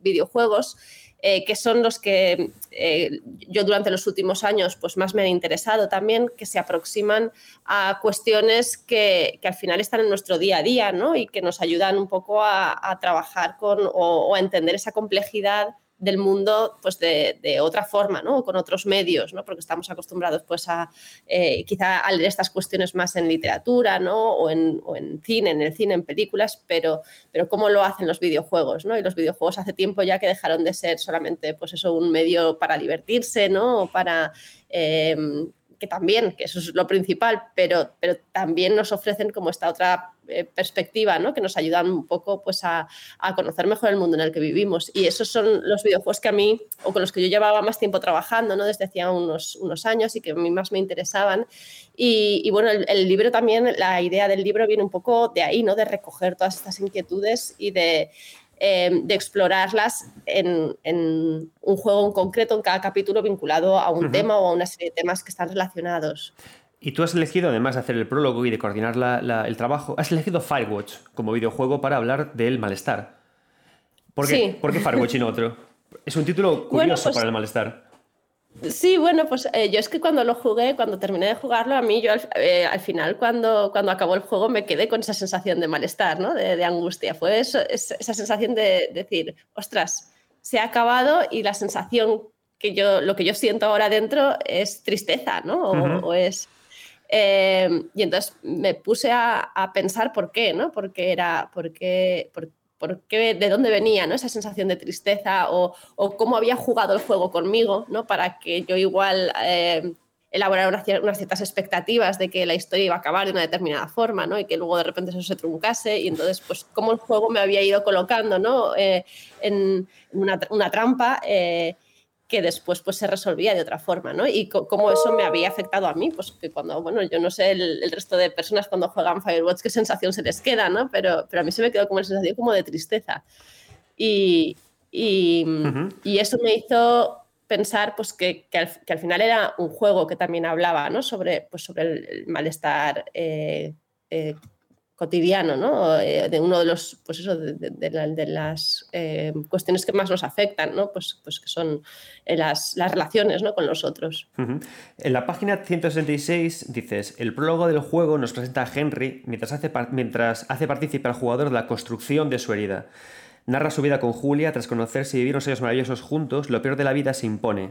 videojuegos eh, que son los que eh, yo durante los últimos años pues más me han interesado también, que se aproximan a cuestiones que, al final están en nuestro día a día ¿no? y que nos ayudan un poco a, trabajar con o, a entender esa complejidad del mundo pues de, otra forma, ¿no? O con otros medios, ¿no? Porque estamos acostumbrados pues a eh, quizá a leer estas cuestiones más en literatura, ¿no? O en, cine, en el cine, en películas, pero, pero cómo lo hacen los videojuegos, ¿no? Y los videojuegos hace tiempo ya que dejaron de ser solamente pues eso, un medio para divertirse, ¿no? O para eh, que también, que eso es lo principal, pero, pero también nos ofrecen como esta otra eh, perspectiva, ¿no? que nos ayudan un poco pues, a, conocer mejor el mundo en el que vivimos. Y esos son los videojuegos que a mí, o con los que yo llevaba más tiempo trabajando, ¿no? desde hacía unos, unos años y que a mí más me interesaban. Y, bueno, el, libro también, la idea del libro viene un poco de ahí, ¿no? de recoger todas estas inquietudes y de, Em, de explorarlas en, un juego en concreto, en cada capítulo vinculado a un tema o a una serie de temas que están relacionados. Y tú has elegido, además de hacer el prólogo y de coordinar el trabajo, has elegido Firewatch como videojuego para hablar del malestar. ¿Por qué, ¿Por qué Firewatch y no otro? <laughs> Es un título curioso pues para el malestar. Sí, bueno, pues eh, yo es que cuando lo jugué, cuando terminé de jugarlo, a mí yo al, eh, final, cuando, cuando acabó el juego, me quedé con esa sensación de malestar, ¿no? de, angustia. Fue eso, esa sensación de decir, ostras, se ha acabado y la sensación que yo, lo que yo siento ahora dentro es tristeza, ¿no? O, es... Eh, y entonces me puse a, a, pensar por qué, ¿no? Porque era, porque, de dónde venía ¿no? esa sensación de tristeza o, cómo había jugado el juego conmigo, ¿no? para que yo igual eh, elaborara unas, ciertas expectativas de que la historia iba a acabar de una determinada forma ¿no? y que luego de repente eso se truncase y entonces pues cómo el juego me había ido colocando ¿no? Eh, en una, una trampa. Eh, que después pues se resolvía de otra forma, ¿no? Y cómo eso me había afectado a mí, pues que cuando, bueno, yo no sé el, resto de personas cuando juegan Firewatch qué sensación se les queda, ¿no? Pero, pero a mí se me quedó como una sensación como de tristeza. Y, y, eso me hizo pensar pues que, que, al, final era un juego que también hablaba, ¿no? Sobre, pues, sobre el, malestar eh, eh, cotidiano, ¿no? Eh, de uno de los, pues eso, de, las eh, cuestiones que más nos afectan, ¿no? Pues, pues que son eh, las, las relaciones ¿no? con los otros. En la página 166 dices, el prólogo del juego nos presenta a Henry mientras hace, mientras hace partícipe al jugador de la construcción de su herida. Narra su vida con Julia, tras conocerse y vivir unos años maravillosos juntos, lo peor de la vida se impone.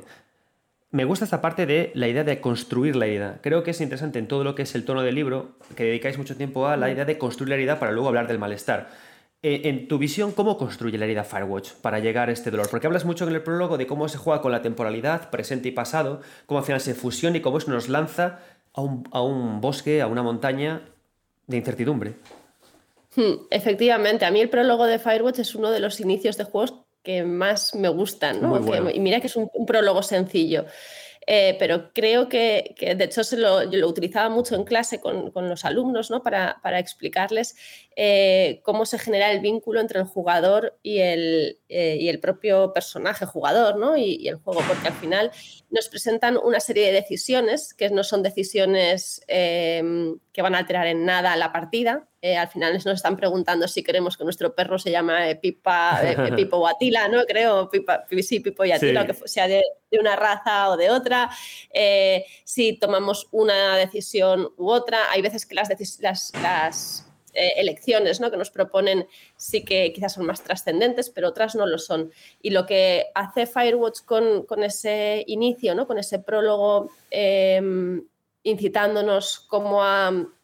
Me gusta esta parte de la idea de construir la herida. Creo que es interesante en todo lo que es el tono del libro, que dedicáis mucho tiempo a la idea de construir la herida para luego hablar del malestar. eh, en tu visión, ¿cómo construye la herida Firewatch para llegar a este dolor? Porque hablas mucho en el prólogo de cómo se juega con la temporalidad, presente y pasado, cómo al final se fusiona y cómo eso nos lanza a un, bosque, a una montaña de incertidumbre. Hmm, efectivamente, a mí el prólogo de Firewatch es uno de los inicios de juegos que más me gustan, ¿no? y mira que es un prólogo sencillo. Eh, pero creo que, de hecho se lo, yo lo utilizaba mucho en clase con, los alumnos ¿no? para, explicarles eh, cómo se genera el vínculo entre el jugador y el, eh, y el propio personaje jugador ¿no? y, el juego, porque al final nos presentan una serie de decisiones que no son decisiones que van a alterar en nada la partida. al final nos están preguntando si queremos que nuestro perro se llame Pipa, <laughs> Pipo o Atila, ¿no? Creo, Pipa, sí, Pipo y Atila, que sea de, de una raza o de otra, eh, si tomamos una decisión u otra. Hay veces que las, las, eh, elecciones ¿no? que nos proponen sí que quizás son más trascendentes, pero otras no lo son. Y lo que hace Firewatch con, con ese inicio, ¿no? con ese prólogo em, incitándonos como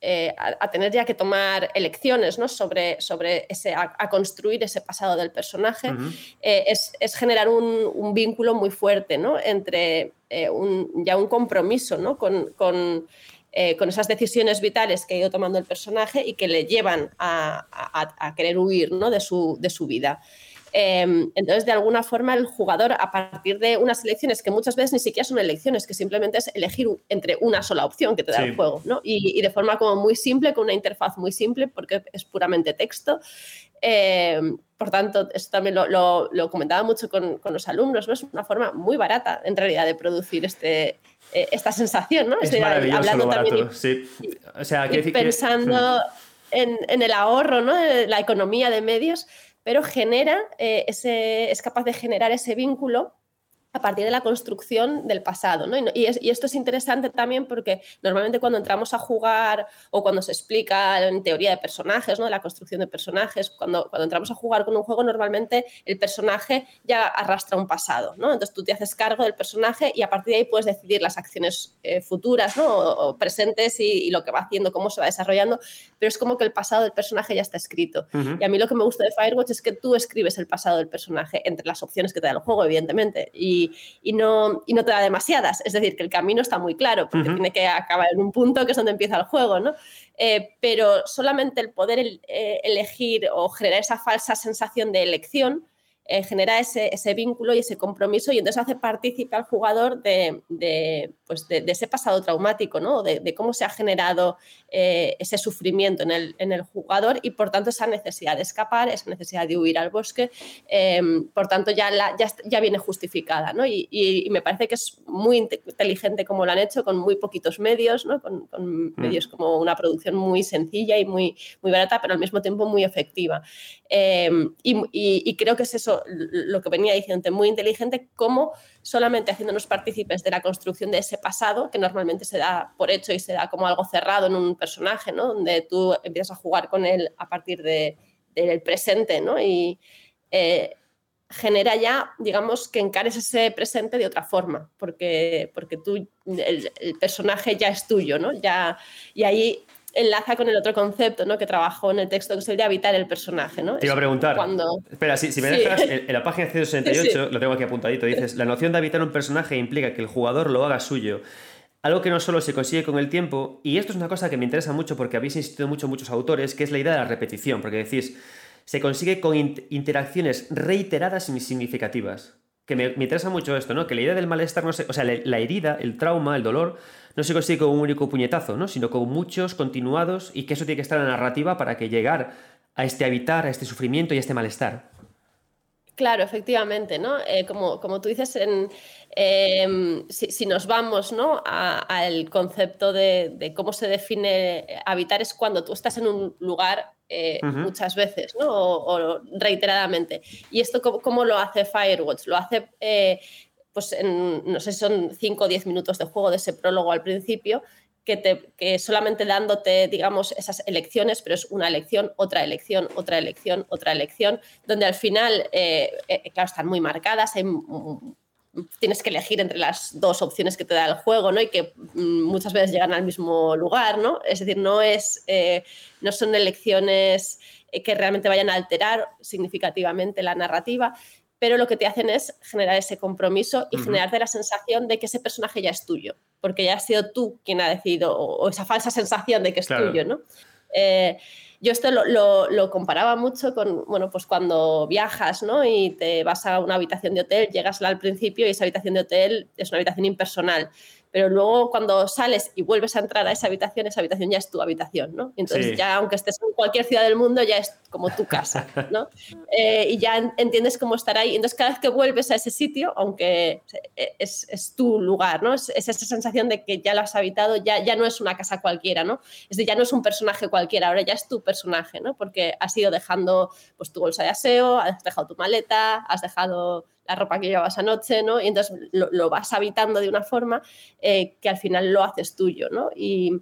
eh, a, tener ya que tomar elecciones ¿no? sobre, sobre ese, a, construir ese pasado del personaje, eh, es, generar un, vínculo muy fuerte ¿no? entre eh, un, ya un compromiso ¿no? con, con, esas decisiones vitales que ha ido tomando el personaje y que le llevan a, querer huir ¿no? de, su, de su vida. Em, entonces, de alguna forma, el jugador, a partir de unas elecciones que muchas veces ni siquiera son elecciones, que simplemente es elegir entre una sola opción que te da el juego, ¿no? Y, de forma como muy simple, con una interfaz muy simple, porque es puramente texto. Em, por tanto, esto también lo, comentaba mucho con, los alumnos, ¿no? Es una forma muy barata, en realidad, de producir este, eh, esta sensación, ¿no? Es hablando también sí. O sea, pensando <laughs> en, en, el ahorro, ¿no? La economía de medios, pero genera eh, ese, es capaz de generar ese vínculo a partir de la construcción del pasado. Y, esto es interesante también porque normalmente cuando entramos a jugar o cuando se explica en teoría de personajes, ¿no? la construcción de personajes, cuando, cuando entramos a jugar con un juego normalmente el personaje ya arrastra un pasado. ¿no? Entonces tú te haces cargo del personaje y a partir de ahí puedes decidir las acciones eh, futuras ¿no? o, presentes y, lo que va haciendo, cómo se va desarrollando, pero es como que el pasado del personaje ya está escrito. Y a mí lo que me gusta de Firewatch es que tú escribes el pasado del personaje entre las opciones que te da el juego, evidentemente. Y, y, no, y no te da demasiadas. Es decir, que el camino está muy claro, porque tiene que acabar en un punto que es donde empieza el juego, ¿no? Eh, pero solamente el poder eh, elegir o generar esa falsa sensación de elección eh, genera ese, vínculo y ese compromiso y entonces hace partícipe al jugador de, pues de, ese pasado traumático, ¿no? de, cómo se ha generado eh, ese sufrimiento en el, en el, jugador y por tanto esa necesidad de escapar, esa necesidad de huir al bosque, em, por tanto ya, ya, ya, viene justificada. ¿no? Y, y, me parece que es muy inteligente como lo han hecho, con muy poquitos medios, ¿no? con, con mm. medios como una producción muy sencilla y muy, muy barata, pero al mismo tiempo muy efectiva. Em, y, y creo que es eso lo que venía diciendo, muy inteligente, como solamente haciéndonos partícipes de la construcción de ese pasado, que normalmente se da por hecho y se da como algo cerrado en un personaje, ¿no? donde tú empiezas a jugar con él a partir del presente ¿no? y eh, genera ya, digamos, que encares ese presente de otra forma, porque, porque tú, el, el personaje ya es tuyo, ¿no? Ya, y ahí enlaza con el otro concepto ¿no? que trabajó en el texto, que es el de habitar el personaje. ¿no? Te iba a preguntar. Espera, si, me dejas, en, la página <laughs> 168, lo tengo aquí apuntadito, dices, la noción de habitar un personaje implica que el jugador lo haga suyo. Algo que no solo se consigue con el tiempo, y esto es una cosa que me interesa mucho porque habéis insistido mucho muchos autores, que es la idea de la repetición, porque decís, se consigue con interacciones reiteradas y significativas. Que me, interesa mucho esto, ¿no? Que la idea del malestar no se. O sea, la herida, el trauma, el dolor, no se consigue con un único puñetazo, ¿no? sino con muchos continuados y que eso tiene que estar en la narrativa para que llegar a este habitar, a este sufrimiento y a este malestar. Claro, efectivamente, ¿no? Eh, como, como, tú dices, en, em, si, nos vamos ¿no? al concepto de, cómo se define habitar, es cuando tú estás en un lugar eh, muchas veces ¿no? o, reiteradamente. ¿Y esto cómo, lo hace Firewatch? Lo hace eh, pues no sé si son 5 o 10 minutos de juego de ese prólogo al principio, que, te, que solamente dándote, digamos, esas elecciones, pero es una elección, otra elección, otra elección, otra elección, donde al final, eh, eh, claro, están muy marcadas, hay tienes que elegir entre las dos opciones que te da el juego, ¿no? Y que mm, muchas veces llegan al mismo lugar, ¿no? Es decir, no, es, eh, no son elecciones eh, que realmente vayan a alterar significativamente la narrativa, pero lo que te hacen es generar ese compromiso y generarte la sensación de que ese personaje ya es tuyo, porque ya has sido tú quien ha decidido, o, esa falsa sensación de que es tuyo, ¿no? Eh, yo esto lo, comparaba mucho con, bueno, pues cuando viajas, ¿no? Y te vas a una habitación de hotel, llegas al principio y esa habitación de hotel es una habitación impersonal pero luego cuando sales y vuelves a entrar a esa habitación, esa habitación ya es tu habitación, ¿no? Entonces ya aunque estés en cualquier ciudad del mundo, ya es como tu casa, ¿no? <laughs> Eh, y ya entiendes cómo estar ahí. Entonces cada vez que vuelves a ese sitio, aunque es, es tu lugar, ¿no? Es, esa sensación de que ya lo has habitado, ya, ya no es una casa cualquiera, ¿no? Es decir, ya no es un personaje cualquiera, ahora ya es tu personaje, ¿no? Porque has ido dejando pues, tu bolsa de aseo, has dejado tu maleta, has dejado la ropa que llevabas anoche, ¿no? Y entonces lo, vas habitando de una forma eh, que al final lo haces tuyo, ¿no? Y,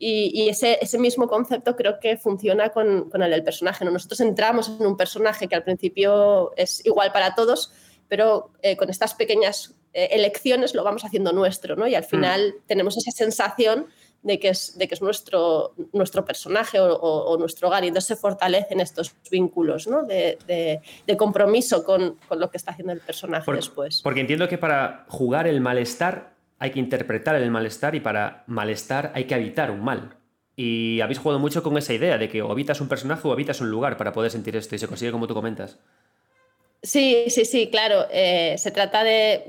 ese, mismo concepto creo que funciona con, el del personaje, ¿no? Nosotros entramos en un personaje que al principio es igual para todos, pero eh, con estas pequeñas eh, elecciones lo vamos haciendo nuestro, ¿no? Y al mm. final tenemos esa sensación de que es, de que es nuestro, nuestro personaje o, nuestro hogar y entonces se fortalecen estos vínculos ¿no? de, de, compromiso con, con, lo que está haciendo el personaje después. Porque entiendo que para jugar el malestar hay que interpretar el malestar y para malestar hay que habitar un mal. Y habéis jugado mucho con esa idea de que o habitas un personaje o habitas un lugar para poder sentir esto y se consigue como tú comentas. Sí, sí, sí, claro. Eh, se trata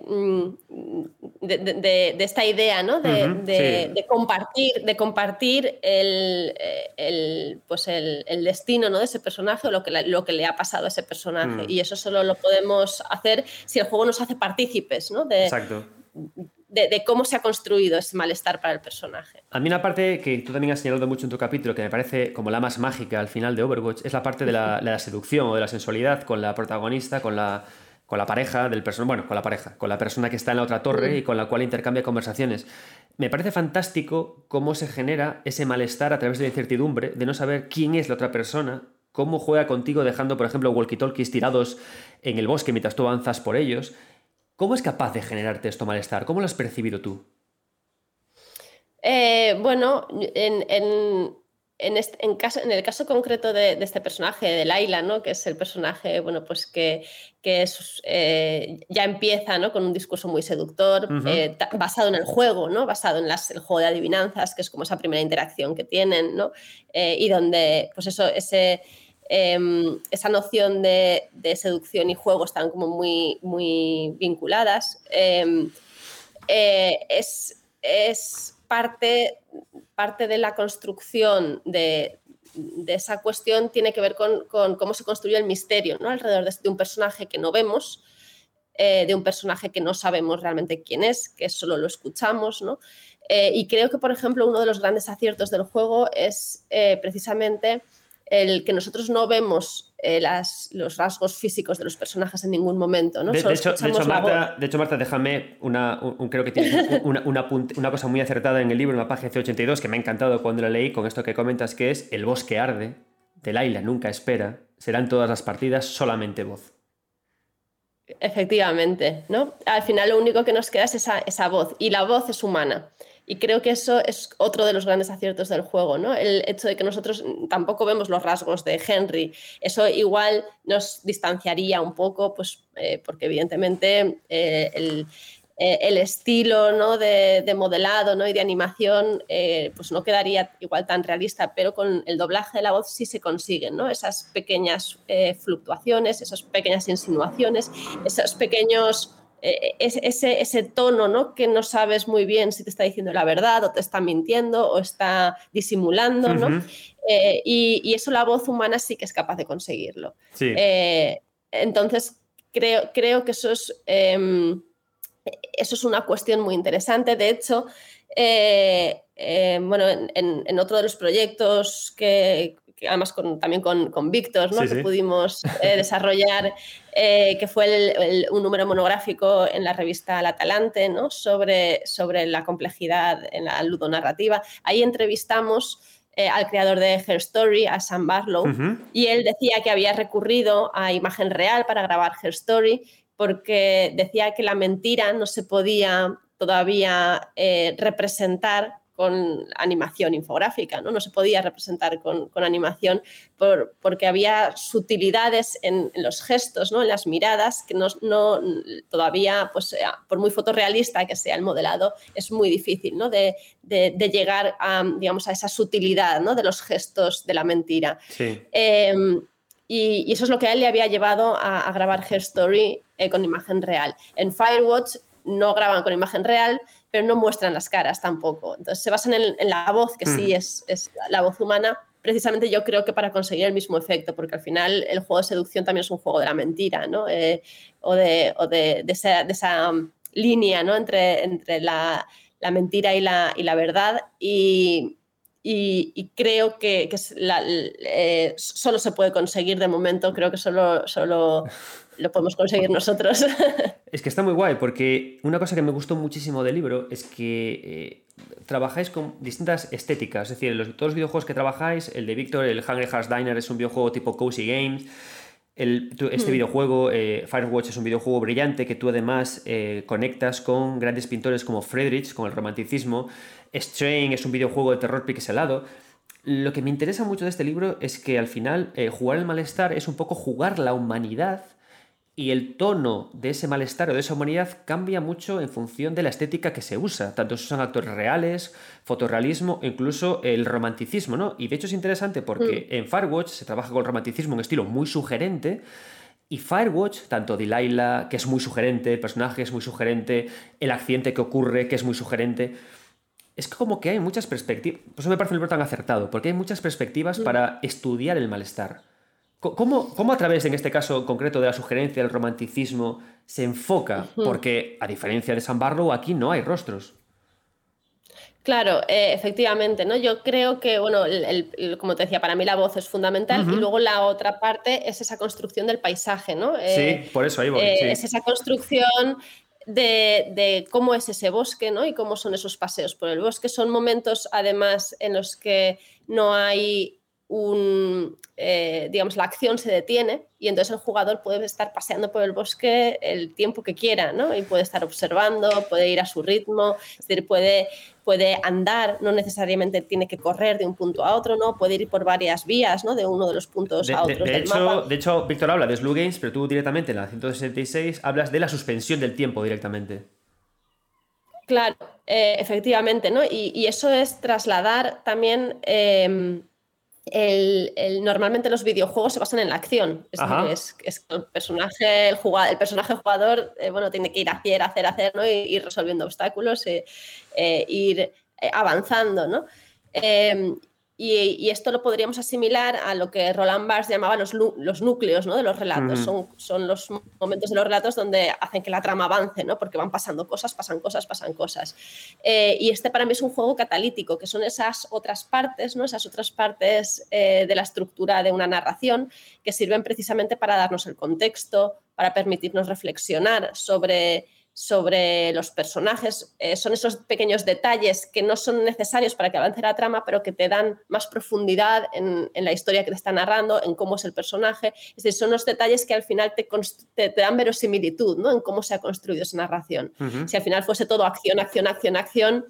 mm, de, de, de, esta idea, ¿no? De, compartir, de compartir el, el pues el, el, destino ¿no? de ese personaje o lo que, lo que le ha pasado a ese personaje. Mm. Y eso solo lo podemos hacer si el juego nos hace partícipes, ¿no? Exacto de, cómo se ha construido ese malestar para el personaje. A mí una parte que tú también has señalado mucho en tu capítulo, que me parece como la más mágica al final de Overwatch, es la parte de la, seducción o de la sensualidad con la protagonista, con la, con la pareja del personaje, bueno, con la pareja, con la persona que está en la otra torre y con la cual intercambia conversaciones. Me parece fantástico cómo se genera ese malestar a través de la incertidumbre, de no saber quién es la otra persona, cómo juega contigo dejando, por ejemplo, walkie-talkies tirados en el bosque mientras tú avanzas por ellos. ¿Cómo es capaz de generarte esto malestar? ¿Cómo lo has percibido tú? Eh, bueno, en, el caso concreto de, este personaje, de Laila, ¿no? que es el personaje bueno, pues que, eh, ya empieza ¿no? con un discurso muy seductor, eh, basado en el juego, ¿no? basado en el juego de adivinanzas, que es como esa primera interacción que tienen, ¿no? y donde pues eso, ese Em, esa noción de, seducción y juego están como muy, muy vinculadas. Em, eh, es, parte, parte de la construcción de, esa cuestión tiene que ver con, cómo se construye el misterio ¿no? alrededor de, un personaje que no vemos, eh, de un personaje que no sabemos realmente quién es, que solo lo escuchamos. Eh, y creo que, por ejemplo, uno de los grandes aciertos del juego es precisamente el que nosotros no vemos eh, los rasgos físicos de los personajes en ningún momento. ¿no? De, hecho, Marta, déjame una, creo que tiene una, cosa muy acertada en el libro, en la página C82, que me ha encantado cuando la leí, con esto que comentas, que es el bosque arde, de Laila nunca espera, serán todas las partidas solamente voz. Efectivamente, ¿no? Al final lo único que nos queda es esa, esa voz, y la voz es humana. Y creo que eso es otro de los grandes aciertos del juego, ¿no? El hecho de que nosotros tampoco vemos los rasgos de Henry. Eso igual nos distanciaría un poco, pues, eh, porque evidentemente eh, el, eh, el, estilo ¿no? de, modelado ¿no? y de animación pues no quedaría igual tan realista, pero con el doblaje de la voz sí se consiguen ¿no? esas pequeñas fluctuaciones, esas pequeñas insinuaciones, esos pequeños ese, ese, tono ¿no? que no sabes muy bien si te está diciendo la verdad o te está mintiendo o está disimulando, ¿no? Eh, y, eso la voz humana sí que es capaz de conseguirlo. Eh, entonces, creo, creo que eso es, em, eso es una cuestión muy interesante. De hecho, bueno, en, otro de los proyectos que, además también con, Víctor, ¿no? que pudimos eh, desarrollar, eh, que fue un número monográfico en la revista La Talante ¿no? sobre, sobre la complejidad en la ludonarrativa. Ahí entrevistamos eh, al creador de Her Story, a Sam Barlow, y él decía que había recurrido a imagen real para grabar Her Story porque decía que la mentira no se podía todavía representar con animación infográfica, no, no se podía representar con, animación porque había sutilidades en, los gestos, ¿no? en las miradas, que no, todavía, pues, por muy fotorrealista que sea el modelado, es muy difícil ¿no? de, llegar a, digamos, a esa sutilidad ¿no? de los gestos de la mentira. Em, y, eso es lo que a él le había llevado a, grabar Her Story eh, con imagen real. En Firewatch no graban con imagen real, pero no muestran las caras tampoco. Entonces se basan en, la voz, que sí es, es, la voz humana, precisamente yo creo que para conseguir el mismo efecto, porque al final el juego de seducción también es un juego de la mentira, ¿no? Eh, o de, o de, de, esa, de, esa, um, línea ¿no? entre, entre la, la mentira y la, y la verdad. Y, y, creo que, que eh, solo se puede conseguir de momento, creo que solo, solo <laughs> lo podemos conseguir nosotros. <laughs> Es que está muy guay, porque una cosa que me gustó muchísimo del libro es que eh, trabajáis con distintas estéticas. Es decir, los, todos los videojuegos que trabajáis, el de Victor, el Hungry Hearts Diner es un videojuego tipo Cozy Games. este videojuego, eh, Firewatch, es un videojuego brillante que tú además eh, conectas con grandes pintores como Friedrich, con el romanticismo. Strain es un videojuego de terror pixelado. Lo que me interesa mucho de este libro es que al final jugar el malestar es un poco jugar la humanidad y el tono de ese malestar o de esa humanidad cambia mucho en función de la estética que se usa. Tanto se usan actores reales, fotorrealismo, incluso el romanticismo, ¿no? Y de hecho es interesante porque mm. en Firewatch se trabaja con romanticismo en estilo muy sugerente. Y Firewatch, tanto Delilah, que es muy sugerente, el personaje es muy sugerente, el accidente que ocurre, que es muy sugerente. Es como que hay muchas perspectivas. Por eso me parece un libro tan acertado, porque hay muchas perspectivas mm. para estudiar el malestar. ¿Cómo, ¿Cómo, a través, en este caso concreto, de la sugerencia del romanticismo se enfoca? Porque, a diferencia de San Barlow, aquí no hay rostros. Claro, eh, efectivamente, ¿no? Yo creo que, bueno, como te decía, para mí la voz es fundamental y luego la otra parte es esa construcción del paisaje, ¿no? sí, eh, por eso ahí voy. Eh, es esa construcción de, de, cómo es ese bosque, ¿no? Y cómo son esos paseos por el bosque. Son momentos, además, en los que no hay un, eh, digamos, la acción se detiene y entonces el jugador puede estar paseando por el bosque el tiempo que quiera, ¿no? Y puede estar observando, puede ir a su ritmo, es decir, puede, puede andar, no necesariamente tiene que correr de un punto a otro, ¿no? Puede ir por varias vías, ¿no? De uno de los puntos a otro. De, hecho, de hecho, Víctor habla de Slow Games, pero tú directamente en la 166 hablas de la suspensión del tiempo directamente. Claro, eh, efectivamente, ¿no? Y, eso es trasladar también em, el, normalmente los videojuegos se basan en la acción. Es, es, el personaje, el, jugador, el personaje jugador, eh, bueno, tiene que ir a hacer, hacer, hacer, ¿no? Y ir resolviendo obstáculos, e, ir avanzando, ¿no? Y, esto lo podríamos asimilar a lo que Roland Barthes llamaba los, los núcleos ¿no? de los relatos. son, son, los momentos de los relatos donde hacen que la trama avance, ¿no? porque van pasando cosas, pasan cosas, pasan cosas. Eh, y este para mí es un juego catalítico, que son esas otras partes, ¿no? esas otras partes eh, de la estructura de una narración que sirven precisamente para darnos el contexto, para permitirnos reflexionar sobre sobre los personajes. Eh, son esos pequeños detalles que no son necesarios para que avance la trama, pero que te dan más profundidad en, la historia que te está narrando, en cómo es el personaje. Es decir, son los detalles que al final te, te, dan verosimilitud ¿no? en cómo se ha construido esa narración. Si al final fuese todo acción, acción, acción, acción,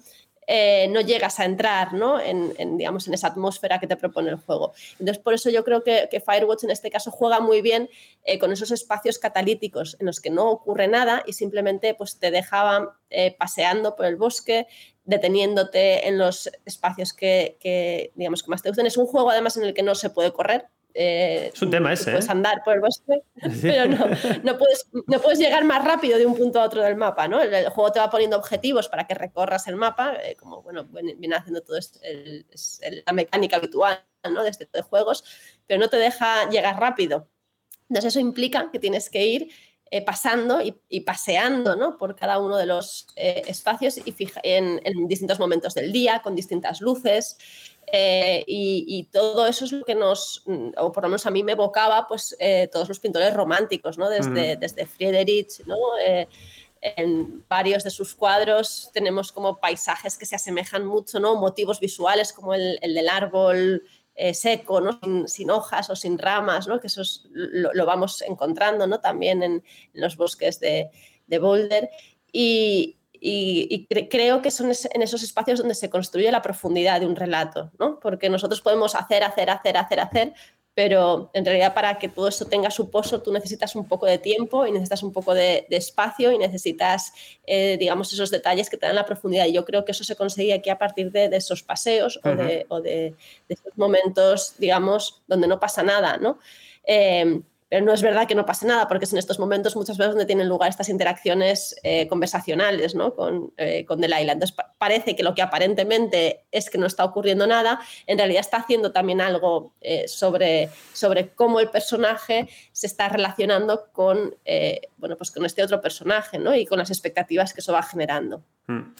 eh, no llegas a entrar ¿no? En, digamos, en esa atmósfera que te propone el juego. Entonces, por eso yo creo que, Firewatch en este caso juega muy bien eh, con esos espacios catalíticos en los que no ocurre nada y simplemente pues, te dejaban eh, paseando por el bosque, deteniéndote en los espacios que, que, digamos, que más te gustan. Es un juego además en el que no se puede correr, eh, es un tema ese. Puedes ¿eh? andar por el bosque, <laughs> pero no, no, puedes, no puedes llegar más rápido de un punto a otro del mapa. ¿no? El, juego te va poniendo objetivos para que recorras el mapa, eh, como bueno, viene haciendo todo la mecánica habitual ¿no? de este tipo de juegos, pero no te deja llegar rápido. Entonces, eso implica que tienes que ir pasando y, paseando ¿no? por cada uno de los espacios y fija, en, en, distintos momentos del día, con distintas luces. Eh, y, todo eso es lo que nos, o por lo menos a mí me evocaba, pues eh, todos los pintores románticos, ¿no? Desde, desde Friedrich, ¿no? Eh, en varios de sus cuadros tenemos como paisajes que se asemejan mucho, ¿no? Motivos visuales como el, el del árbol eh, seco, ¿no? sin, hojas o sin ramas, ¿no? que eso lo, vamos encontrando ¿no? también en, los bosques de, Boulder. Y, creo que son en esos espacios donde se construye la profundidad de un relato, ¿no? porque nosotros podemos hacer, hacer, hacer, hacer, hacer, pero en realidad para que todo esto tenga su pozo tú necesitas un poco de tiempo y necesitas un poco de, espacio y necesitas, eh, digamos, esos detalles que te dan la profundidad. Y yo creo que eso se consigue aquí a partir de, esos paseos o, de, o de, esos momentos, digamos, donde no pasa nada, ¿no? Eh, pero no es verdad que no pase nada, porque es en estos momentos muchas veces donde tienen lugar estas interacciones eh, conversacionales ¿no? con, eh, con Delilah. Entonces parece que lo que aparentemente es que no está ocurriendo nada, en realidad está haciendo también algo eh, sobre, sobre cómo el personaje se está relacionando con, bueno, pues con este otro personaje ¿no? y con las expectativas que eso va generando. Hmm.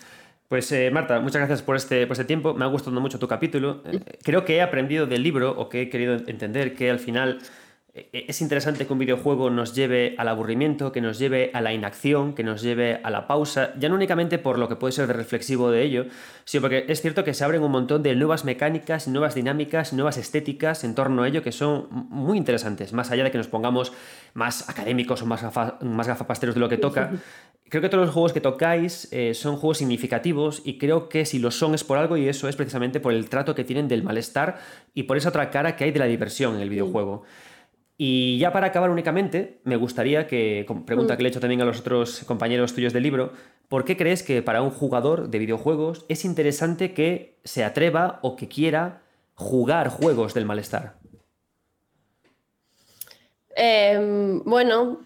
Pues Marta, muchas gracias por este, por este tiempo. Me ha gustado mucho tu capítulo. creo que he aprendido del libro o que he querido entender que al final es interesante que un videojuego nos lleve al aburrimiento, que nos lleve a la inacción, que nos lleve a la pausa, ya no únicamente por lo que puede ser de reflexivo de ello, sino porque es cierto que se abren un montón de nuevas mecánicas, nuevas dinámicas, nuevas estéticas en torno a ello que son muy interesantes, más allá de que nos pongamos más académicos o más, más gafapasteros de lo que toca. Creo que todos los juegos que tocáis eh, son juegos significativos y creo que si lo son es por algo y eso es precisamente por el trato que tienen del malestar y por esa otra cara que hay de la diversión en el videojuego. Y ya para acabar únicamente, me gustaría que, pregunta mm. que le he hecho también a los otros compañeros tuyos del libro, ¿por qué crees que para un jugador de videojuegos es interesante que se atreva o que quiera jugar juegos del malestar? Em, bueno,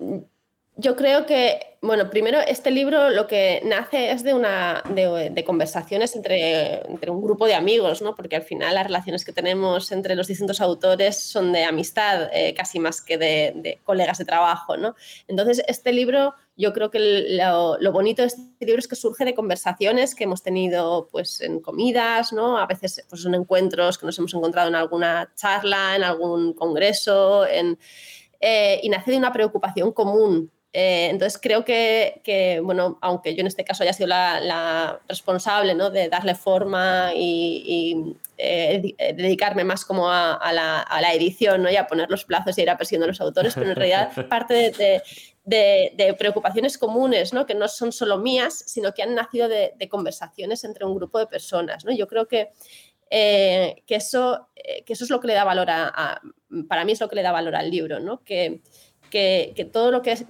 yo creo que, bueno, primero este libro lo que nace es de, una, de, conversaciones entre, entre, un grupo de amigos, ¿no? porque al final las relaciones que tenemos entre los distintos autores son de amistad, eh, casi más que de, colegas de trabajo. ¿no? Entonces, este libro, yo creo que lo, lo, bonito de este libro es que surge de conversaciones que hemos tenido pues, en comidas, ¿no? a veces pues, son encuentros que nos hemos encontrado en alguna charla, en algún congreso, en, eh, y nace de una preocupación común eh, entonces creo que, bueno, aunque yo en este caso haya sido la, responsable ¿no? de darle forma y, eh, eh, dedicarme más como a, la, edición ¿no? y a poner los plazos y ir persiguiendo a los autores, pero en realidad <laughs> parte de, preocupaciones comunes, ¿no? que no son solo mías, sino que han nacido de, conversaciones entre un grupo de personas. ¿no? Yo creo que, que, eso, que eso es lo que le da valor a, para mí es lo que le da valor al libro, ¿no? que, que, que todo lo que es,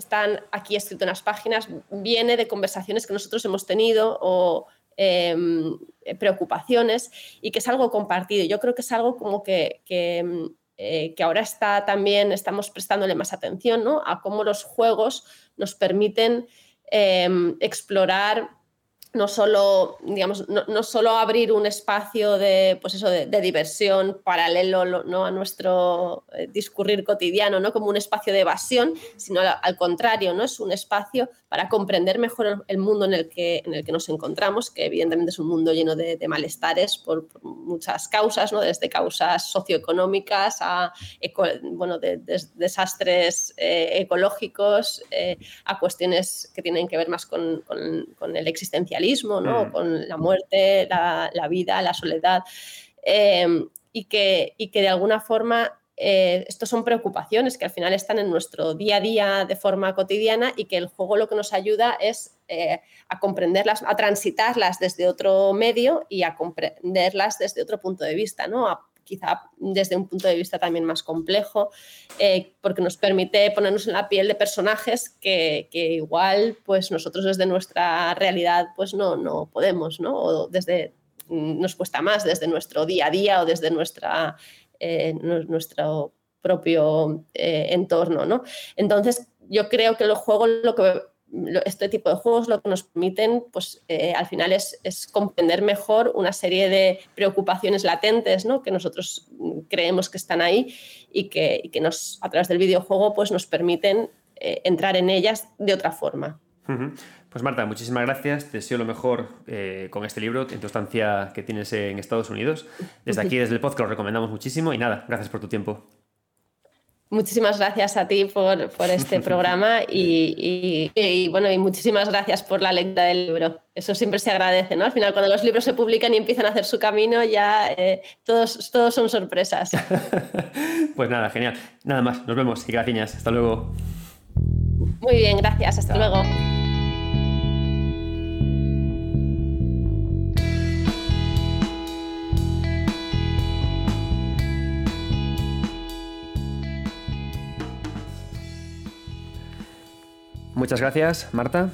están aquí escrito en las páginas, viene de conversaciones que nosotros hemos tenido o em, preocupaciones y que es algo compartido. Yo creo que es algo como que, que, eh, ahora está también, estamos prestándole más atención ¿no? a cómo los juegos nos permiten em, explorar no solo, digamos, no, solo abrir un espacio de, pues eso, de, diversión paralelo ¿no? a nuestro eh, discurrir cotidiano, ¿no? como un espacio de evasión, sino al, contrario, ¿no? es un espacio para comprender mejor el, mundo en el, que, en el que nos encontramos, que evidentemente es un mundo lleno de, malestares por, muchas causas, ¿no? desde causas socioeconómicas a bueno, de, desastres eh, ecológicos, eh, a cuestiones que tienen que ver más con, con, con el existencialismo ¿no? Mm. con la muerte, la, vida, la soledad, em, y, que, y que de alguna forma eh, estos son preocupaciones que al final están en nuestro día a día de forma cotidiana y que el juego lo que nos ayuda es eh, a comprenderlas, a transitarlas desde otro medio y a comprenderlas desde otro punto de vista, ¿no? Quizá desde un punto de vista también más complejo, eh, porque nos permite ponernos en la piel de personajes que, igual pues nosotros desde nuestra realidad pues no, no podemos, ¿no? O desde, nos cuesta más desde nuestro día a día o desde nuestra, eh, nuestro propio eh, entorno, ¿no? Entonces, yo creo que el juego lo que este tipo de juegos lo que nos permiten, pues eh, al final es, comprender mejor una serie de preocupaciones latentes, ¿no? Que nosotros creemos que están ahí y que, que nos, a través del videojuego, pues nos permiten eh, entrar en ellas de otra forma. Pues Marta, muchísimas gracias. Te deseo lo mejor eh, con este libro en tu estancia que tienes en Estados Unidos. Desde aquí, desde el podcast, lo recomendamos muchísimo y nada, gracias por tu tiempo. Muchísimas gracias a ti por, este <laughs> programa y, bueno, y muchísimas gracias por la lectura del libro. Eso siempre se agradece, ¿no? Al final, cuando los libros se publican y empiezan a hacer su camino, ya eh, todos, todos son sorpresas. <laughs> pues nada, genial. Nada más, nos vemos y gracias. Hasta luego. Muy bien, gracias. Hasta luego. Muchas gracias, Marta.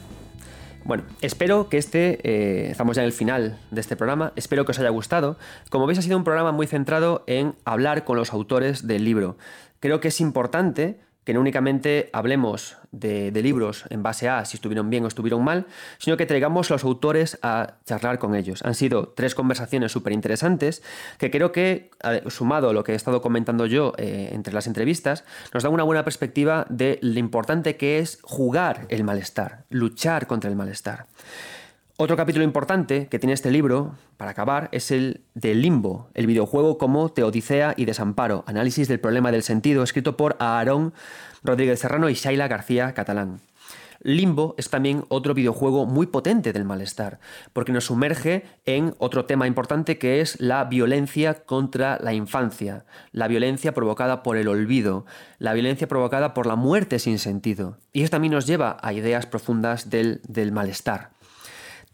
Bueno, espero que este, eh, estamos ya en el final de este programa, espero que os haya gustado. Como veis ha sido un programa muy centrado en hablar con los autores del libro. Creo que es importante que no únicamente hablemos de, libros en base a si estuvieron bien o estuvieron mal, sino que traigamos a los autores a charlar con ellos. Han sido tres conversaciones súper interesantes que creo que, sumado a lo que he estado comentando yo eh, entre las entrevistas, nos dan una buena perspectiva de lo importante que es jugar el malestar, luchar contra el malestar. Otro capítulo importante que tiene este libro, para acabar, es el de Limbo, el videojuego como Teodicea y Desamparo, análisis del problema del sentido, escrito por Aarón Rodríguez Serrano y Shaila García Catalán. Limbo es también otro videojuego muy potente del malestar, porque nos sumerge en otro tema importante que es la violencia contra la infancia, la violencia provocada por el olvido, la violencia provocada por la muerte sin sentido. Y esto también nos lleva a ideas profundas del, del malestar.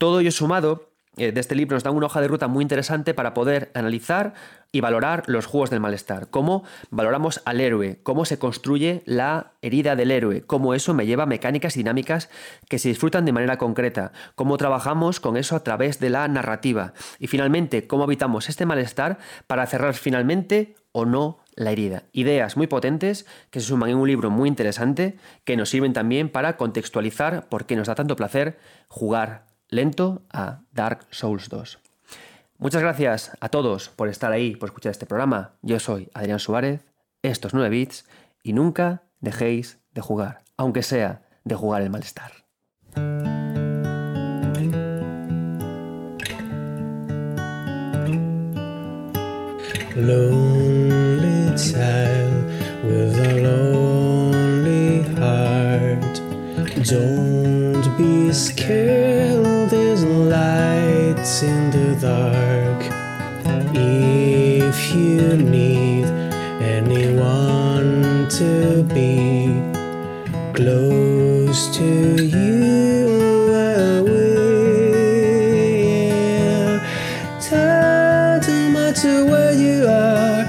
Todo ello sumado eh, de este libro nos da una hoja de ruta muy interesante para poder analizar y valorar los juegos del malestar, cómo valoramos al héroe, cómo se construye la herida del héroe, cómo eso me lleva a mecánicas y dinámicas que se disfrutan de manera concreta, cómo trabajamos con eso a través de la narrativa y finalmente cómo habitamos este malestar para cerrar finalmente o no la herida. Ideas muy potentes que se suman en un libro muy interesante que nos sirven también para contextualizar por qué nos da tanto placer jugar lento a Dark Souls 2. Muchas gracias a todos por estar ahí, por escuchar este programa. Yo soy Adrián Suárez, estos 9 bits, y nunca dejéis de jugar, aunque sea de jugar el malestar. Be scared. There's lights in the dark. If you need anyone to be close to you, I will. Doesn't matter where you are,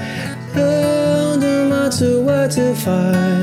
doesn't matter what to find.